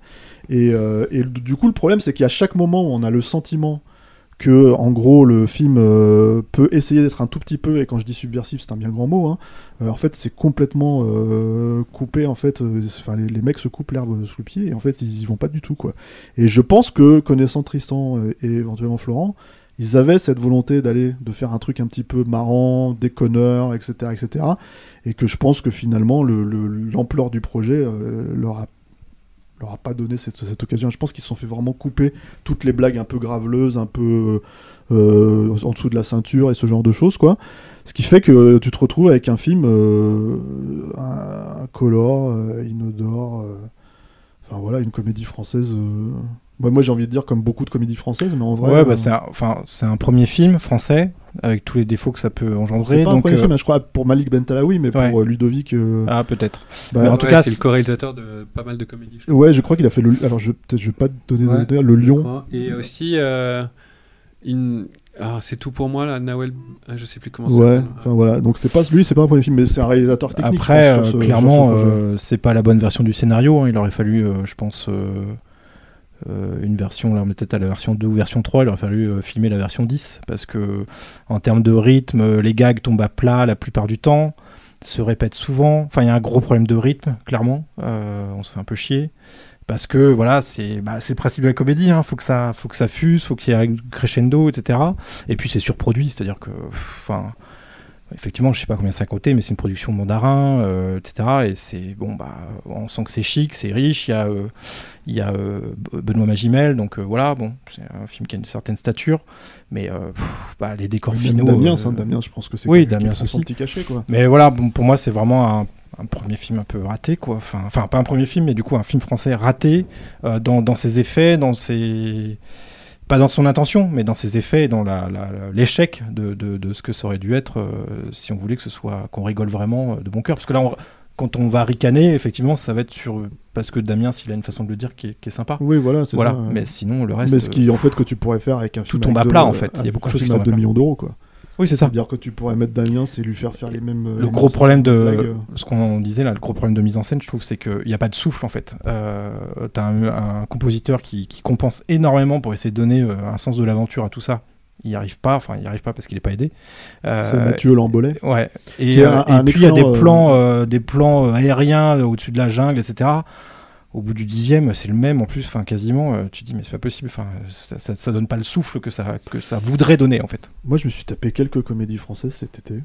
[SPEAKER 4] et, euh, et du coup, le problème, c'est qu'à chaque moment où on a le sentiment que, en gros, le film euh, peut essayer d'être un tout petit peu, et quand je dis subversif, c'est un bien grand mot, hein, euh, en fait, c'est complètement euh, coupé, en fait, enfin, les, les mecs se coupent l'herbe sous le pied, et en fait, ils y vont pas du tout, quoi. Et je pense que, connaissant Tristan et éventuellement Florent, ils avaient cette volonté d'aller, de faire un truc un petit peu marrant, déconneur, etc., etc., et que je pense que finalement, le- le- l'ampleur du projet euh, leur a leur a pas donné cette, occasion. Je pense qu'ils se sont fait vraiment couper toutes les blagues un peu graveleuses, un peu euh, en dessous de la ceinture et ce genre de choses, quoi. Ce qui fait que tu te retrouves avec un film euh, euh, inodore, euh, enfin voilà, une comédie française. Bah, moi j'ai envie de dire comme beaucoup de comédies françaises, mais en vrai.
[SPEAKER 5] ouais,
[SPEAKER 4] euh,
[SPEAKER 5] bah, c'est un, enfin, c'est un premier film français avec tous les défauts que ça peut engendrer.
[SPEAKER 4] c'est pas un
[SPEAKER 5] donc,
[SPEAKER 4] premier
[SPEAKER 5] euh,
[SPEAKER 4] film, hein, je crois, pour Malik Bentalaoui, mais
[SPEAKER 5] Ouais.
[SPEAKER 4] pour euh, Ludovic. euh,
[SPEAKER 5] Ah, peut-être.
[SPEAKER 4] bah,
[SPEAKER 5] Mais en tout cas,
[SPEAKER 3] c'est le co-réalisateur de pas mal de comédies. je
[SPEAKER 4] Ouais, je crois qu'il a fait le. Alors, je, je vais pas te donner
[SPEAKER 3] Ouais,
[SPEAKER 4] le, le lion.
[SPEAKER 3] Et aussi, euh, une... ah, c'est tout pour moi, là, Nawel. ah, je sais plus comment ça
[SPEAKER 4] Ouais, enfin voilà. Donc, c'est pas lui, c'est pas un premier film, mais c'est un réalisateur technique.
[SPEAKER 5] Après,
[SPEAKER 4] pense,
[SPEAKER 5] euh,
[SPEAKER 4] ce-
[SPEAKER 5] clairement, euh, c'est pas la bonne version du scénario. hein. Il aurait fallu, euh, je pense, euh, une version, là, peut-être à la version 2 ou version 3, il aurait fallu euh, filmer la version 10. Parce que, en termes de rythme, euh, les gags tombent à plat la plupart du temps, se répètent souvent. Enfin, il y a un gros problème de rythme, clairement. On se fait un peu chier. Parce que voilà, c'est bah, le principe de la comédie, hein. faut, que ça, faut que ça fuse, faut qu'il y ait crescendo, etc. Et puis c'est surproduit, c'est-à-dire que. Enfin. Effectivement, je sais pas combien ça a coûté, mais c'est une production mandarin, euh, etc. Et c'est bon, bah, on sent que c'est chic, c'est riche. Il y a, euh, il y a euh, Benoît Magimel, donc voilà, bon, c'est un film qui a une certaine stature, mais pff, bah, les décors finaux.
[SPEAKER 4] Damiens,
[SPEAKER 5] euh,
[SPEAKER 4] hein, Damiens, je pense que c'est
[SPEAKER 5] Oui,
[SPEAKER 4] son
[SPEAKER 5] aussi.
[SPEAKER 4] petit cachet, quoi.
[SPEAKER 5] Mais voilà, bon, pour moi, c'est vraiment un, un premier film un peu raté, quoi. Enfin, enfin, pas un premier film, mais du coup, un film français raté euh, dans, dans ses effets, dans ses pas dans son intention, mais dans ses effets et dans la- la- la- l'échec de, de, de ce que ça aurait dû être euh, si on voulait que ce soit qu'on rigole vraiment euh, de bon cœur. Parce que là, on- quand on va ricaner, effectivement, ça va être sur parce que Damien, s'il a une façon de le dire qui est, qui est sympa.
[SPEAKER 4] Oui, voilà, c'est
[SPEAKER 5] voilà.
[SPEAKER 4] ça.
[SPEAKER 5] Mais sinon, le reste.
[SPEAKER 4] Mais ce qui,
[SPEAKER 5] euh,
[SPEAKER 4] en fait, que tu pourrais faire avec un
[SPEAKER 5] tout
[SPEAKER 4] film.
[SPEAKER 5] tombe à plat, en fait. Il y a beaucoup de choses
[SPEAKER 4] chose
[SPEAKER 5] qui tombent à
[SPEAKER 4] 2
[SPEAKER 5] plat.
[SPEAKER 4] millions d'euros, quoi.
[SPEAKER 5] Oui, c'est ça.
[SPEAKER 4] C'est-à-dire que tu pourrais mettre Damien, c'est lui faire faire les mêmes. euh,
[SPEAKER 5] Le
[SPEAKER 4] les
[SPEAKER 5] gros
[SPEAKER 4] mêmes
[SPEAKER 5] problème de ce qu'on disait là, le gros problème de mise en scène, je trouve, c'est qu'il n'y a pas de souffle en fait. Euh, T'as un, un compositeur qui, qui compense énormément pour essayer de donner euh, un sens de l'aventure à tout ça. Il n'y arrive pas, enfin il n'y arrive pas parce qu'il n'est pas aidé. Euh,
[SPEAKER 4] C'est Mathieu Lambolet.
[SPEAKER 5] Ouais. Et,
[SPEAKER 4] est un-
[SPEAKER 5] et
[SPEAKER 4] un
[SPEAKER 5] puis il y a des plans, euh, des plans aériens au-dessus de la jungle, etc. Au bout du dixième, c'est le même en plus, enfin quasiment. euh, tu te dis mais c'est pas possible, ça, ça, donne pas le souffle que ça voudrait donner en fait.
[SPEAKER 4] Moi, je me suis tapé quelques comédies françaises cet été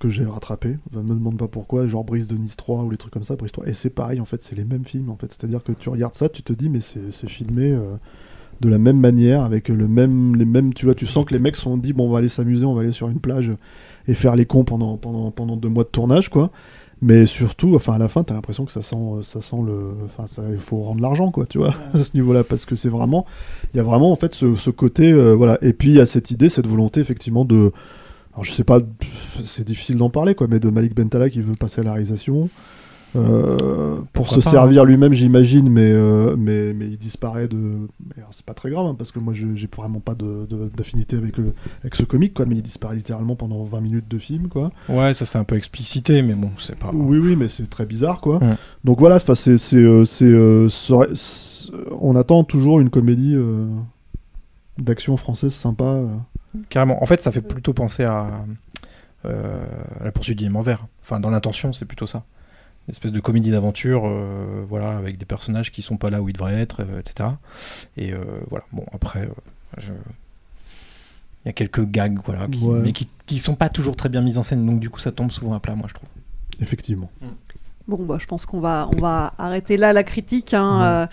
[SPEAKER 4] que j'ai rattrapé. Enfin, me demande pas pourquoi, genre Brise de Nice 3 ou les trucs comme ça, Brise 3. Et c'est pareil, en fait, c'est les mêmes films, en fait. C'est-à-dire que tu regardes ça, tu te dis, mais c'est filmé euh, de la même manière, avec le même, les mêmes, tu vois, tu sens que les mecs sont dit, bon, on va aller s'amuser, on va aller sur une plage et faire les cons pendant, pendant, pendant deux mois de tournage, quoi. Mais surtout, enfin, à la fin, t'as l'impression que ça sent, euh, ça sent le, enfin, ça, il faut rendre l'argent, quoi, tu vois, à ce niveau-là, parce que c'est vraiment, il y a vraiment, en fait, ce, ce côté, euh, voilà. Et puis, il y a cette idée, cette volonté, effectivement, de, alors je sais pas, c'est difficile d'en parler, quoi, mais de Malik Bentala qui veut passer à la réalisation. Euh, pour
[SPEAKER 5] Pourquoi
[SPEAKER 4] se
[SPEAKER 5] pas,
[SPEAKER 4] servir lui-même, j'imagine, mais, euh, mais, mais il disparaît de. C'est pas très grave, hein, parce que moi j'ai vraiment pas de- de- d'affinité avec, le- avec ce comique, quoi, mais il disparaît littéralement pendant 20 minutes de film, quoi.
[SPEAKER 5] Ouais, ça c'est un peu explicité, mais bon, c'est pas.
[SPEAKER 4] Oui, oui, mais c'est très bizarre, quoi.
[SPEAKER 5] Ouais.
[SPEAKER 4] Donc voilà, c'est, euh, euh, on attend toujours une comédie euh, d'action française sympa. euh.
[SPEAKER 5] Carrément. En fait, ça fait plutôt penser à, euh, la poursuite du diamant vert. Enfin, dans l'intention, c'est plutôt ça. Une espèce de comédie d'aventure, euh, voilà, avec des personnages qui sont pas là où ils devraient être, euh, etc. Et euh, voilà. Bon, après, euh, je- il y a quelques gags, voilà, qui,
[SPEAKER 4] Ouais.
[SPEAKER 5] mais qui, qui sont pas toujours très bien mis en scène. Donc du coup, ça tombe souvent à plat, moi, je trouve.
[SPEAKER 4] Effectivement.
[SPEAKER 1] Bon, bah, je pense qu'on va, on va arrêter là la critique. hein. Euh,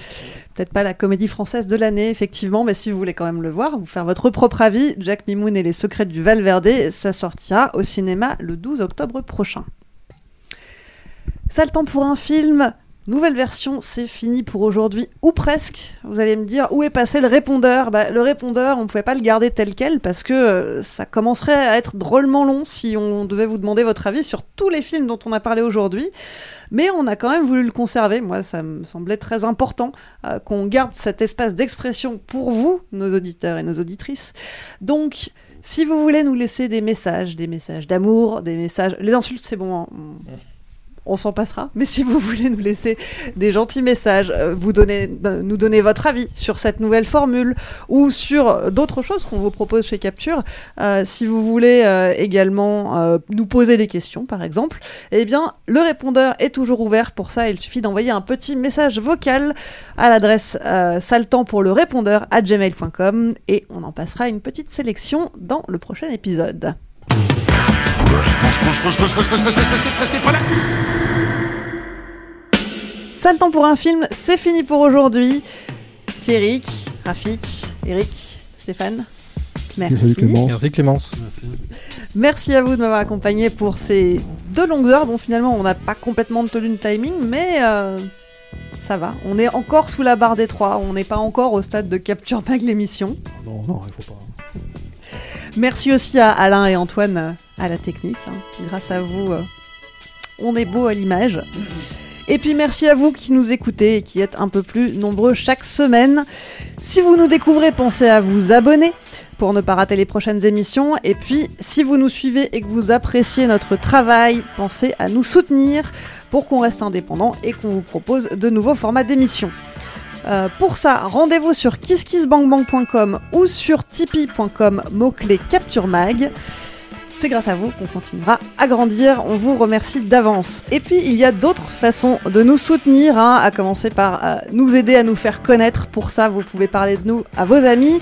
[SPEAKER 1] Peut-être pas la comédie française de l'année, effectivement, mais si vous voulez quand même le voir, vous faire votre propre avis, Jack Mimoun et les secrets du Valverde, ça sortira au cinéma le 12 octobre prochain. Ça le temps pour un film Nouvelle version, c'est fini pour aujourd'hui, ou presque. Vous allez me dire, où est passé le répondeur? Bah, Le répondeur, on ne pouvait pas le garder tel quel parce que euh, ça commencerait à être drôlement long si on devait vous demander votre avis sur tous les films dont on a parlé aujourd'hui. Mais on a quand même voulu le conserver. Moi, ça me semblait très important euh, qu'on garde cet espace d'expression pour vous, nos auditeurs et nos auditrices. Donc, si vous voulez nous laisser des messages, des messages d'amour, des messages... Les insultes, c'est bon. hein. On s'en passera. Mais si vous voulez nous laisser des gentils messages, euh, vous euh, nous donner votre avis sur cette nouvelle formule ou sur d'autres choses qu'on vous propose chez Capture, euh, si vous voulez euh, également euh, nous poser des questions, par exemple, eh bien, le répondeur est toujours ouvert. Pour ça, il suffit d'envoyer un petit message vocal à l'adresse euh, saltant pour gmail.com et on en passera une petite sélection dans le prochain épisode. Sale temps pour un film, c'est fini pour aujourd'hui. Pierrick, Rafik, Eric, Stéphane, merci.
[SPEAKER 5] Salut Clémence. Merci Clémence.
[SPEAKER 1] Merci à vous de m'avoir accompagné pour ces deux longues heures dont finalement on n'a pas complètement tenu le timing, mais euh, ça va. On est encore sous la barre des trois, on n'est pas encore au stade de Capture Mag l'émission.
[SPEAKER 4] Non, non, il faut pas.
[SPEAKER 1] Merci aussi à Alain et Antoine euh, à la technique. hein. Grâce à vous, euh, on est beau à l'image. Et puis merci à vous qui nous écoutez et qui êtes un peu plus nombreux chaque semaine. Si vous nous découvrez, pensez à vous abonner pour ne pas rater les prochaines émissions. Et puis, si vous nous suivez et que vous appréciez notre travail, pensez à nous soutenir pour qu'on reste indépendant et qu'on vous propose de nouveaux formats d'émissions. Euh, pour ça, rendez-vous sur kisskissbangbang.com ou sur tipeee.com, mot-clé Capture Mag. C'est grâce à vous qu'on continuera à grandir. On vous remercie d'avance. Et puis, il y a d'autres façons de nous soutenir, hein, à commencer par euh, nous aider à nous faire connaître. Pour ça, vous pouvez parler de nous à vos amis.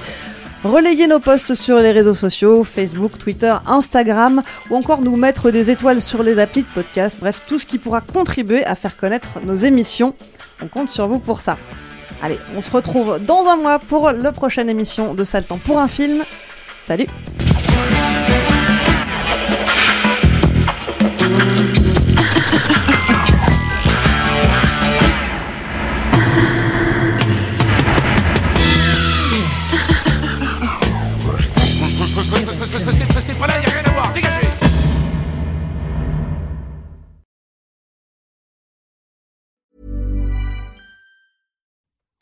[SPEAKER 1] Relayer nos posts sur les réseaux sociaux, Facebook, Twitter, Instagram, ou encore nous mettre des étoiles sur les applis de podcast, bref, tout ce qui pourra contribuer à faire connaître nos émissions. On compte sur vous pour ça. Allez, on se retrouve dans un mois pour la prochaine émission de Sale Temps pour un film. Salut